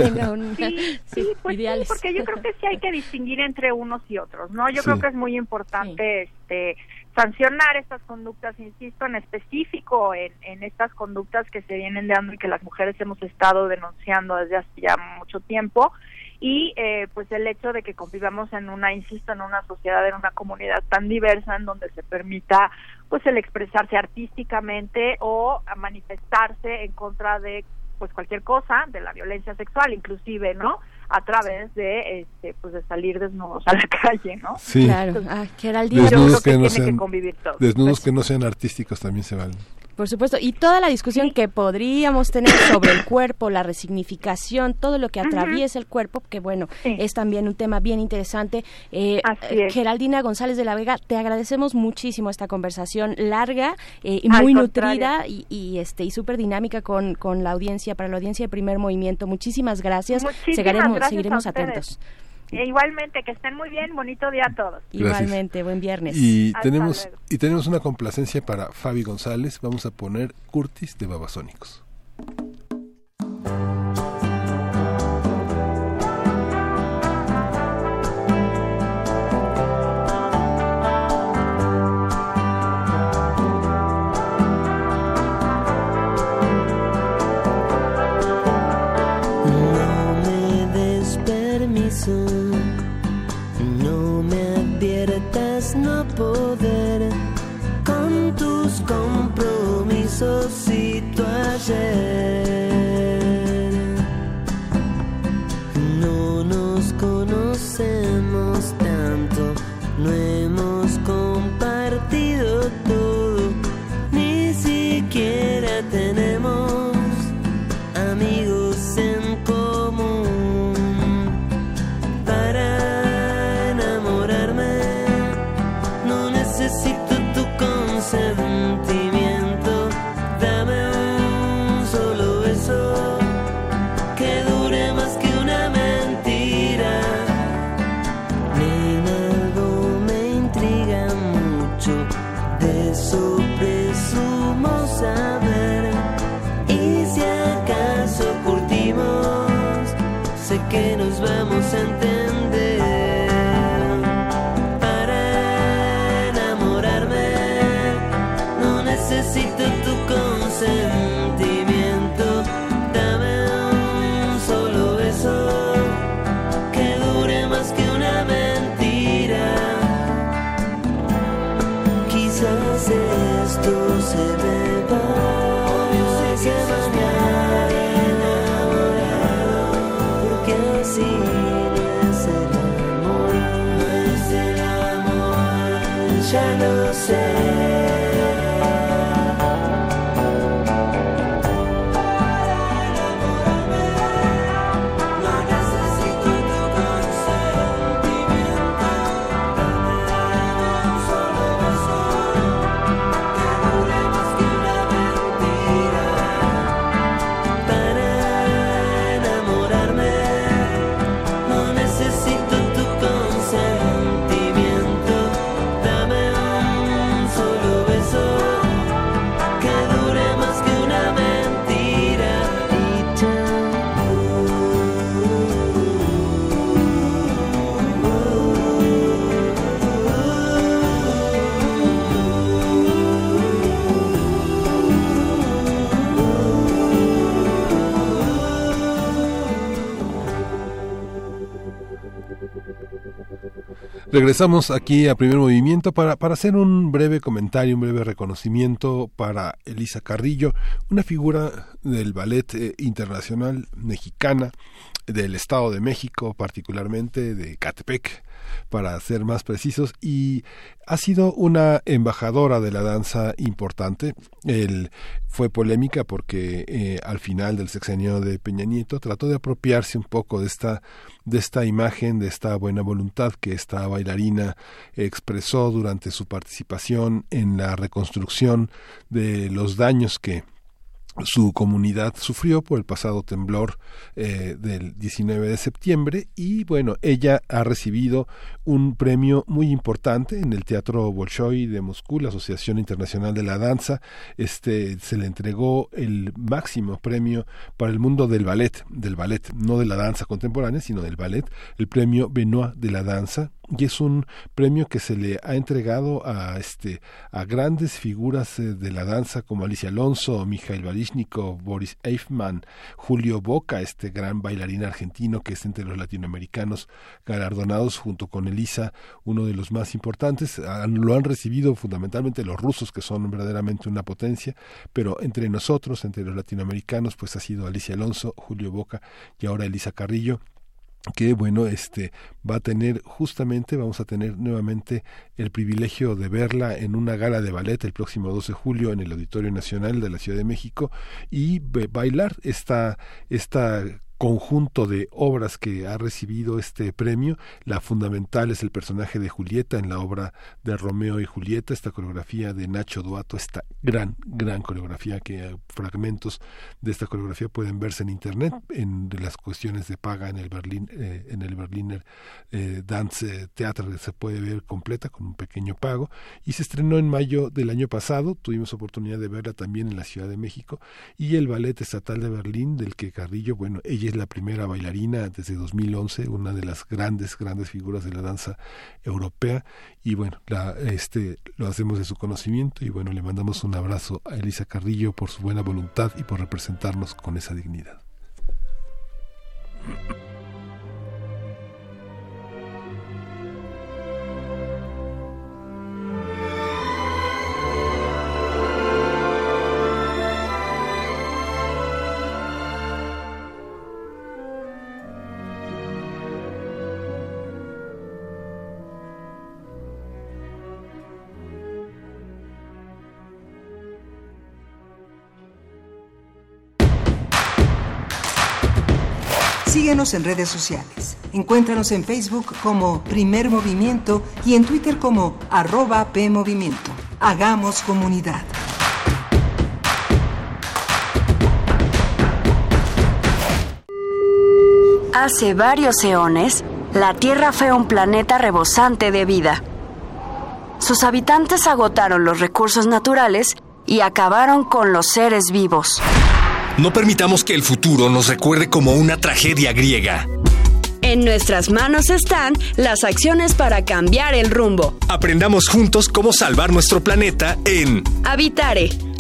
Sí, sí, pues sí, porque yo creo que sí hay que distinguir entre unos y otros no yo creo que es muy importante este sancionar estas conductas, insisto, en específico en, en estas conductas que se vienen dando y que las mujeres hemos estado denunciando desde hace ya mucho tiempo. Y eh, pues el hecho de que convivamos en una, insisto, en una sociedad, en una comunidad tan diversa en donde se permita pues el expresarse artísticamente o manifestarse en contra de pues cualquier cosa, de la violencia sexual inclusive, ¿no? a través de este pues de salir desnudos a la calle, ¿no? Sí. Claro, ah. Desnudos que que, no tiene que sean, convivir todos. desnudos Pues que no sean artísticos también se valen. Por supuesto, y toda la discusión que podríamos tener sobre el cuerpo, la resignificación, todo lo que atraviesa el cuerpo, que bueno, es también un tema bien interesante. Eh, eh. Geraldina González de la Vega, te agradecemos muchísimo esta conversación larga eh, y muy nutrida y, y, este y súper dinámica con, con la audiencia, para la audiencia de primer movimiento. Muchísimas gracias. Muchísimas Seguiremos, gracias seguiremos atentos. E igualmente, que estén muy bien, bonito día a todos. Igualmente, buen viernes. Y Hasta tenemos, luego. y tenemos una complacencia para Fabi González. Vamos a poner Curtis de Babasónicos. Regresamos aquí a primer movimiento para, para hacer un breve comentario, un breve reconocimiento para Elisa Carrillo, una figura del ballet eh, internacional mexicana, del Estado de México, particularmente de Catepec, para ser más precisos, y ha sido una embajadora de la danza importante. Él fue polémica porque eh, al final del sexenio de Peña Nieto trató de apropiarse un poco de esta de esta imagen, de esta buena voluntad que esta bailarina expresó durante su participación en la reconstrucción de los daños que su comunidad sufrió por el pasado temblor eh, del 19 de septiembre y bueno, ella ha recibido un premio muy importante en el Teatro Bolshoi de Moscú, la Asociación Internacional de la Danza. Este se le entregó el máximo premio para el mundo del ballet, del ballet, no de la danza contemporánea, sino del ballet, el premio Benoit de la danza y es un premio que se le ha entregado a este a grandes figuras eh, de la danza como Alicia Alonso, Mikhail Baryshnikov, Boris Eifman, Julio Boca, este gran bailarín argentino que es entre los latinoamericanos galardonados junto con Elisa, uno de los más importantes. Han- lo han recibido fundamentalmente los rusos que son verdaderamente una potencia, pero entre nosotros, entre los latinoamericanos, pues ha sido Alicia Alonso, Julio Boca y ahora Elisa Carrillo que bueno este va a tener justamente vamos a tener nuevamente el privilegio de verla en una gala de ballet el próximo 12 de julio en el Auditorio Nacional de la Ciudad de México y bailar esta esta conjunto de obras que ha recibido este premio. La fundamental es el personaje de Julieta en la obra de Romeo y Julieta, esta coreografía de Nacho Duato, esta gran, gran coreografía que fragmentos de esta coreografía pueden verse en internet en las cuestiones de paga en el Berlín, eh, en el Berliner eh, Dance Theater se puede ver completa con un pequeño pago y se estrenó en mayo del año pasado. Tuvimos oportunidad de verla también en la Ciudad de México y el Ballet Estatal de Berlín del que Carrillo, bueno, ella es la primera bailarina desde 2011, una de las grandes, grandes figuras de la danza europea. Y bueno, este, lo hacemos de su conocimiento y bueno, le mandamos un abrazo a Elisa Carrillo por su buena voluntad y por representarnos con esa dignidad. Síguenos en redes sociales. Encuéntranos en Facebook como Primer Movimiento y en Twitter como arroba PMovimiento. Hagamos comunidad. Hace varios eones, la Tierra fue un planeta rebosante de vida. Sus habitantes agotaron los recursos naturales y acabaron con los seres vivos. No permitamos que el futuro nos recuerde como una tragedia griega. En nuestras manos están las acciones para cambiar el rumbo. Aprendamos juntos cómo salvar nuestro planeta en Habitare,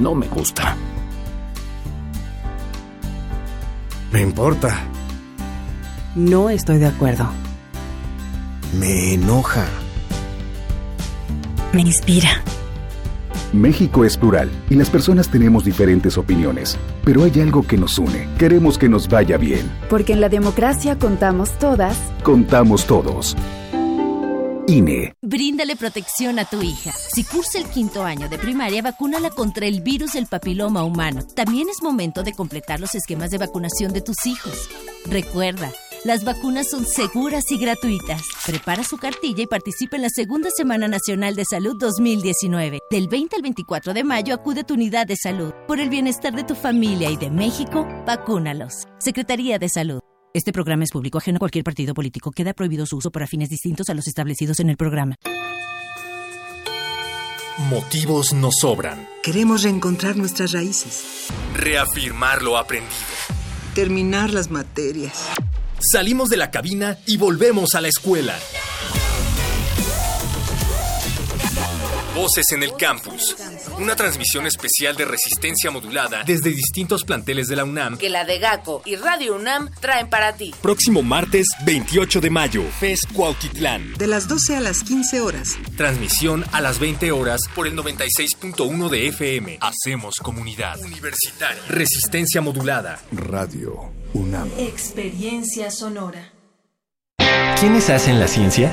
No me gusta. Me importa. No estoy de acuerdo. Me enoja. Me inspira. México es plural y las personas tenemos diferentes opiniones, pero hay algo que nos une. Queremos que nos vaya bien. Porque en la democracia contamos todas. Contamos todos. Bríndale protección a tu hija. Si cursa el quinto año de primaria, vacúnala contra el virus del papiloma humano. También es momento de completar los esquemas de vacunación de tus hijos. Recuerda, las vacunas son seguras y gratuitas. Prepara su cartilla y participa en la Segunda Semana Nacional de Salud 2019. Del 20 al 24 de mayo acude a tu unidad de salud. Por el bienestar de tu familia y de México, vacúnalos. Secretaría de Salud. Este programa es público ajeno a cualquier partido político. Queda prohibido su uso para fines distintos a los establecidos en el programa. Motivos nos sobran. Queremos reencontrar nuestras raíces. Reafirmar lo aprendido. Terminar las materias. Salimos de la cabina y volvemos a la escuela. Voces en el campus. Una transmisión especial de resistencia modulada desde distintos planteles de la UNAM. Que la de GACO y Radio UNAM traen para ti. Próximo martes 28 de mayo, FES Cuautitlán. De las 12 a las 15 horas. Transmisión a las 20 horas por el 96.1 de FM. Hacemos comunidad. Universitaria. Resistencia modulada. Radio UNAM. Experiencia sonora. ¿Quiénes hacen la ciencia?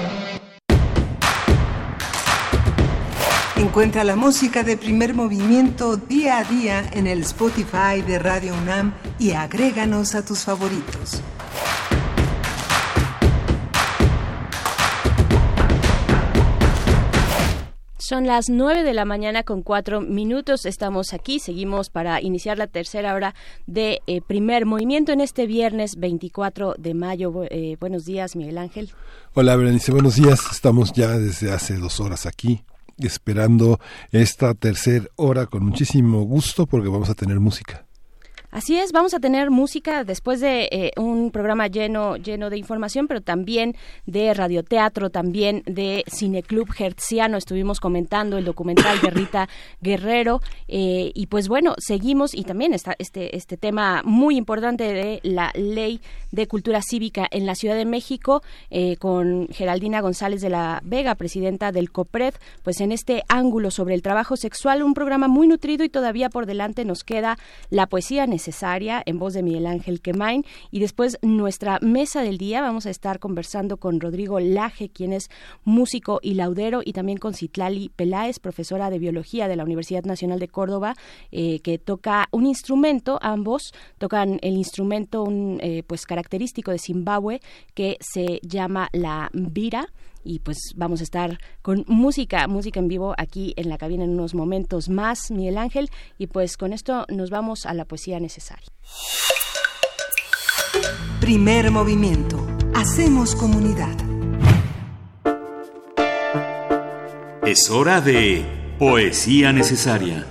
Encuentra la música de primer movimiento día a día en el Spotify de Radio UNAM y agréganos a tus favoritos. Son las 9 de la mañana con 4 minutos. Estamos aquí, seguimos para iniciar la tercera hora de eh, primer movimiento en este viernes 24 de mayo. Eh, buenos días, Miguel Ángel. Hola, Berenice, buenos días. Estamos ya desde hace dos horas aquí esperando esta tercera hora con muchísimo gusto porque vamos a tener música. Así es, vamos a tener música después de eh, un programa lleno, lleno de información, pero también de radioteatro, también de Cineclub Hertziano. Estuvimos comentando el documental de Rita Guerrero eh, y pues bueno, seguimos y también está este, este tema muy importante de la ley de cultura cívica en la Ciudad de México eh, con Geraldina González de la Vega, presidenta del COPRED, pues en este ángulo sobre el trabajo sexual, un programa muy nutrido y todavía por delante nos queda la poesía necesaria en voz de Miguel Ángel Quemain. Y después nuestra mesa del día vamos a estar conversando con Rodrigo Laje, quien es músico y laudero y también con Citlali Peláez, profesora de biología de la Universidad Nacional de Córdoba, eh, que toca un instrumento, ambos tocan el instrumento un, eh, pues característico de Zimbabue que se llama la vira y pues vamos a estar con música, música en vivo aquí en la cabina en unos momentos más, Miguel Ángel, y pues con esto nos vamos a la poesía necesaria. Primer movimiento. Hacemos comunidad. Es hora de Poesía Necesaria.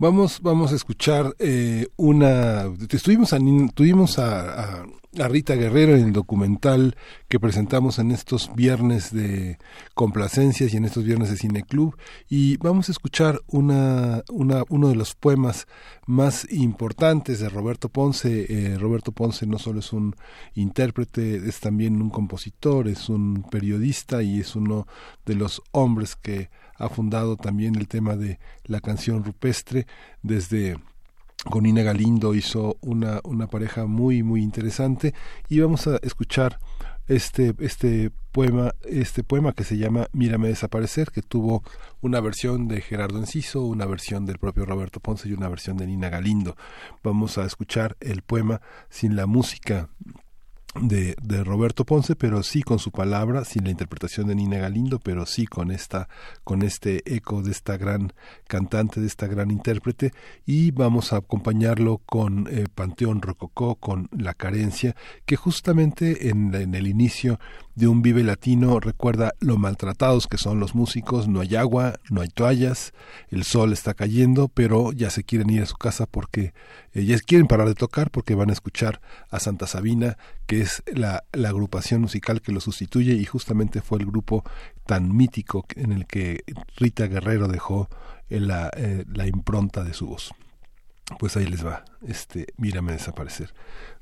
Vamos, vamos a escuchar eh, una. Estuvimos a, tuvimos a, a- Rita Guerrero en el documental que presentamos en estos viernes de complacencias y en estos viernes de Cineclub. Y vamos a escuchar una, una, uno de los poemas más importantes de Roberto Ponce. Eh, Roberto Ponce no solo es un intérprete, es también un compositor, es un periodista y es uno de los hombres que ha fundado también el tema de la canción rupestre. Desde con Ina Galindo hizo una, una pareja muy muy interesante. Y vamos a escuchar este este poema este poema que se llama Mírame desaparecer que tuvo una versión de Gerardo Enciso, una versión del propio Roberto Ponce y una versión de Nina Galindo. Vamos a escuchar el poema sin la música de, de Roberto Ponce, pero sí con su palabra, sin la interpretación de Nina Galindo, pero sí con esta, con este eco de esta gran cantante, de esta gran intérprete, y vamos a acompañarlo con eh, Panteón Rococó, con La Carencia, que justamente en, en el inicio de un Vive Latino recuerda lo maltratados que son los músicos, no hay agua, no hay toallas, el sol está cayendo, pero ya se quieren ir a su casa porque ya quieren parar de tocar porque van a escuchar a Santa Sabina, que es la, la agrupación musical que lo sustituye y justamente fue el grupo tan mítico en el que Rita Guerrero dejó eh, la, eh, la impronta de su voz. Pues ahí les va, este, mírame desaparecer.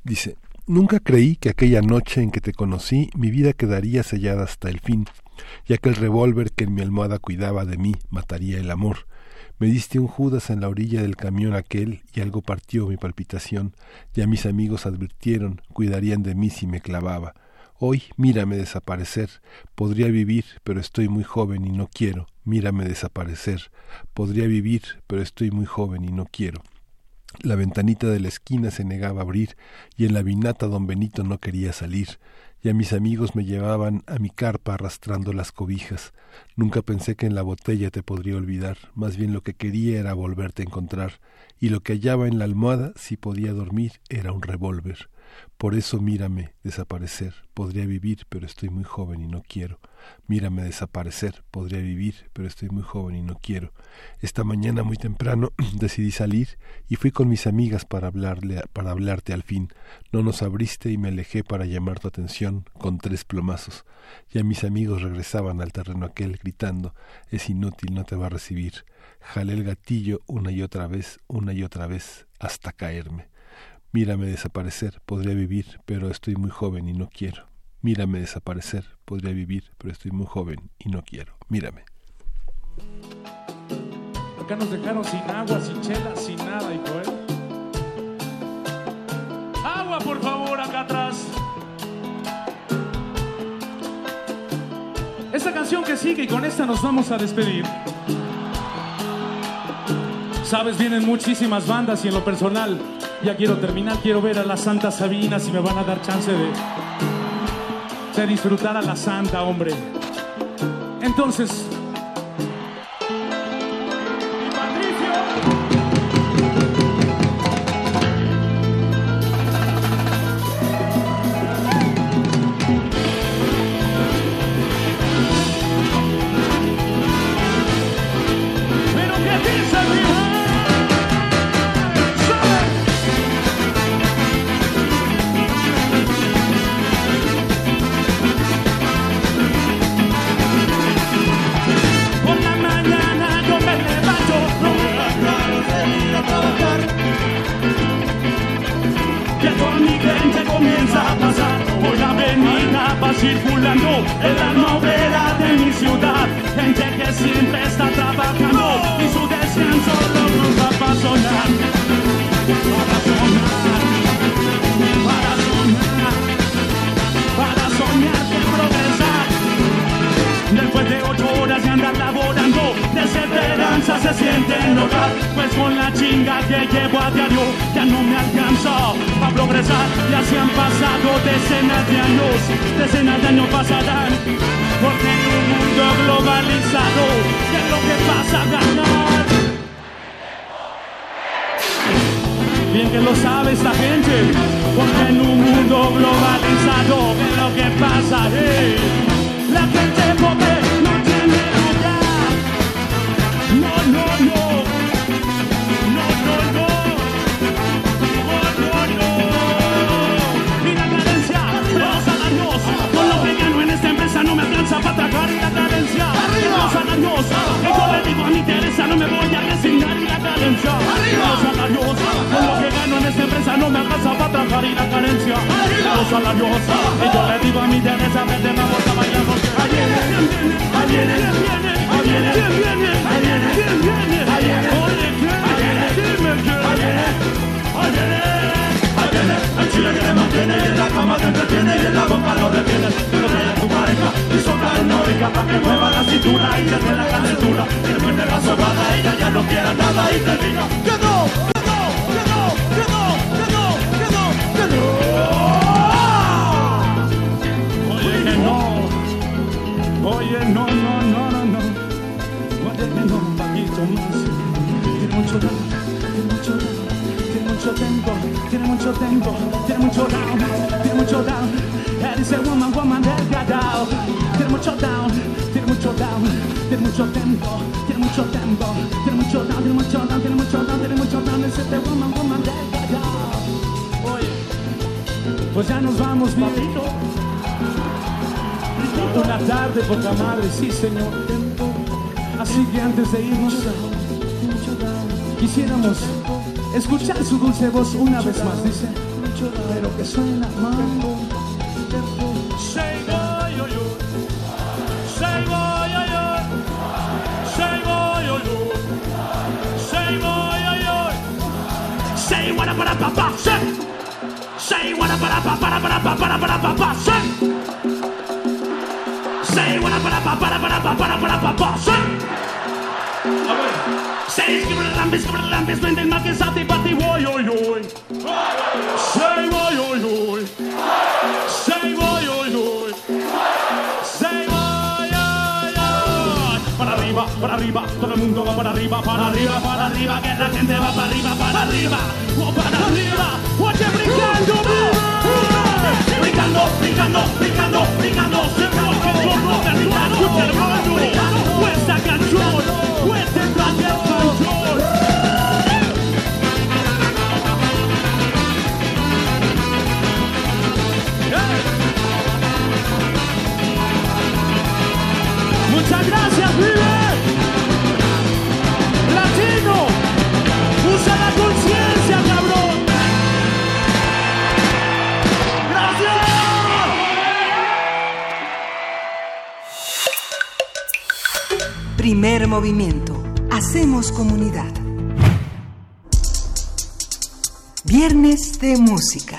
Dice, nunca creí que aquella noche en que te conocí mi vida quedaría sellada hasta el fin, ya que el revólver que en mi almohada cuidaba de mí mataría el amor. Me diste un Judas en la orilla del camión aquel y algo partió mi palpitación. Ya mis amigos advirtieron, cuidarían de mí si me clavaba. Hoy mírame desaparecer. Podría vivir, pero estoy muy joven y no quiero. Mírame desaparecer. Podría vivir, pero estoy muy joven y no quiero. La ventanita de la esquina se negaba a abrir y en la vinata don Benito no quería salir. Ya mis amigos me llevaban a mi carpa arrastrando las cobijas. Nunca pensé que en la botella te podría olvidar, más bien lo que quería era volverte a encontrar, y lo que hallaba en la almohada, si podía dormir, era un revólver. Por eso mírame desaparecer. Podría vivir, pero estoy muy joven y no quiero. Mírame desaparecer. Podría vivir, pero estoy muy joven y no quiero. Esta mañana muy temprano decidí salir y fui con mis amigas para hablarle para hablarte al fin. No nos abriste y me alejé para llamar tu atención con tres plomazos. Ya mis amigos regresaban al terreno aquel gritando es inútil, no te va a recibir. Jalé el gatillo una y otra vez, una y otra vez, hasta caerme. Mírame desaparecer, podría vivir, pero estoy muy joven y no quiero. Mírame desaparecer, podría vivir, pero estoy muy joven y no quiero. Mírame. Acá nos dejaron sin agua, sin chela, sin nada, hijo, ¿eh? Agua, por favor, acá atrás. Esta canción que sigue y con esta nos vamos a despedir. Sabes, vienen muchísimas bandas y en lo personal, ya quiero terminar, quiero ver a la Santa Sabina si me van a dar chance de... se disfrutara la santa, hombre. Entonces, circulando en la novela de mi ciudad. Gente que siempre está se siente en hogar. Pues con la chinga que llevo a diario, ya no me alcanza a progresar. Ya se han pasado decenas de años, decenas de años pasarán. Porque en un mundo globalizado, ¿qué es lo que pasa a ganar? Bien que lo sabe esta gente, porque en un mundo globalizado, ¿qué es lo que pasa? Hey, la gente tragar y la carencia, los salarios, y yo le digo a mi Teresa no me voy a resignar y la carencia, los salarios, con lo que gano en esta empresa no me alcanza para tragar y la carencia, los salarios, y yo le digo a mi Teresa vete vamos a bailar porque ahí viene, ahí viene, ahí viene, ahí viene, ahí viene, ahí viene, ahí viene, el chile que te mantiene y en la cama te entretiene y en la boca lo detiene, pero tiene tu pareja y sopla una oreja para que mueva la cintura y desde la calentura, y después de la sobada ella ya no quiera nada y te diga que no, que no, que no, que no, que no, que no. Oye que no, oye no, no, no, no, no, oye no, un poquito más, tiene mucho tiene mucho tiene mucho tempo, tiene mucho tempo, tiene mucho down, tiene mucho down, él dice woman, woman delgado, tiene mucho down, tiene mucho down, tiene mucho tempo, tiene mucho tempo, tiene mucho down, tiene mucho down, tiene mucho down, tiene mucho down, dice este woman, woman delgado. Oye, pues ya nos vamos, papito. Una tarde poca madre, sí señor. Así que antes de irnos, quisiéramos escuchar su dulce voz una vez más. Dice, pero que suena mambo. Say boy, yo, yo. Say. Say boy, yo, yo. Say boy, yo, yo. Say what up, what up, what up, say. Say say. What up, what up, say. Say skibber lambis, skibber lambis, men den macken satt i batti, oj, oj, oj. Say oj, oj, oj. Say oj, oj, oj. Say oj. Para arriba, para arriba, todo el mundo va para arriba, para arriba, para arriba, que la gente va para arriba, para arriba, o para arriba, oye, brincando, brincando, brincando, brincando, brincando, se bloque cuesta canción, cuesta gracias, vive. Latino, usa la conciencia, cabrón. Gracias. Primer movimiento. Hacemos comunidad. Viernes de música.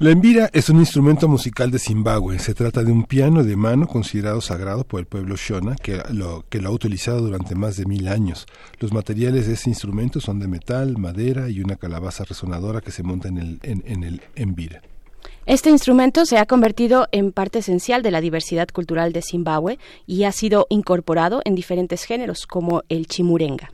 La embira es un instrumento musical de Zimbabue. Se trata de un piano de mano considerado sagrado por el pueblo Shona, que lo, ha utilizado durante más de mil años. Los materiales de este instrumento son de metal, madera y una calabaza resonadora que se monta en el, en, en el embira. Este instrumento se ha convertido en parte esencial de la diversidad cultural de Zimbabue y ha sido incorporado en diferentes géneros como el chimurenga.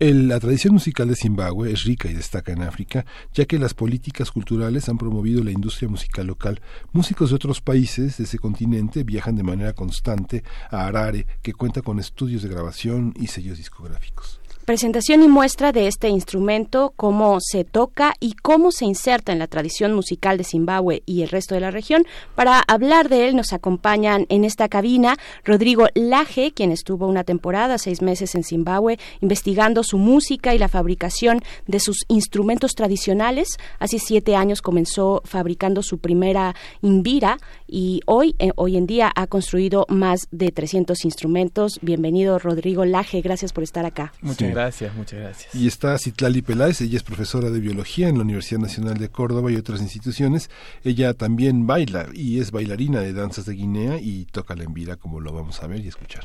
El- la tradición musical de Zimbabue es rica y destaca en África, ya que las políticas culturales han promovido la industria musical local. Músicos de otros países de ese continente viajan de manera constante a Harare, que cuenta con estudios de grabación y sellos discográficos. Presentación y muestra de este instrumento, cómo se toca y cómo se inserta en la tradición musical de Zimbabue y el resto de la región. Para hablar de él nos acompañan en esta cabina Rodrigo Laje, quien estuvo una temporada, seis meses en Zimbabue, investigando su música y la fabricación de sus instrumentos tradicionales. Hace siete años comenzó fabricando su primera Invira y hoy, eh, hoy en día ha construido más de 300 instrumentos. Bienvenido Rodrigo Laje, gracias por estar acá. Muchas gracias, muchas gracias. Y está Citlali Peláez, ella es profesora de biología en la Universidad Nacional de Córdoba y otras instituciones. Ella también baila y es bailarina de danzas de Guinea y toca la embira, como lo vamos a ver y escuchar.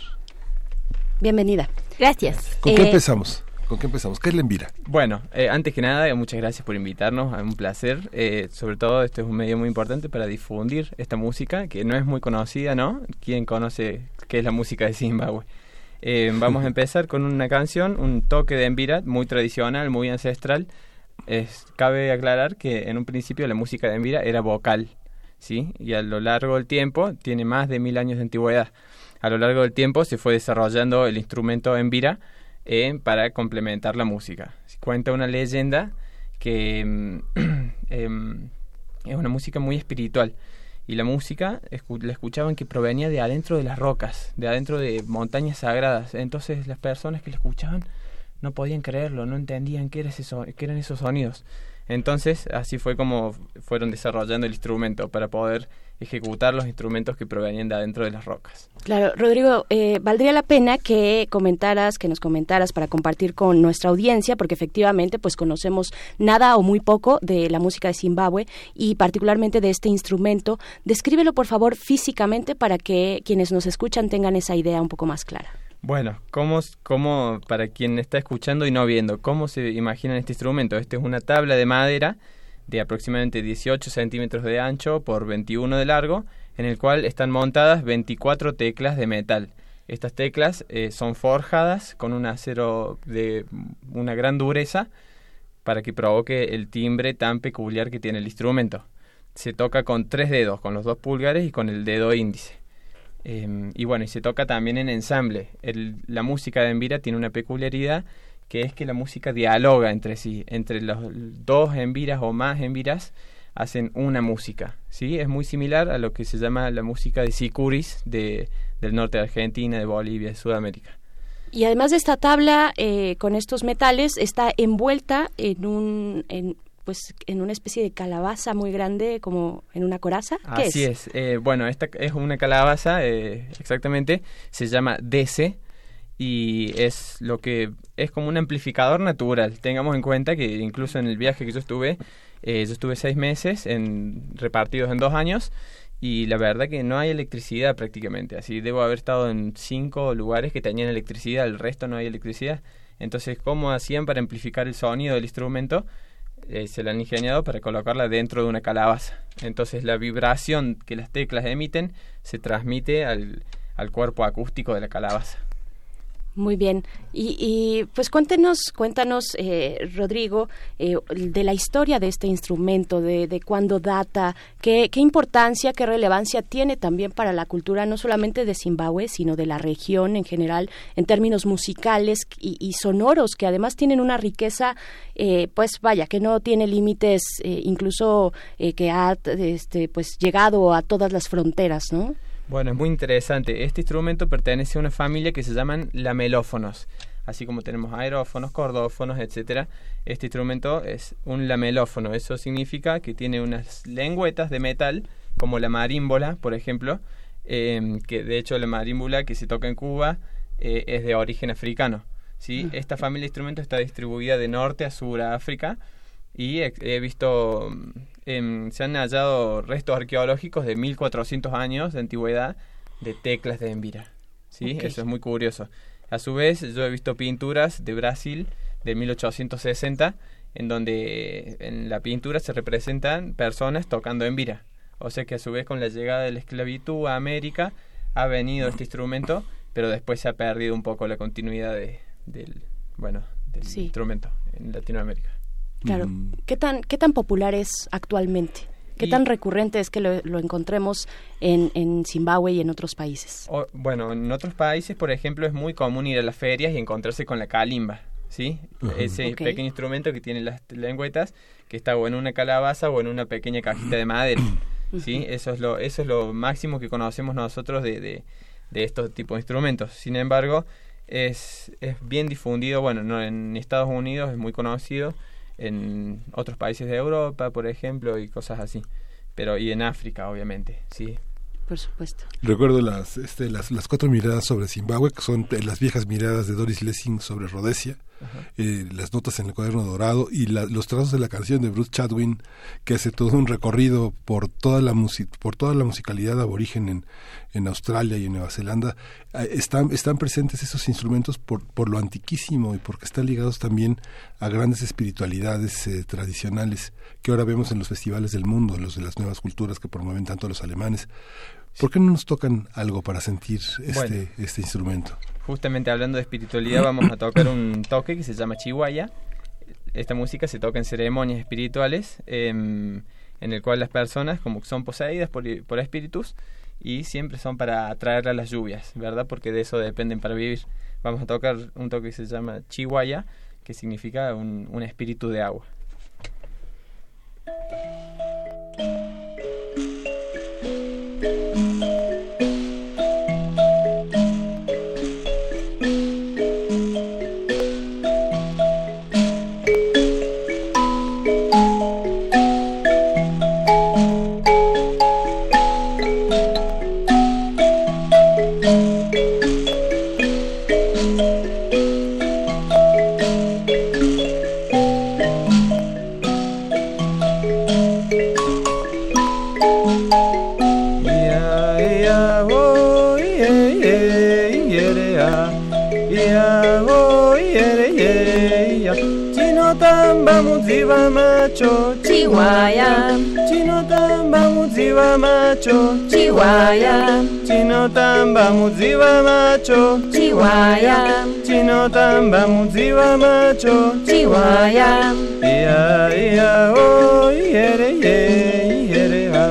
Bienvenida. Gracias. ¿Con qué empezamos? ¿Con qué empezamos? ¿Qué es la embira? Bueno, eh, antes que nada, eh, muchas gracias por invitarnos, es un placer. Eh, sobre todo, este es un medio muy importante para difundir esta música, que no es muy conocida, ¿no? ¿Quién conoce qué es la música de Zimbabue? Eh, vamos a empezar con una canción, un toque de embira, muy tradicional, muy ancestral. Es, cabe aclarar que en un principio la música de embira era vocal, ¿sí? Y a lo largo del tiempo, tiene más de mil años de antigüedad. A lo largo del tiempo se fue desarrollando el instrumento embira eh, para complementar la música. Cuenta una leyenda que mm, em, es una música muy espiritual y la música escu- la escuchaban que provenía de adentro de las rocas, de adentro de montañas sagradas. Entonces las personas que la escuchaban no podían creerlo, no entendían qué, era ese qué eran esos sonidos. Entonces así fue como fueron desarrollando el instrumento para poder ejecutar los instrumentos que provenían de adentro de las rocas. Claro, Rodrigo, eh, valdría la pena que comentaras, que nos comentaras para compartir con nuestra audiencia, porque efectivamente, pues conocemos nada o muy poco de la música de Zimbabue y particularmente de este instrumento. Descríbelo, por favor, físicamente para que quienes nos escuchan tengan esa idea un poco más clara. Bueno, ¿cómo, cómo, para quien está escuchando y no viendo, cómo se imaginan este instrumento? Este es una tabla de madera de aproximadamente 18 centímetros de ancho por 21 de largo, en el cual están montadas 24 teclas de metal. Estas teclas eh, son forjadas con un acero de una gran dureza para que provoque el timbre tan peculiar que tiene el instrumento. Se toca con tres dedos, con los dos pulgares y con el dedo índice. Eh, y bueno, y se toca también en ensamble. El- la música de Envira tiene una peculiaridad que es que la música dialoga entre sí. Entre los dos enviras o más enviras hacen una música. ¿sí? Es muy similar a lo que se llama la música de sicuris de, del norte de Argentina, de Bolivia, de Sudamérica. Y además de esta tabla eh, con estos metales, está envuelta en un... En, pues en una especie de calabaza muy grande, como en una coraza. ¿Qué Así es. Eh, bueno, esta es una calabaza, eh, exactamente, se llama DC y es lo que es como un amplificador natural. Tengamos en cuenta que incluso en el viaje que yo estuve, eh, yo estuve seis meses en, repartidos en dos años y la verdad que no hay electricidad prácticamente. Así debo haber estado en cinco lugares que tenían electricidad, el resto no hay electricidad. Entonces, ¿cómo hacían para amplificar el sonido del instrumento? eh, se la han ingeniado para colocarla dentro de una calabaza. Entonces la vibración que las teclas emiten se transmite al, al cuerpo acústico de la calabaza. Muy bien. Y, y, pues cuéntenos, cuéntanos, eh, Rodrigo, eh, de la historia de este instrumento, de, de cuándo data, qué, qué importancia, qué relevancia tiene también para la cultura, no solamente de Zimbabue, sino de la región en general, en términos musicales y, y sonoros, que además tienen una riqueza, eh, pues vaya, que no tiene límites, eh, incluso eh, que ha este, pues llegado a todas las fronteras, ¿no? Bueno, es muy interesante. Este instrumento pertenece a una familia que se llaman lamelófonos. Así como tenemos aerófonos, cordófonos, etcétera. Este instrumento es un lamelófono. Eso significa que tiene unas lengüetas de metal, como la marímbola, por ejemplo, eh, que de hecho la marímbola que se toca en Cuba eh, es de origen africano. ¿sí? Esta familia de instrumentos está distribuida de norte a sur a África y he visto em, se han hallado restos arqueológicos de 1400 años de antigüedad de teclas de Envira. ¿sí? Eso es muy curioso. A su vez, yo he visto pinturas de Brasil de 1860 en donde en la pintura se representan personas tocando Envira. O sea que a su vez con la llegada de la esclavitud a América ha venido este instrumento, pero después se ha perdido un poco la continuidad de, del, bueno, del Sí. instrumento en Latinoamérica. Claro. Mm. ¿Qué tan, ¿Qué tan popular es actualmente? ¿Qué Y- tan recurrente es que lo, lo encontremos en, en Zimbabue y en otros países? O- bueno, en otros países, por ejemplo, es muy común ir a las ferias y encontrarse con la calimba, ¿sí? Ese pequeño instrumento que tiene las lengüetas, que está o en una calabaza o en una pequeña cajita de madera, ¿sí? Eso es lo, eso es lo máximo que conocemos nosotros de, de, de estos tipos de instrumentos. Sin embargo, es, es bien difundido, bueno, no, en Estados Unidos es muy conocido, en otros países de Europa, por ejemplo, y cosas así. Pero, y en África, obviamente, sí. Por supuesto. Recuerdo las, este, las, las cuatro miradas sobre Zimbabue, que son eh, las viejas miradas de Doris Lessing sobre Rhodesia, eh, las notas en el cuaderno dorado y la- los trazos de la canción de Bruce Chadwin, que hace todo un recorrido por toda la, musi- por toda la musicalidad aborigen en, en Australia y en Nueva Zelanda. Eh, están, están presentes esos instrumentos por, por lo antiquísimo y porque están ligados también a grandes espiritualidades eh, tradicionales que ahora vemos en los festivales del mundo, los de las nuevas culturas que promueven tanto los alemanes. ¿Por qué no nos tocan algo para sentir este, Bueno. este instrumento? Justamente hablando de espiritualidad, vamos a tocar un toque que se llama Chihuahua. Esta música se toca en ceremonias espirituales, em, en el cual las personas como son poseídas por, por espíritus y siempre son para atraer a las lluvias, ¿verdad? Porque de eso dependen para vivir. Vamos a tocar un toque que se llama Chihuahua, que significa un, un espíritu de agua. mudziva macho chihwaya chinotamba mudziva macho chihwaya chinotamba mudziva macho chihwaya chinotamba mudziva macho chihwaya iya iya o oh, ihere ye ihere ha.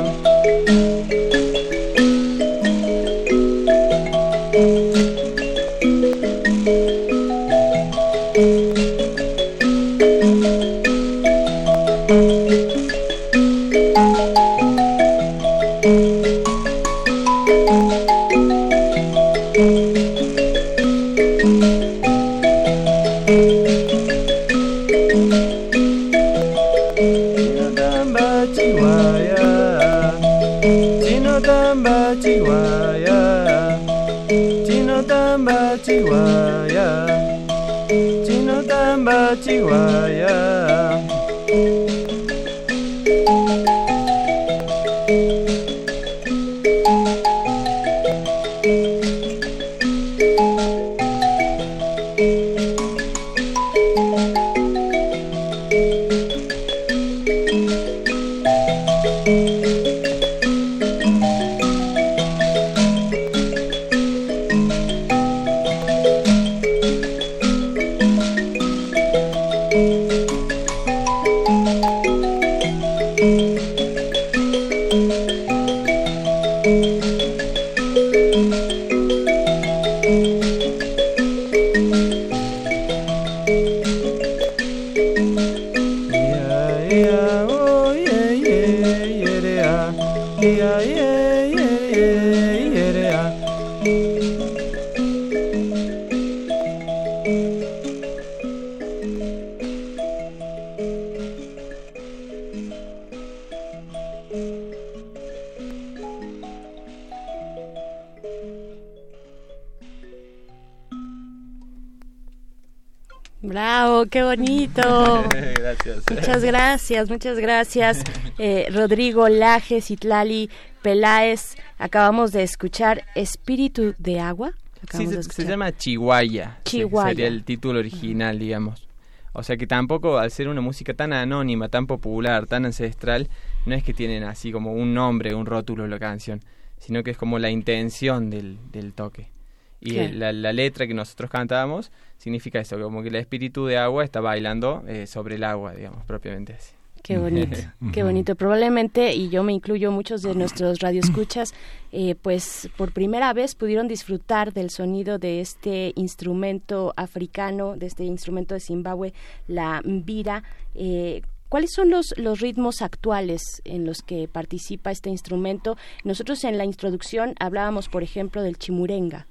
Gracias, muchas gracias. Eh, Rodrigo Lajes, Itlali Peláez, acabamos de escuchar Espíritu de Agua. Sí, de se, llama Chihuahua. Chihuahua. Sería el título original, digamos. O sea que tampoco, al ser una música tan anónima, tan popular, tan ancestral, no es que tienen así como un nombre, un rótulo la canción, sino que es como la intención del, del toque. Y la, la letra que nosotros cantábamos significa eso, como que el espíritu de agua está bailando eh, sobre el agua, digamos, propiamente así. Qué bonito, qué bonito. Probablemente, y yo me incluyo, muchos de nuestros radioescuchas, eh, pues por primera vez pudieron disfrutar del sonido de este instrumento africano, de este instrumento de Zimbabue, la mbira. Eh, ¿Cuáles son los, los ritmos actuales en los que participa este instrumento? Nosotros en la introducción hablábamos, por ejemplo, del chimurenga.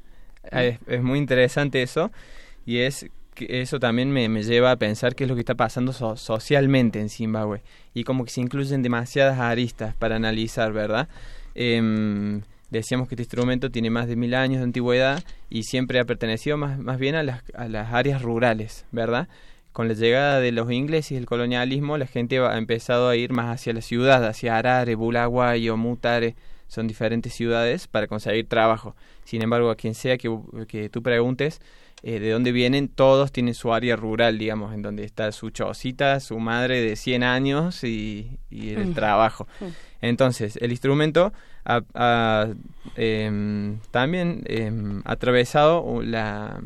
Ah, Es, muy interesante eso y es que eso también me, me lleva a pensar qué es lo que está pasando so- socialmente en Zimbabue y como que se incluyen demasiadas aristas para analizar, ¿verdad? Em, decíamos que este instrumento tiene más de mil años de antigüedad y siempre ha pertenecido más, más bien a las, a las áreas rurales, ¿verdad? Con la llegada de los ingleses y el colonialismo, la gente ha empezado a ir más hacia la ciudad, hacia Harare, Bulawayo, Mutare, son diferentes ciudades para conseguir trabajo. Sin embargo, a quien sea que, que tú preguntes eh, de dónde vienen, todos tienen su área rural, digamos, en donde está su chocita, su madre de 100 años y, y el Mm. trabajo. Entonces, el instrumento ha, ha, em, también em, atravesado la,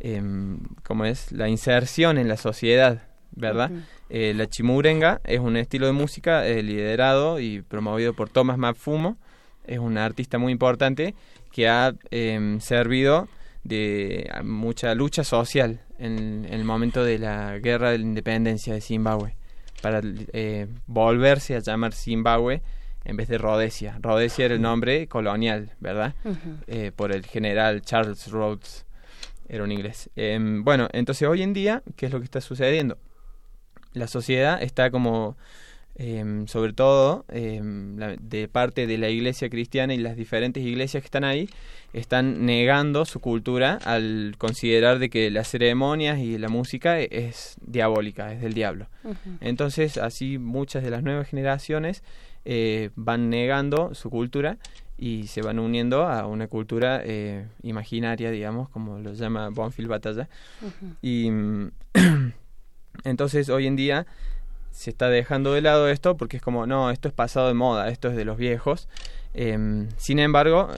em, ¿cómo es? la inserción en la sociedad, ¿verdad? Eh, la chimurenga es un estilo de música eh, liderado y promovido por Thomas Mafumo, es un artista muy importante que ha em, servido de mucha lucha social en, en el momento de la guerra de la independencia de Zimbabue para eh, volverse a llamar Zimbabue en vez de Rhodesia. Rhodesia era el nombre colonial, ¿verdad? Eh, por el general Charles Rhodes, era un inglés. Em, bueno, entonces hoy en día, ¿qué es lo que está sucediendo? La sociedad está como, em, sobre todo, em, la- de parte de la iglesia cristiana y las diferentes iglesias que están ahí, están negando su cultura al considerar de que las ceremonias y la música e- es diabólica, es del diablo. Entonces, así muchas de las nuevas generaciones eh, van negando su cultura y se van uniendo a una cultura eh, imaginaria, digamos, como lo llama Bonfield Batalla. Y entonces hoy en día se está dejando de lado esto porque es como, no, esto es pasado de moda, esto es de los viejos. Em, sin embargo,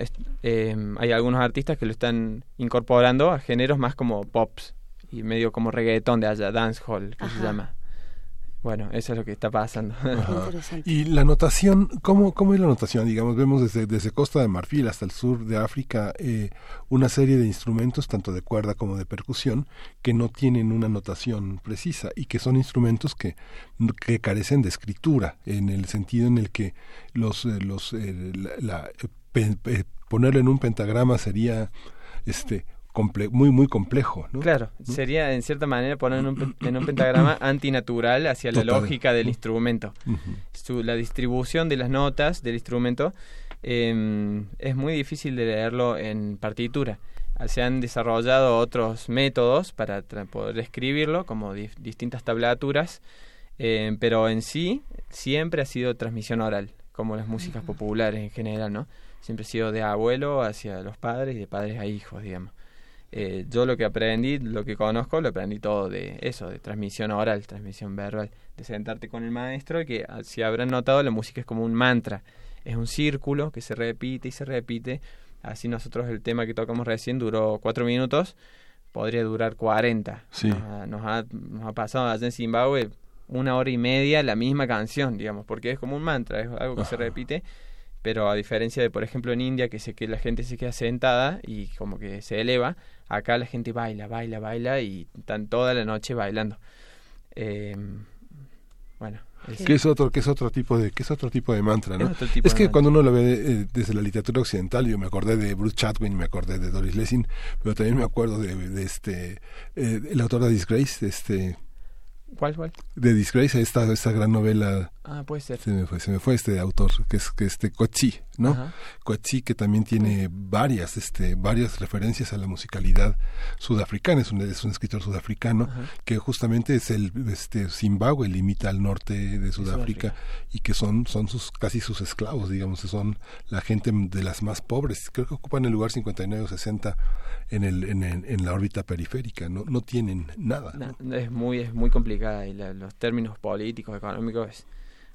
em, hay algunos artistas que lo están incorporando a géneros más como pops y medio como reggaetón de allá, dancehall, que se llama. Bueno, eso es lo que está pasando. Y la notación, ¿cómo, ¿cómo es la notación? Digamos, vemos desde, desde Costa de Marfil hasta el sur de África eh, una serie de instrumentos, tanto de cuerda como de percusión, que no tienen una notación precisa y que son instrumentos que, que carecen de escritura, en el sentido en el que los, eh, los eh, la, la- eh, pe- pe- ponerlo en un pentagrama sería este comple- muy muy complejo, ¿no? Claro, sería en cierta manera poner en un, pen- en un pentagrama antinatural hacia la lógica del instrumento. Su- la distribución de las notas del instrumento em, es muy difícil de leerlo en partitura. Ah, Se han desarrollado otros métodos para poder escribirlo, como distintas tablaturas, em, pero en sí siempre ha sido transmisión oral, como las músicas populares en general, ¿no? Siempre ha sido de abuelo hacia los padres y de padres a hijos, digamos. Eh, yo lo que aprendí, lo que conozco, lo aprendí todo de eso, de transmisión oral, transmisión verbal, de sentarte con el maestro y que ah, si habrán notado la música es como un mantra, es un círculo que se repite y se repite. Así nosotros el tema que tocamos recién duró cuatro minutos, podría durar 40. Sí. Nos, ha, nos, ha, nos ha pasado allá en Zimbabue una hora y media la misma canción, digamos, porque es como un mantra, es algo que se repite pero a diferencia de por ejemplo en India que sé que la gente se queda sentada y como que se eleva acá la gente baila baila baila y están toda la noche bailando. Eh, bueno es- que es otro que es otro tipo de que es otro tipo de mantra no Es que cuando uno lo ve eh, desde la literatura occidental yo me acordé de Bruce Chatwin me acordé de Doris Lessing pero también me acuerdo de, de este eh, el autor de Disgrace este ¿Cuál, cuál? de Disgrace esta esta gran novela Ah, puede ser. se me fue se me fue este autor que es que este Coetzee ¿no? Ajá. Coetzee que también tiene varias, este, varias referencias a la musicalidad sudafricana, es un, es un escritor sudafricano Ajá. que justamente es el, este, Zimbabue limita al norte de Sudáfrica y que son, son sus, casi sus esclavos, digamos, que son la gente de las más pobres, creo que ocupan el lugar 59 o 60 en el, en, el- en la órbita periférica, no, no tienen nada. es muy es muy complicada y la- los términos políticos, económicos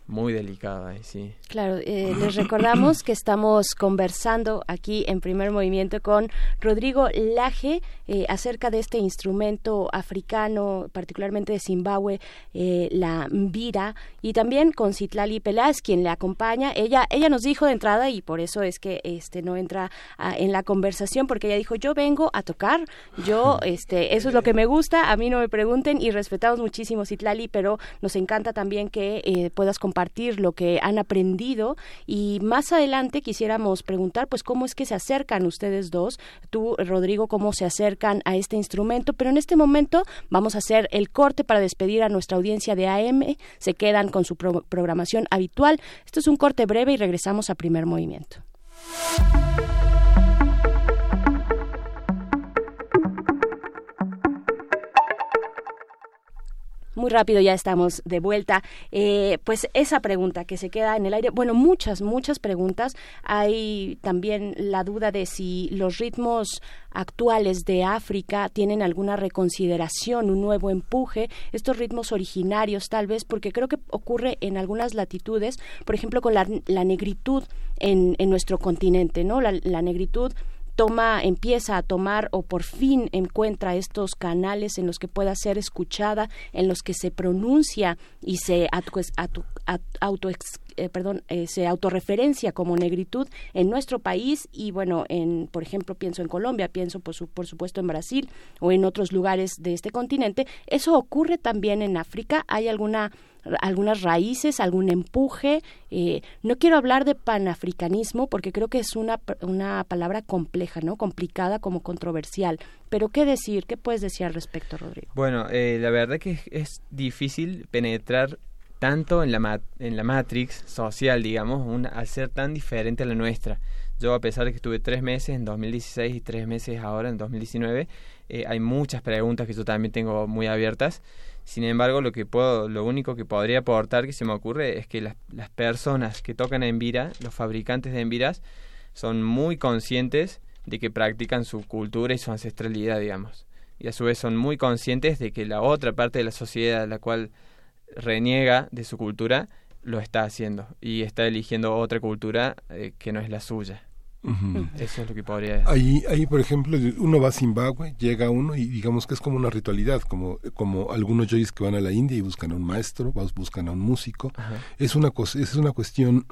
muy delicado ahí, sí. Claro, eh, les recordamos que estamos conversando aquí en primer movimiento con Rodrigo Laje eh, acerca de este instrumento africano, particularmente de Zimbabue, eh, la mbira, y también con Citlali Peláez, quien le acompaña. Ella, ella nos dijo de entrada, y por eso es que este no entra ah, en la conversación, porque ella dijo, yo vengo a tocar, yo, este, eso es lo que me gusta, a mí no me pregunten, y respetamos muchísimo Citlali, pero nos encanta también que eh, puedas compartir lo que han aprendido. Y más adelante quisiéramos preguntar pues cómo es que se acercan ustedes dos, tú Rodrigo, cómo se acercan a este instrumento, pero en este momento vamos a hacer el corte para despedir a nuestra audiencia de AM, se quedan con su pro- programación habitual, esto es un corte breve y regresamos a primer movimiento. Muy rápido ya estamos de vuelta. Eh, pues esa pregunta que se queda en el aire, bueno, muchas, muchas preguntas. Hay también la duda de si los ritmos actuales de África tienen alguna reconsideración, un nuevo empuje, estos ritmos originarios tal vez, porque creo que ocurre en algunas latitudes, por ejemplo, con la, la negritud en, en nuestro continente, ¿no? La, la negritud toma, empieza a tomar o por fin encuentra estos canales en los que pueda ser escuchada, en los que se pronuncia y se auto eh, perdón, eh, se autorreferencia como negritud en nuestro país y bueno, en por ejemplo pienso en Colombia, pienso por, su- por supuesto en Brasil o en otros lugares de este continente. Eso ocurre también en África. ¿Hay alguna algunas raíces, algún empuje. Eh, no quiero hablar de panafricanismo porque creo que es una, una palabra compleja, ¿no? Complicada como controversial. Pero ¿qué decir? ¿Qué puedes decir al respecto, Rodrigo? Bueno, eh, la verdad que es, difícil penetrar tanto en la, ma- en la matrix social, digamos, un- al ser tan diferente a la nuestra. Yo, a pesar de que estuve tres meses en 2016 y tres meses ahora en 2019, eh, hay muchas preguntas que yo también tengo muy abiertas. Sin embargo, lo que puedo, lo único que podría aportar que se me ocurre es que las, personas que tocan Envira, los fabricantes de Enviras, son muy conscientes de que practican su cultura y su ancestralidad, digamos. Y a su vez son muy conscientes de que la otra parte de la sociedad, la cual reniega de su cultura, lo está haciendo y está eligiendo otra cultura eh, que no es la suya. Eso es lo que podría decir. Ahí, ahí, por ejemplo, uno va a Zimbabue, llega uno y digamos que es como una ritualidad, como, como algunos yoyis que van a la India y buscan a un maestro, buscan a un músico. Es una, es una cuestión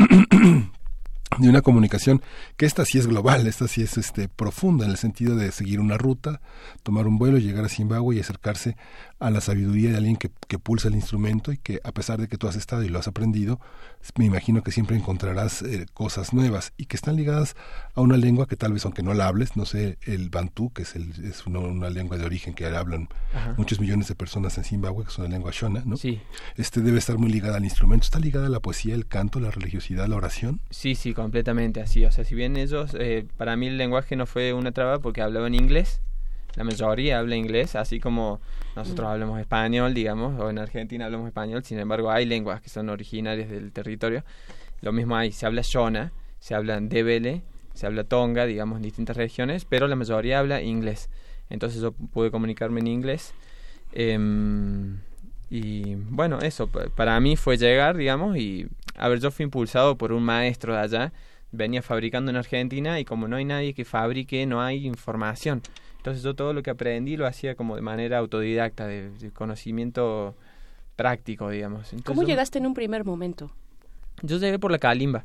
de una comunicación que esta sí es global, esta sí es este profunda en el sentido de seguir una ruta, tomar un vuelo, llegar a Zimbabue y acercarse a la sabiduría de alguien que, que pulsa el instrumento y que a pesar de que tú has estado y lo has aprendido, me imagino que siempre encontrarás eh, cosas nuevas y que están ligadas a una lengua que tal vez aunque no la hables, no sé, el bantú, que es, el, es una, una lengua de origen que hablan Ajá. muchos millones de personas en Zimbabue, que es una lengua shona, ¿no? Sí. Este debe estar muy ligada al instrumento, está ligada a la poesía, el canto, la religiosidad, la oración. Sí, sí, completamente así. O sea, si bien ellos, eh, para mí el lenguaje no fue una traba porque hablaban inglés, la mayoría habla inglés, así como nosotros hablamos español, digamos, o en Argentina hablamos español, sin embargo hay lenguas que son originarias del territorio. Lo mismo hay, se habla Shona, se habla Ndebele, se habla Tonga, digamos, en distintas regiones, pero la mayoría habla inglés. Entonces yo pude comunicarme en inglés. Em, y bueno, eso, pa- para mí fue llegar, digamos, y a ver, yo fui impulsado por un maestro de allá, venía fabricando en Argentina y como no hay nadie que fabrique, no hay información. Entonces yo todo lo que aprendí lo hacía como de manera autodidacta, de, de conocimiento práctico, digamos. Entonces, ¿Cómo llegaste en un primer momento? yo llegué por la calimba.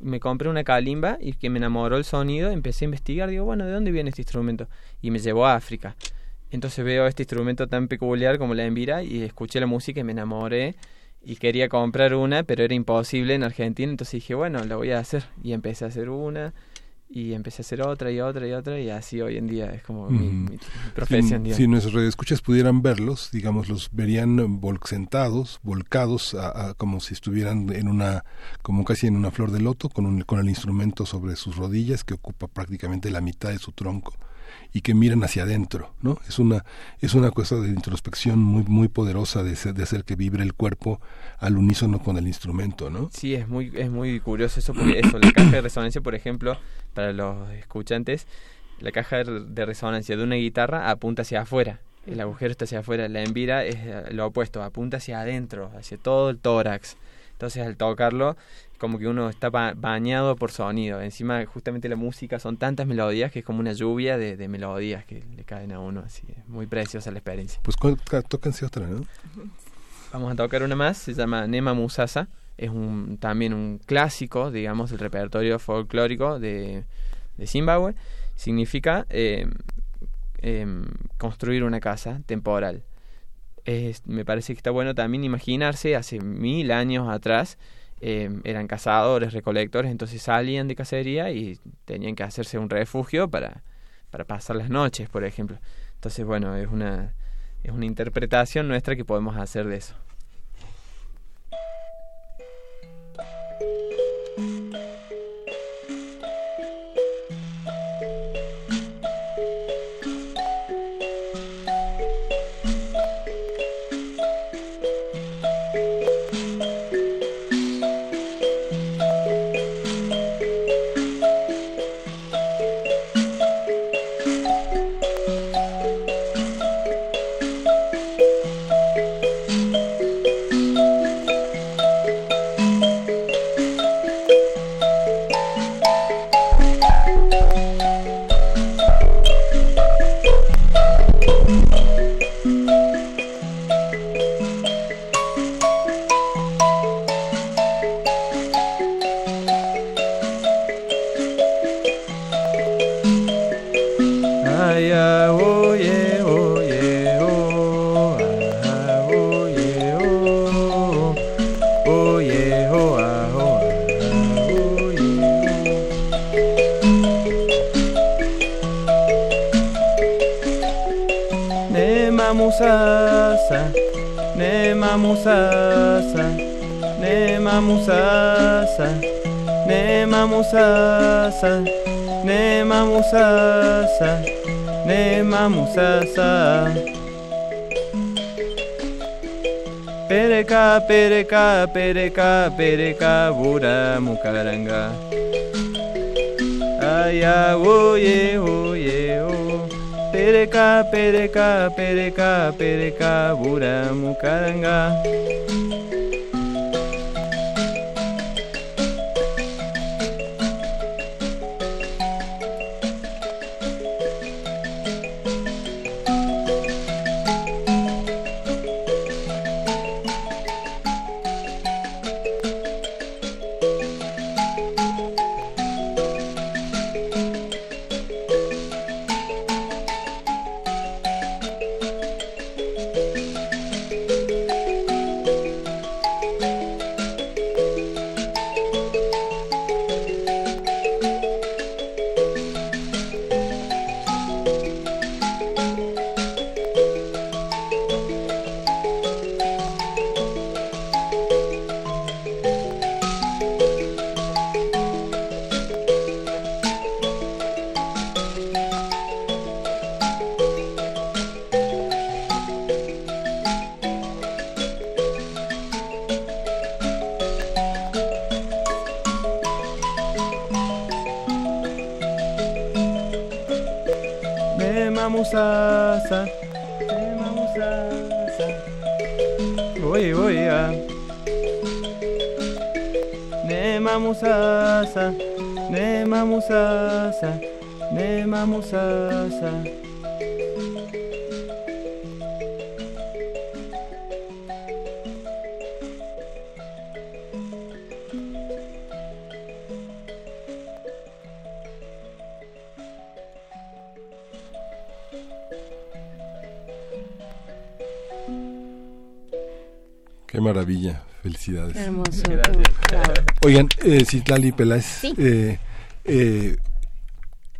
Me compré una calimba y que me enamoró el sonido. Empecé a investigar. Digo, bueno, ¿de dónde viene este instrumento? Y me llevó a África. Entonces veo este instrumento tan peculiar como la envira y escuché la música y me enamoré. Y quería comprar una, pero era imposible en Argentina. Entonces dije, bueno, la voy a hacer. Y empecé a hacer una. y empecé a hacer otra y otra y otra y así hoy en día es como mi, mi- mi profesión. Si, nuestros radioescuchas pudieran verlos, digamos, los verían vol- sentados, volcados, a- a- como si estuvieran en una, como casi en una flor de loto, con, un- con el instrumento sobre sus rodillas, que ocupa prácticamente la mitad de su tronco, y que miran hacia adentro, ¿no? Es una, es una cosa de introspección muy, muy poderosa de, ser- de hacer que vibre el cuerpo al unísono con el instrumento, ¿no? Sí, es muy, es muy curioso eso, porque eso, la caja de resonancia, por ejemplo, para los escuchantes, la caja de resonancia de una guitarra apunta hacia afuera, el agujero está hacia afuera, la envira es lo opuesto, apunta hacia adentro, hacia todo el tórax. Entonces al tocarlo, como que uno está ba- bañado por sonido. Encima, justamente la música son tantas melodías que es como una lluvia de, de melodías que le caen a uno. Así, es muy preciosa la experiencia. Pues tóquense otra, ¿no? Vamos a tocar una más, se llama Nema Musasa. Es un, también un clásico, digamos, del repertorio folclórico de, de Zimbabue. Significa eh, em, construir una casa temporal. Es- me parece que está bueno también imaginarse, hace mil años atrás, em, eran cazadores, recolectores, entonces salían de cacería y tenían que hacerse un refugio para, para pasar las noches, por ejemplo. Entonces, bueno, es una, es una interpretación nuestra que podemos hacer de eso. Musasa, nema musasa, nema musasa, nema musasa. Pereka, pereka, pereka, pereka, bura mukaranga. Ay, yeah, oh, yeah, oh. Pereka, pereka, pereka, pereka, bura mukaranga. Citlali Peláez, Sí. eh, eh,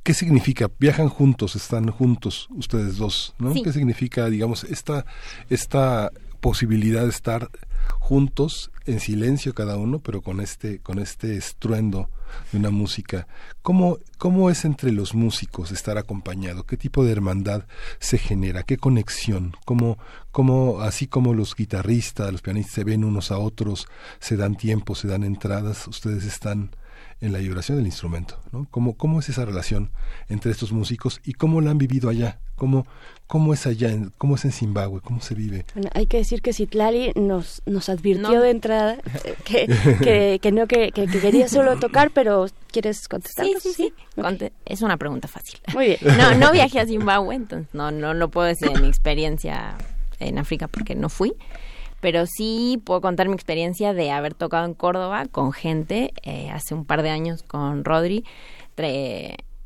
¿Qué significa? Viajan juntos, están juntos ustedes dos, ¿no? Sí. ¿Qué significa, digamos, esta, esta posibilidad de estar juntos en silencio cada uno, pero con este, con este estruendo de una música? ¿Cómo, ¿Cómo es entre los músicos estar acompañado? ¿Qué tipo de hermandad se genera? ¿Qué conexión? ¿Cómo, cómo así como los guitarristas, los pianistas se ven unos a otros, se dan tiempo, se dan entradas, ustedes están en la vibración del instrumento, ¿no? ¿Cómo, cómo es esa relación entre estos músicos y cómo la han vivido allá? ¿Cómo, cómo es allá? en- ¿Cómo es en Zimbabue? ¿Cómo se vive? Bueno, hay que decir que Citlali nos, nos advirtió No. de entrada que, que, que no, que, que- que quería solo tocar, pero ¿quieres contestar? Sí, sí, sí. Es una pregunta fácil. Muy bien. No, no viajé a Zimbabue, entonces no, no lo puedo decir de mi experiencia en África porque no fui. Pero sí puedo contar mi experiencia de haber tocado en Córdoba con gente eh, hace un par de años con Rodri.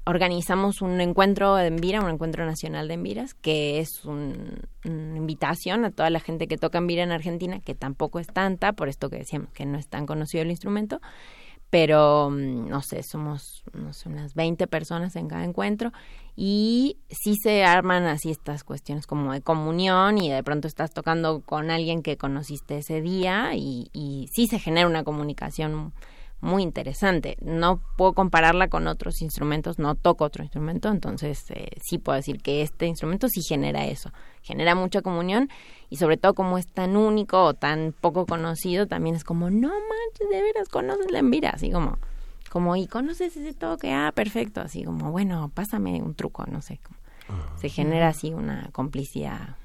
Organizamos un encuentro de Envira, un encuentro nacional de Enviras, que es un- una invitación a toda la gente que toca Envira en Argentina, que tampoco es tanta, por esto que decíamos que no es tan conocido el instrumento, pero mm, no sé, somos no sé, unas 20 personas en cada encuentro y sí se arman así estas cuestiones como de comunión y de pronto estás tocando con alguien que conociste ese día y, y sí se genera una comunicación muy interesante. No puedo compararla con otros instrumentos, no toco otro instrumento, entonces eh, sí puedo decir que este instrumento sí genera eso, genera mucha comunión y sobre todo como es tan único o tan poco conocido, también es como, no manches, de veras, conoces la envira, así como, como, y conoces ese toque, ah, perfecto, así como, bueno, pásame un truco, no sé, como, se genera así una complicidad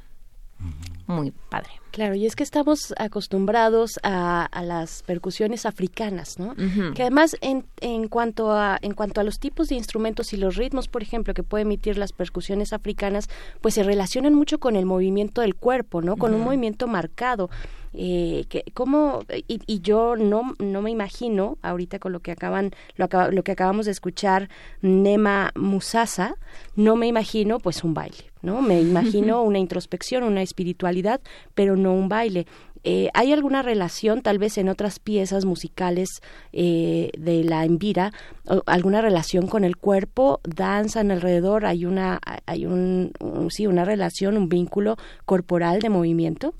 muy padre. Claro, y es que estamos acostumbrados a, a las percusiones africanas, ¿no? Que además en, en cuanto a en cuanto a los tipos de instrumentos y los ritmos, por ejemplo, que puede emitir las percusiones africanas, pues se relacionan mucho con el movimiento del cuerpo, ¿no? Con un movimiento marcado. Eh, que cómo y, y yo no no me imagino ahorita con lo que acaban lo, acaba- lo que acabamos de escuchar Nema Musasa no me imagino pues un baile no me imagino una introspección una espiritualidad pero no un baile Eh, ¿Hay alguna relación, tal vez en otras piezas musicales eh, de la Envira, alguna relación con el cuerpo? ¿Danzan alrededor? ¿Hay una, hay un, un- sí, una relación, un vínculo corporal de movimiento?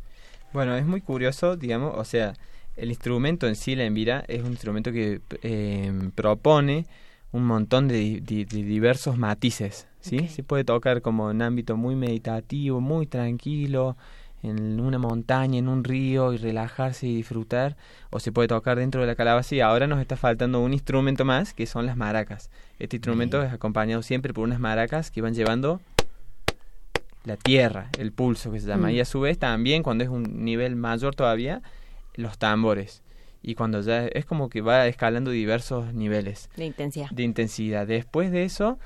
Bueno, es muy curioso, digamos, o sea, el instrumento en sí, la envira, es un instrumento que eh, propone un montón de, di- di- de diversos matices, ¿sí? Se puede tocar como en ámbito muy meditativo, muy tranquilo, en una montaña, en un río y relajarse y disfrutar, o se puede tocar dentro de la calabaza y ahora nos está faltando un instrumento más que son las maracas. Este instrumento es acompañado siempre por unas maracas que van llevando la tierra, el pulso que se llama. Mm. Y a su vez también, cuando es un nivel mayor todavía, los tambores. Y cuando ya es como que va escalando diversos niveles De intensidad. de intensidad. Después de eso,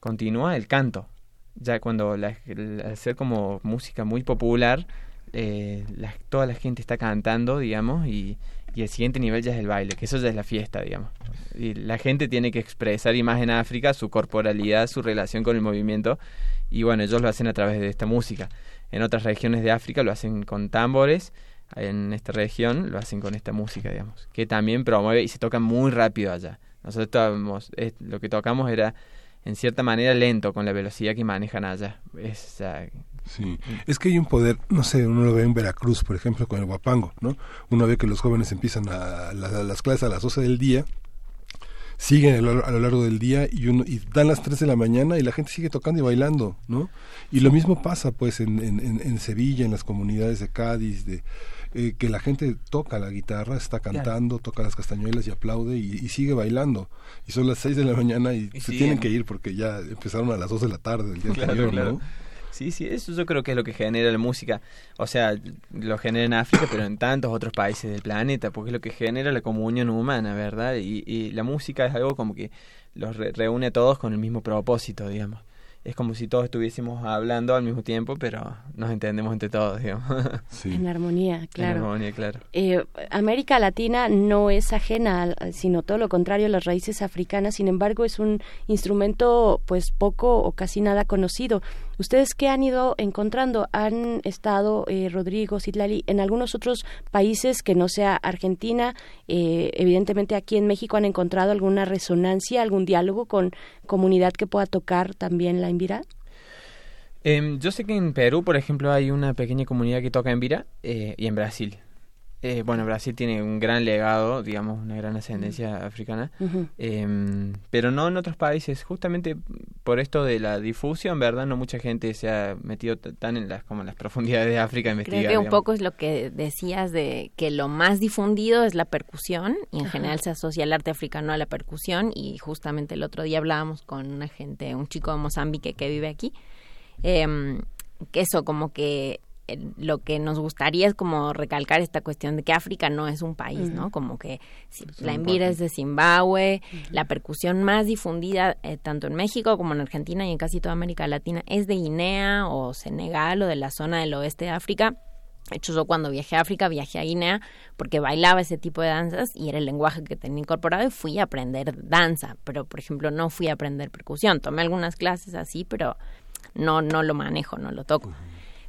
continúa el canto. Ya cuando la, ser como música muy popular, eh, la- toda la gente está cantando, digamos, y, y el siguiente nivel ya es el baile, que eso ya es la fiesta, digamos. Y la gente tiene que expresar, y más en África, su corporalidad, su relación con el movimiento, y bueno, ellos lo hacen a través de esta música. En otras regiones de África lo hacen con tambores, en esta región lo hacen con esta música, digamos, que también promueve y se toca muy rápido allá. Nosotros eh, lo que tocamos era en cierta manera lento con la velocidad que manejan allá. Es, Sí, es que hay un poder, no sé, uno lo ve en Veracruz, por ejemplo, con el guapango, ¿no? Uno ve que los jóvenes empiezan a, la- las clases a las 12 del día, siguen a lo, a lo largo del día y uno y dan las 3 de la mañana y la gente sigue tocando y bailando, ¿no? Y lo mismo pasa pues en, en, en- Sevilla, en las comunidades de Cádiz, de eh, que la gente toca la guitarra, está cantando, toca las castañuelas y aplaude y, y sigue bailando. Y son las 6 de la mañana y, Y se siguen. tienen que ir porque ya empezaron a las 2 de la tarde del día Claro, anterior, claro. Sí, sí, eso yo creo que es lo que genera la música. O sea, lo genera en África, pero en tantos otros países del planeta, porque es lo que genera la comunión humana, ¿verdad? Y, y la música es algo como que los re- reúne a todos con el mismo propósito, digamos. Es como si todos estuviésemos hablando al mismo tiempo, pero nos entendemos entre todos, digamos. En armonía, claro. En armonía, claro. Eh, América Latina no es ajena, al- sino todo lo contrario a las raíces africanas. Sin embargo, es un instrumento, pues poco o casi nada conocido. ¿Ustedes qué han ido encontrando? ¿Han estado, eh, Rodrigo, Citlali, en algunos otros países que no sea Argentina? Eh, evidentemente aquí en México han encontrado alguna resonancia, algún diálogo con comunidad que pueda tocar también la Envira. Em, yo sé que en Perú, por ejemplo, hay una pequeña comunidad que toca en Vira eh, y en Brasil. Eh, bueno, Brasil tiene un gran legado, digamos, una gran ascendencia africana. Em, pero no en otros países. Justamente por esto de la difusión, ¿verdad? No mucha gente se ha metido t- tan en las como en las profundidades de África a investigar. Creo que un digamos. poco es lo que decías de que lo más difundido es la percusión y en general se asocia el arte africano a la percusión y justamente el otro día hablábamos con una gente, un chico de Mozambique que vive aquí, em, que eso como que eh, lo que nos gustaría es como recalcar esta cuestión de que África no es un país, ¿no? Como que si- la envira es de Zimbabue, la percusión más difundida eh, tanto en México como en Argentina y en casi toda América Latina es de Guinea o Senegal o de la zona del oeste de África. De hecho, yo cuando viajé a África viajé a Guinea porque bailaba ese tipo de danzas y era el lenguaje que tenía incorporado y fui a aprender danza, pero por ejemplo no fui a aprender percusión. Tomé algunas clases así, pero no, no lo manejo, no lo toco.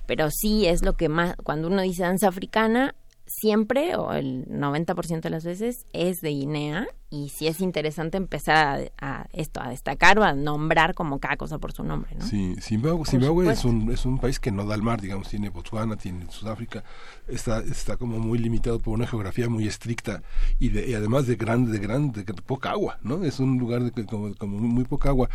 Pero sí es lo que más, cuando uno dice danza africana, siempre o el 90% de las veces es de Guinea y sí es interesante empezar a, a esto, a destacar o a nombrar como cada cosa por su nombre, ¿no? Sí, Zimbabue, Zimbabue es, un, es un país que no da al mar, digamos, tiene Botswana, tiene Sudáfrica, está, está como muy limitado por una geografía muy estricta y, de, y además de grande, de grande, de poca agua, ¿no? Es un lugar de que como, como muy poca agua.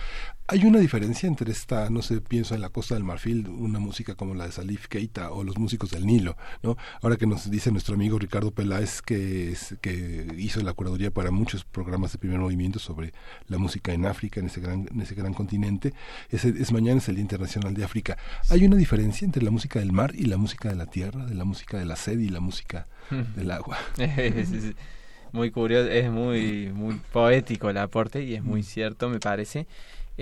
Hay una diferencia entre esta, no sé, pienso en la Costa del Marfil, una música como la de Salif Keita o los músicos del Nilo, ¿no? Ahora que nos dice nuestro amigo Ricardo Peláez que, es- que hizo la curaduría para muchos programas de primer movimiento sobre la música en África, en ese gran, en ese gran continente, es, es mañana es el Día Internacional de África. ¿Hay una diferencia entre la música del mar y la música de la tierra, de la música de la sed y la música del agua? es, es muy curioso, es muy, muy poético el aporte y es muy cierto, me parece.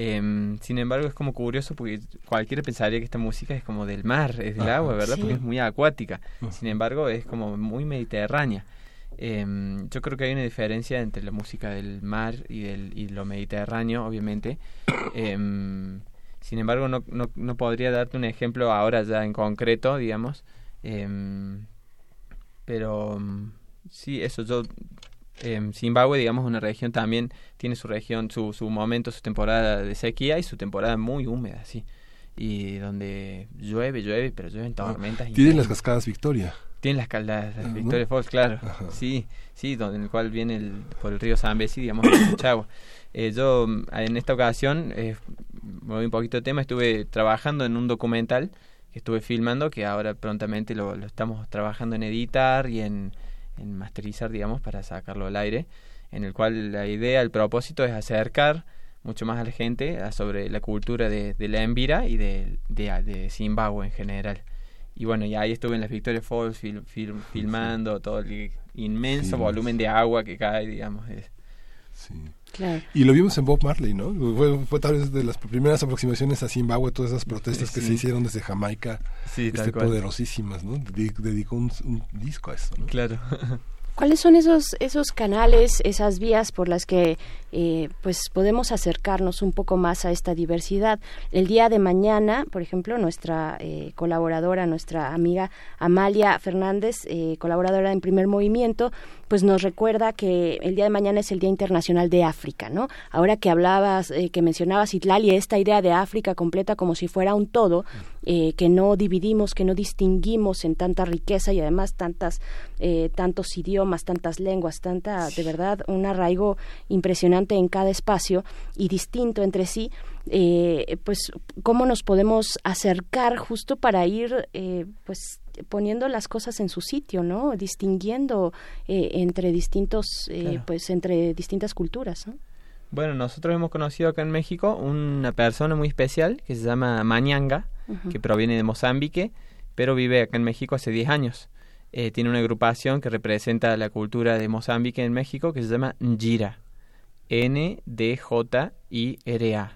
Em, sin embargo, es como curioso porque cualquiera pensaría que esta música es como del mar, es del Ajá, agua, ¿verdad? sí. Porque es muy acuática. Ajá. Sin embargo, es como muy mediterránea. Em, yo creo que hay una diferencia entre la música del mar y, del, y lo mediterráneo, obviamente. Em, sin embargo, no, no, no podría darte un ejemplo ahora ya en concreto, digamos. Em, pero mm, sí, eso yo... Zimbabue, digamos, una región también tiene su región, su, su momento, su temporada de sequía y su temporada muy húmeda, sí. Y donde llueve, llueve, pero llueven tormentas. Tienen las cascadas Victoria. Tienen las, cal- las. Victoria Falls, claro. Sí, sí, donde, en el cual viene el, por el río Zambezi, digamos, hay mucha agua. Eh, yo, mm, en esta ocasión, eh, voy un poquito de tema, estuve trabajando en un documental que estuve filmando, que ahora prontamente lo, lo estamos trabajando en editar y en, en masterizar, digamos, para sacarlo al aire, en el cual la idea, el propósito es acercar mucho más a la gente a sobre la cultura de, de la Envira y de, de, de Zimbabue en general. Y bueno, y ahí estuve en las Victoria Falls fil- fil- filmando todo el inmenso Sí. volumen de agua que cae, digamos. es- Claro. Y lo vimos en Bob Marley, ¿no? Fue, fue tal vez de las primeras aproximaciones a Zimbabue, todas esas protestas que Sí. se hicieron desde Jamaica, Sí, este, poderosísimas, ¿no? Dedi- Dedicó un, un disco a eso, ¿no? Claro. ¿Cuáles son esos esos canales, esas vías por las que eh, pues podemos acercarnos un poco más a esta diversidad? El día de mañana, por ejemplo, nuestra eh, colaboradora, nuestra amiga Amalia Fernández, eh, colaboradora en Primer Movimiento, pues nos recuerda que el día de mañana es el Día Internacional de África, ¿no? Ahora que hablabas, eh, que mencionabas Itlali, esta idea de África completa como si fuera un todo, eh, que no dividimos, que no distinguimos en tanta riqueza y además tantas, eh, tantos idiomas, tantas lenguas, tanta, de verdad, un arraigo impresionante en cada espacio y distinto entre sí, eh, pues cómo nos podemos acercar justo para ir, eh, pues poniendo las cosas en su sitio, ¿no? Distinguiendo eh, entre distintos, eh, Claro. pues entre distintas culturas, ¿no? Bueno, nosotros hemos conocido acá en México una persona muy especial que se llama Mañanga, que proviene de Mozambique, pero vive acá en México hace 10 años. Eh, tiene una agrupación que representa la cultura de Mozambique en México que se llama Njira. N-D-J-I-R-A.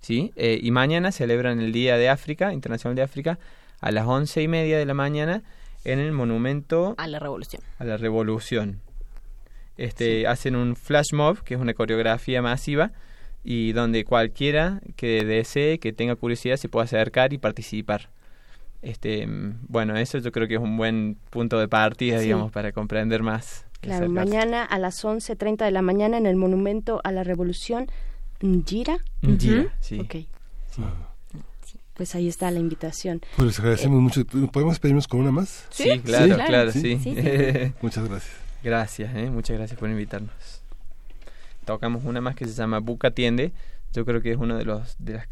¿Sí? Eh, y mañana celebran el Día de África, Internacional de África, a las once y media de la mañana en el monumento A la revolución. a la revolución. Este, Hacen un flash mob, que es una coreografía masiva, y donde cualquiera que desee, que tenga curiosidad, se pueda acercar y participar. Este, mm, bueno, eso yo creo que es un buen punto de partida, Sí. digamos, para comprender más. Claro, mañana a las 11.30 de la mañana en el Monumento a la Revolución Njira. Njira, Ujú. sí. Ok. Pues ahí está la invitación. Pues les agradecemos mucho. ¿Podemos pedirnos con una más? Sí, claro, claro, sí. Muchas gracias. Gracias, eh, muchas gracias por invitarnos. Tocamos una más que se llama Buca Tiende. Yo creo que es uno de los de las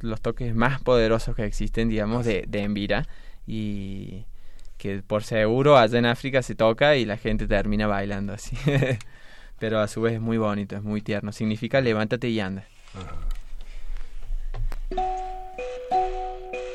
los toques más poderosos que existen, digamos, de, de Envira. Y que por seguro allá en África se toca y la gente termina bailando así. Pero a su vez es muy bonito, es muy tierno. Significa levántate y anda. Cucarandega, Thank you.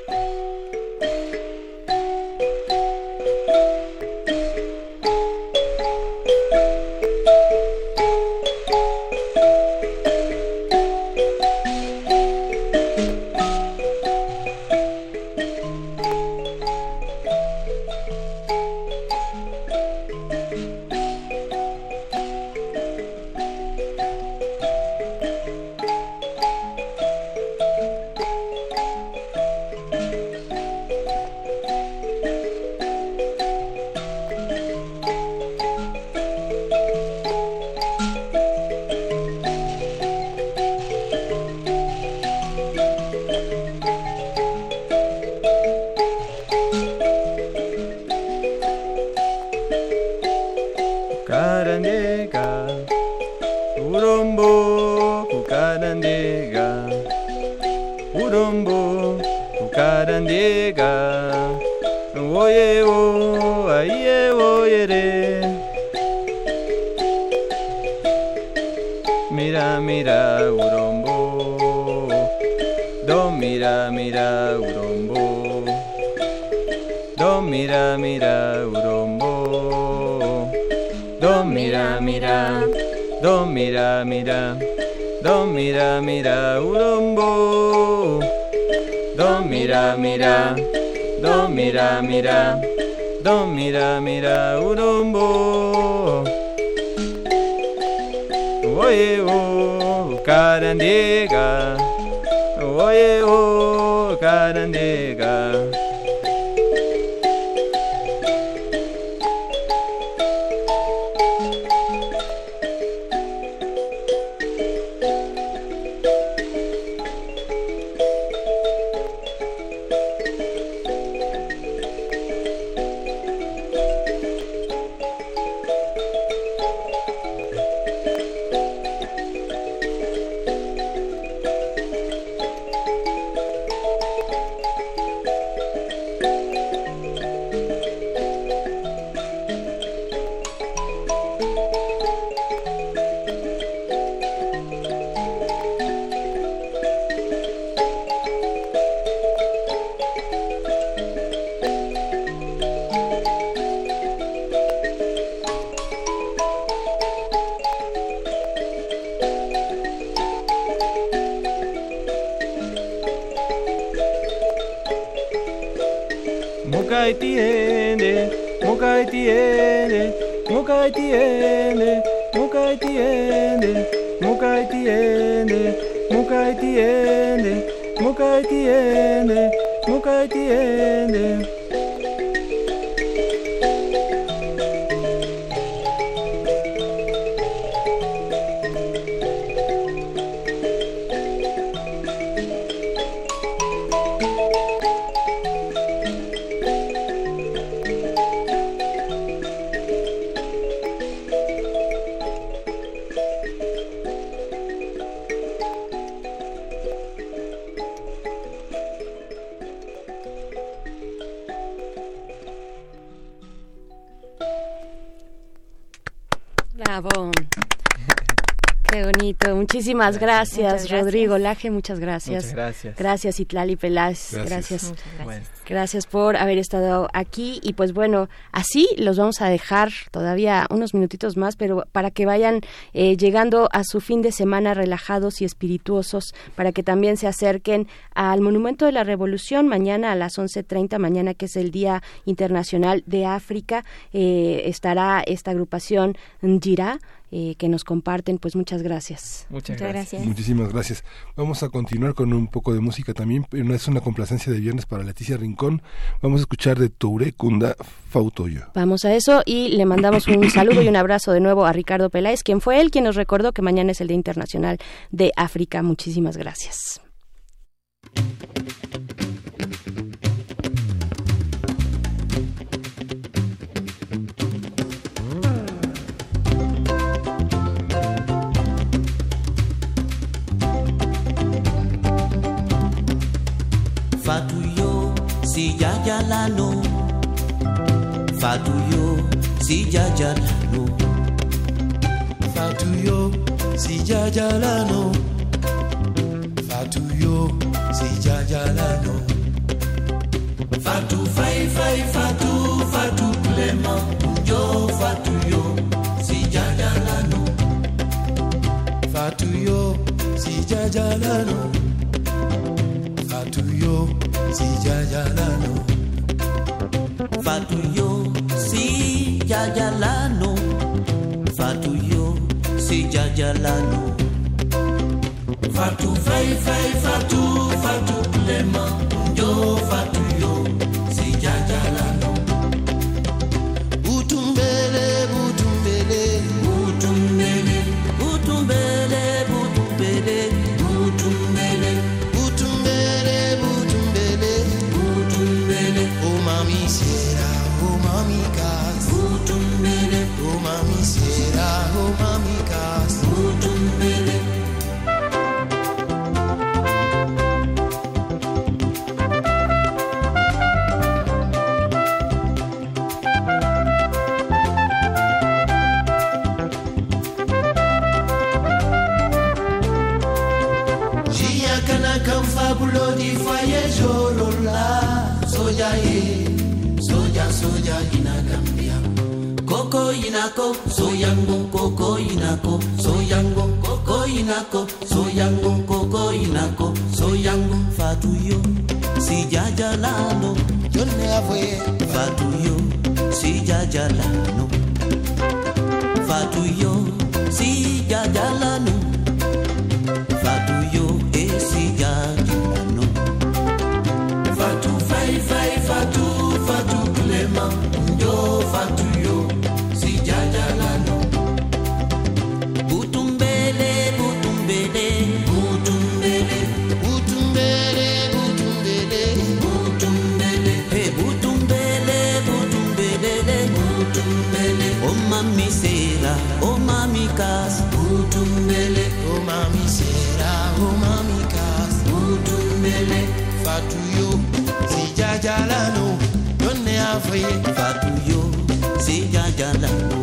Muchísimas gracias, Muchas gracias. Rodrigo Laje. Muchas gracias. Muchas gracias. Gracias, Itlali Peláez. Gracias. Gracias. Muchas gracias. Bueno. Gracias por haber estado aquí. Y pues bueno, así los vamos a dejar todavía unos minutitos más, pero para que vayan eh, llegando a su fin de semana relajados y espirituosos, para que también se acerquen al Monumento de la Revolución mañana a las 11.30, mañana que es el Día Internacional de África. eh, estará esta agrupación Njira eh, que nos comparten. Pues muchas gracias. Muchas, gracias. Muchísimas gracias. Vamos a continuar con un poco de música también. pero Es una complacencia de viernes para Leticia Rincón. Vamos a escuchar de Touré Kunda Fautoyo. Vamos a eso y le mandamos un saludo y un abrazo de nuevo a Ricardo Peláez, quien fue él quien nos recordó que mañana es el Día Internacional de África. Muchísimas gracias. Fatuyo, si ya ya la no. Fatuyo, si ya ya la no. Fatuyo, si ya ya la no. Fatuyo, si ya ya la no. Fatu fai fai fatu fatu plema yo fatuyo, si ya ya la no. Fatuyo, si ya ya la no. Fatuyo, si ya ya la no. Fatuyo, si ya ya la no. Fatuyo, si ya ya la no. Fatu fai fai fatu fatu plema yo fatuyo, So yango koko inako, so yango soyango kokoinako so yango soyango kokoinako soyango fatuyo. Sijajalalo yo neavoye fatuyo. Fatou yo, si jajala.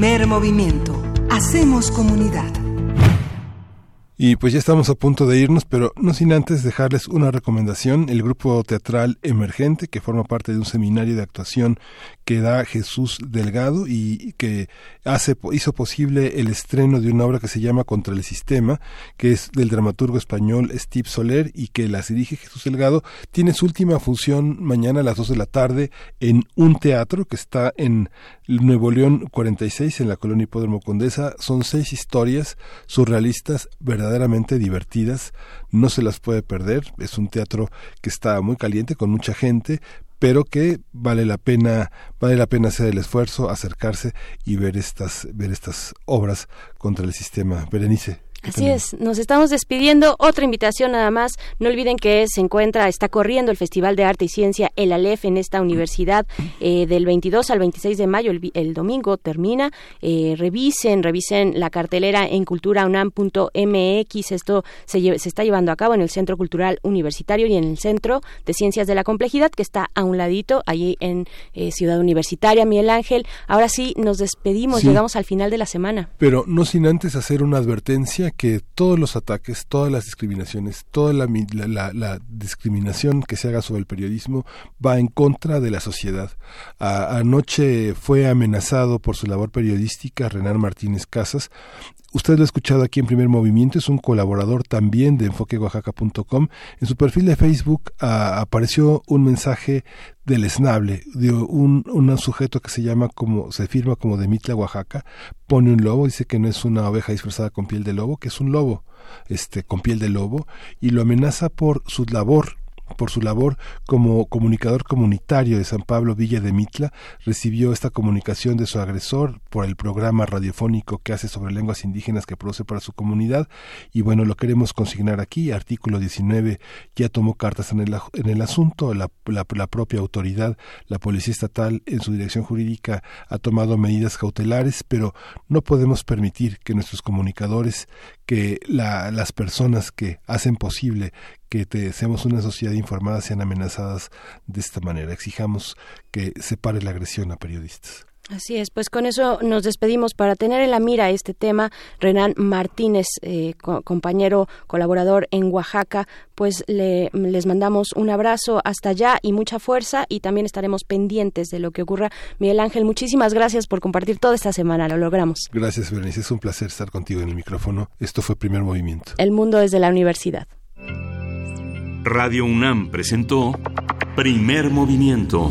Primer movimiento. Hacemos comunidad. Y pues ya estamos a punto de irnos, pero no sin antes dejarles una recomendación. El grupo teatral Emergente, que forma parte de un seminario de actuación que da Jesús Delgado y que hace, hizo posible el estreno de una obra que se llama Contra el Sistema, que es del dramaturgo español Steve Soler y que las dirige Jesús Delgado, tiene su última función mañana a las 2 de la tarde en un teatro que está en Nuevo León 46, en la colonia Hipódromo Condesa. Son seis historias surrealistas verdaderamente divertidas, no se las puede perder. Es un teatro que está muy caliente, con mucha gente, pero que vale la pena vale la pena hacer el esfuerzo, acercarse y ver estas ver estas obras contra el sistema. Berenice. Así es, nos estamos despidiendo. Otra invitación nada más. No olviden que se encuentra, está corriendo el Festival de Arte y Ciencia, el ALEF, en esta universidad eh, del 22 al 26 de mayo. El, el domingo termina. Eh, revisen, revisen la cartelera en culturaunam.mx. Esto se, lle- se está llevando a cabo en el Centro Cultural Universitario y en el Centro de Ciencias de la Complejidad, que está a un ladito, allí en eh, Ciudad Universitaria. Miguel Ángel, ahora sí nos despedimos, Sí. llegamos al final de la semana. Pero no sin antes hacer una advertencia que todos los ataques, todas las discriminaciones, toda la, mi- la- la- la discriminación que se haga sobre el periodismo va en contra de la sociedad. A- anoche fue amenazado por su labor periodística Renan Martínez Casas. Usted lo ha escuchado aquí en Primer Movimiento, es un colaborador también de enfoqueoaxaca.com. En su perfil de Facebook ah, apareció un mensaje deleznable de un, un sujeto que se llama como, se firma como de Mitla, Oaxaca, pone un lobo, dice que no es una oveja disfrazada con piel de lobo, que es un lobo, este, con piel de lobo, y lo amenaza por su labor por su labor como comunicador comunitario de San Pablo Villa de Mitla, recibió esta comunicación de su agresor por el programa radiofónico que hace sobre lenguas indígenas que produce para su comunidad. Y bueno, lo queremos consignar aquí, artículo 19 ya tomó cartas en el, en el asunto, la, la, la propia autoridad, la Policía Estatal en su dirección jurídica ha tomado medidas cautelares, pero no podemos permitir que nuestros comunicadores, que la, las personas que hacen posible que te, seamos una sociedad informada sean amenazadas de esta manera. Exijamos que se pare la agresión a periodistas. Así es, pues con eso nos despedimos para tener en la mira este tema. Renan Martínez, eh, co- compañero colaborador en Oaxaca, pues le- les mandamos un abrazo hasta allá y mucha fuerza y también estaremos pendientes de lo que ocurra. Miguel Ángel, muchísimas gracias por compartir toda esta semana, lo logramos. Gracias, Berenice. Es un placer estar contigo en el micrófono. Esto fue Primer Movimiento. El mundo desde la universidad. Radio UNAM presentó Primer Movimiento.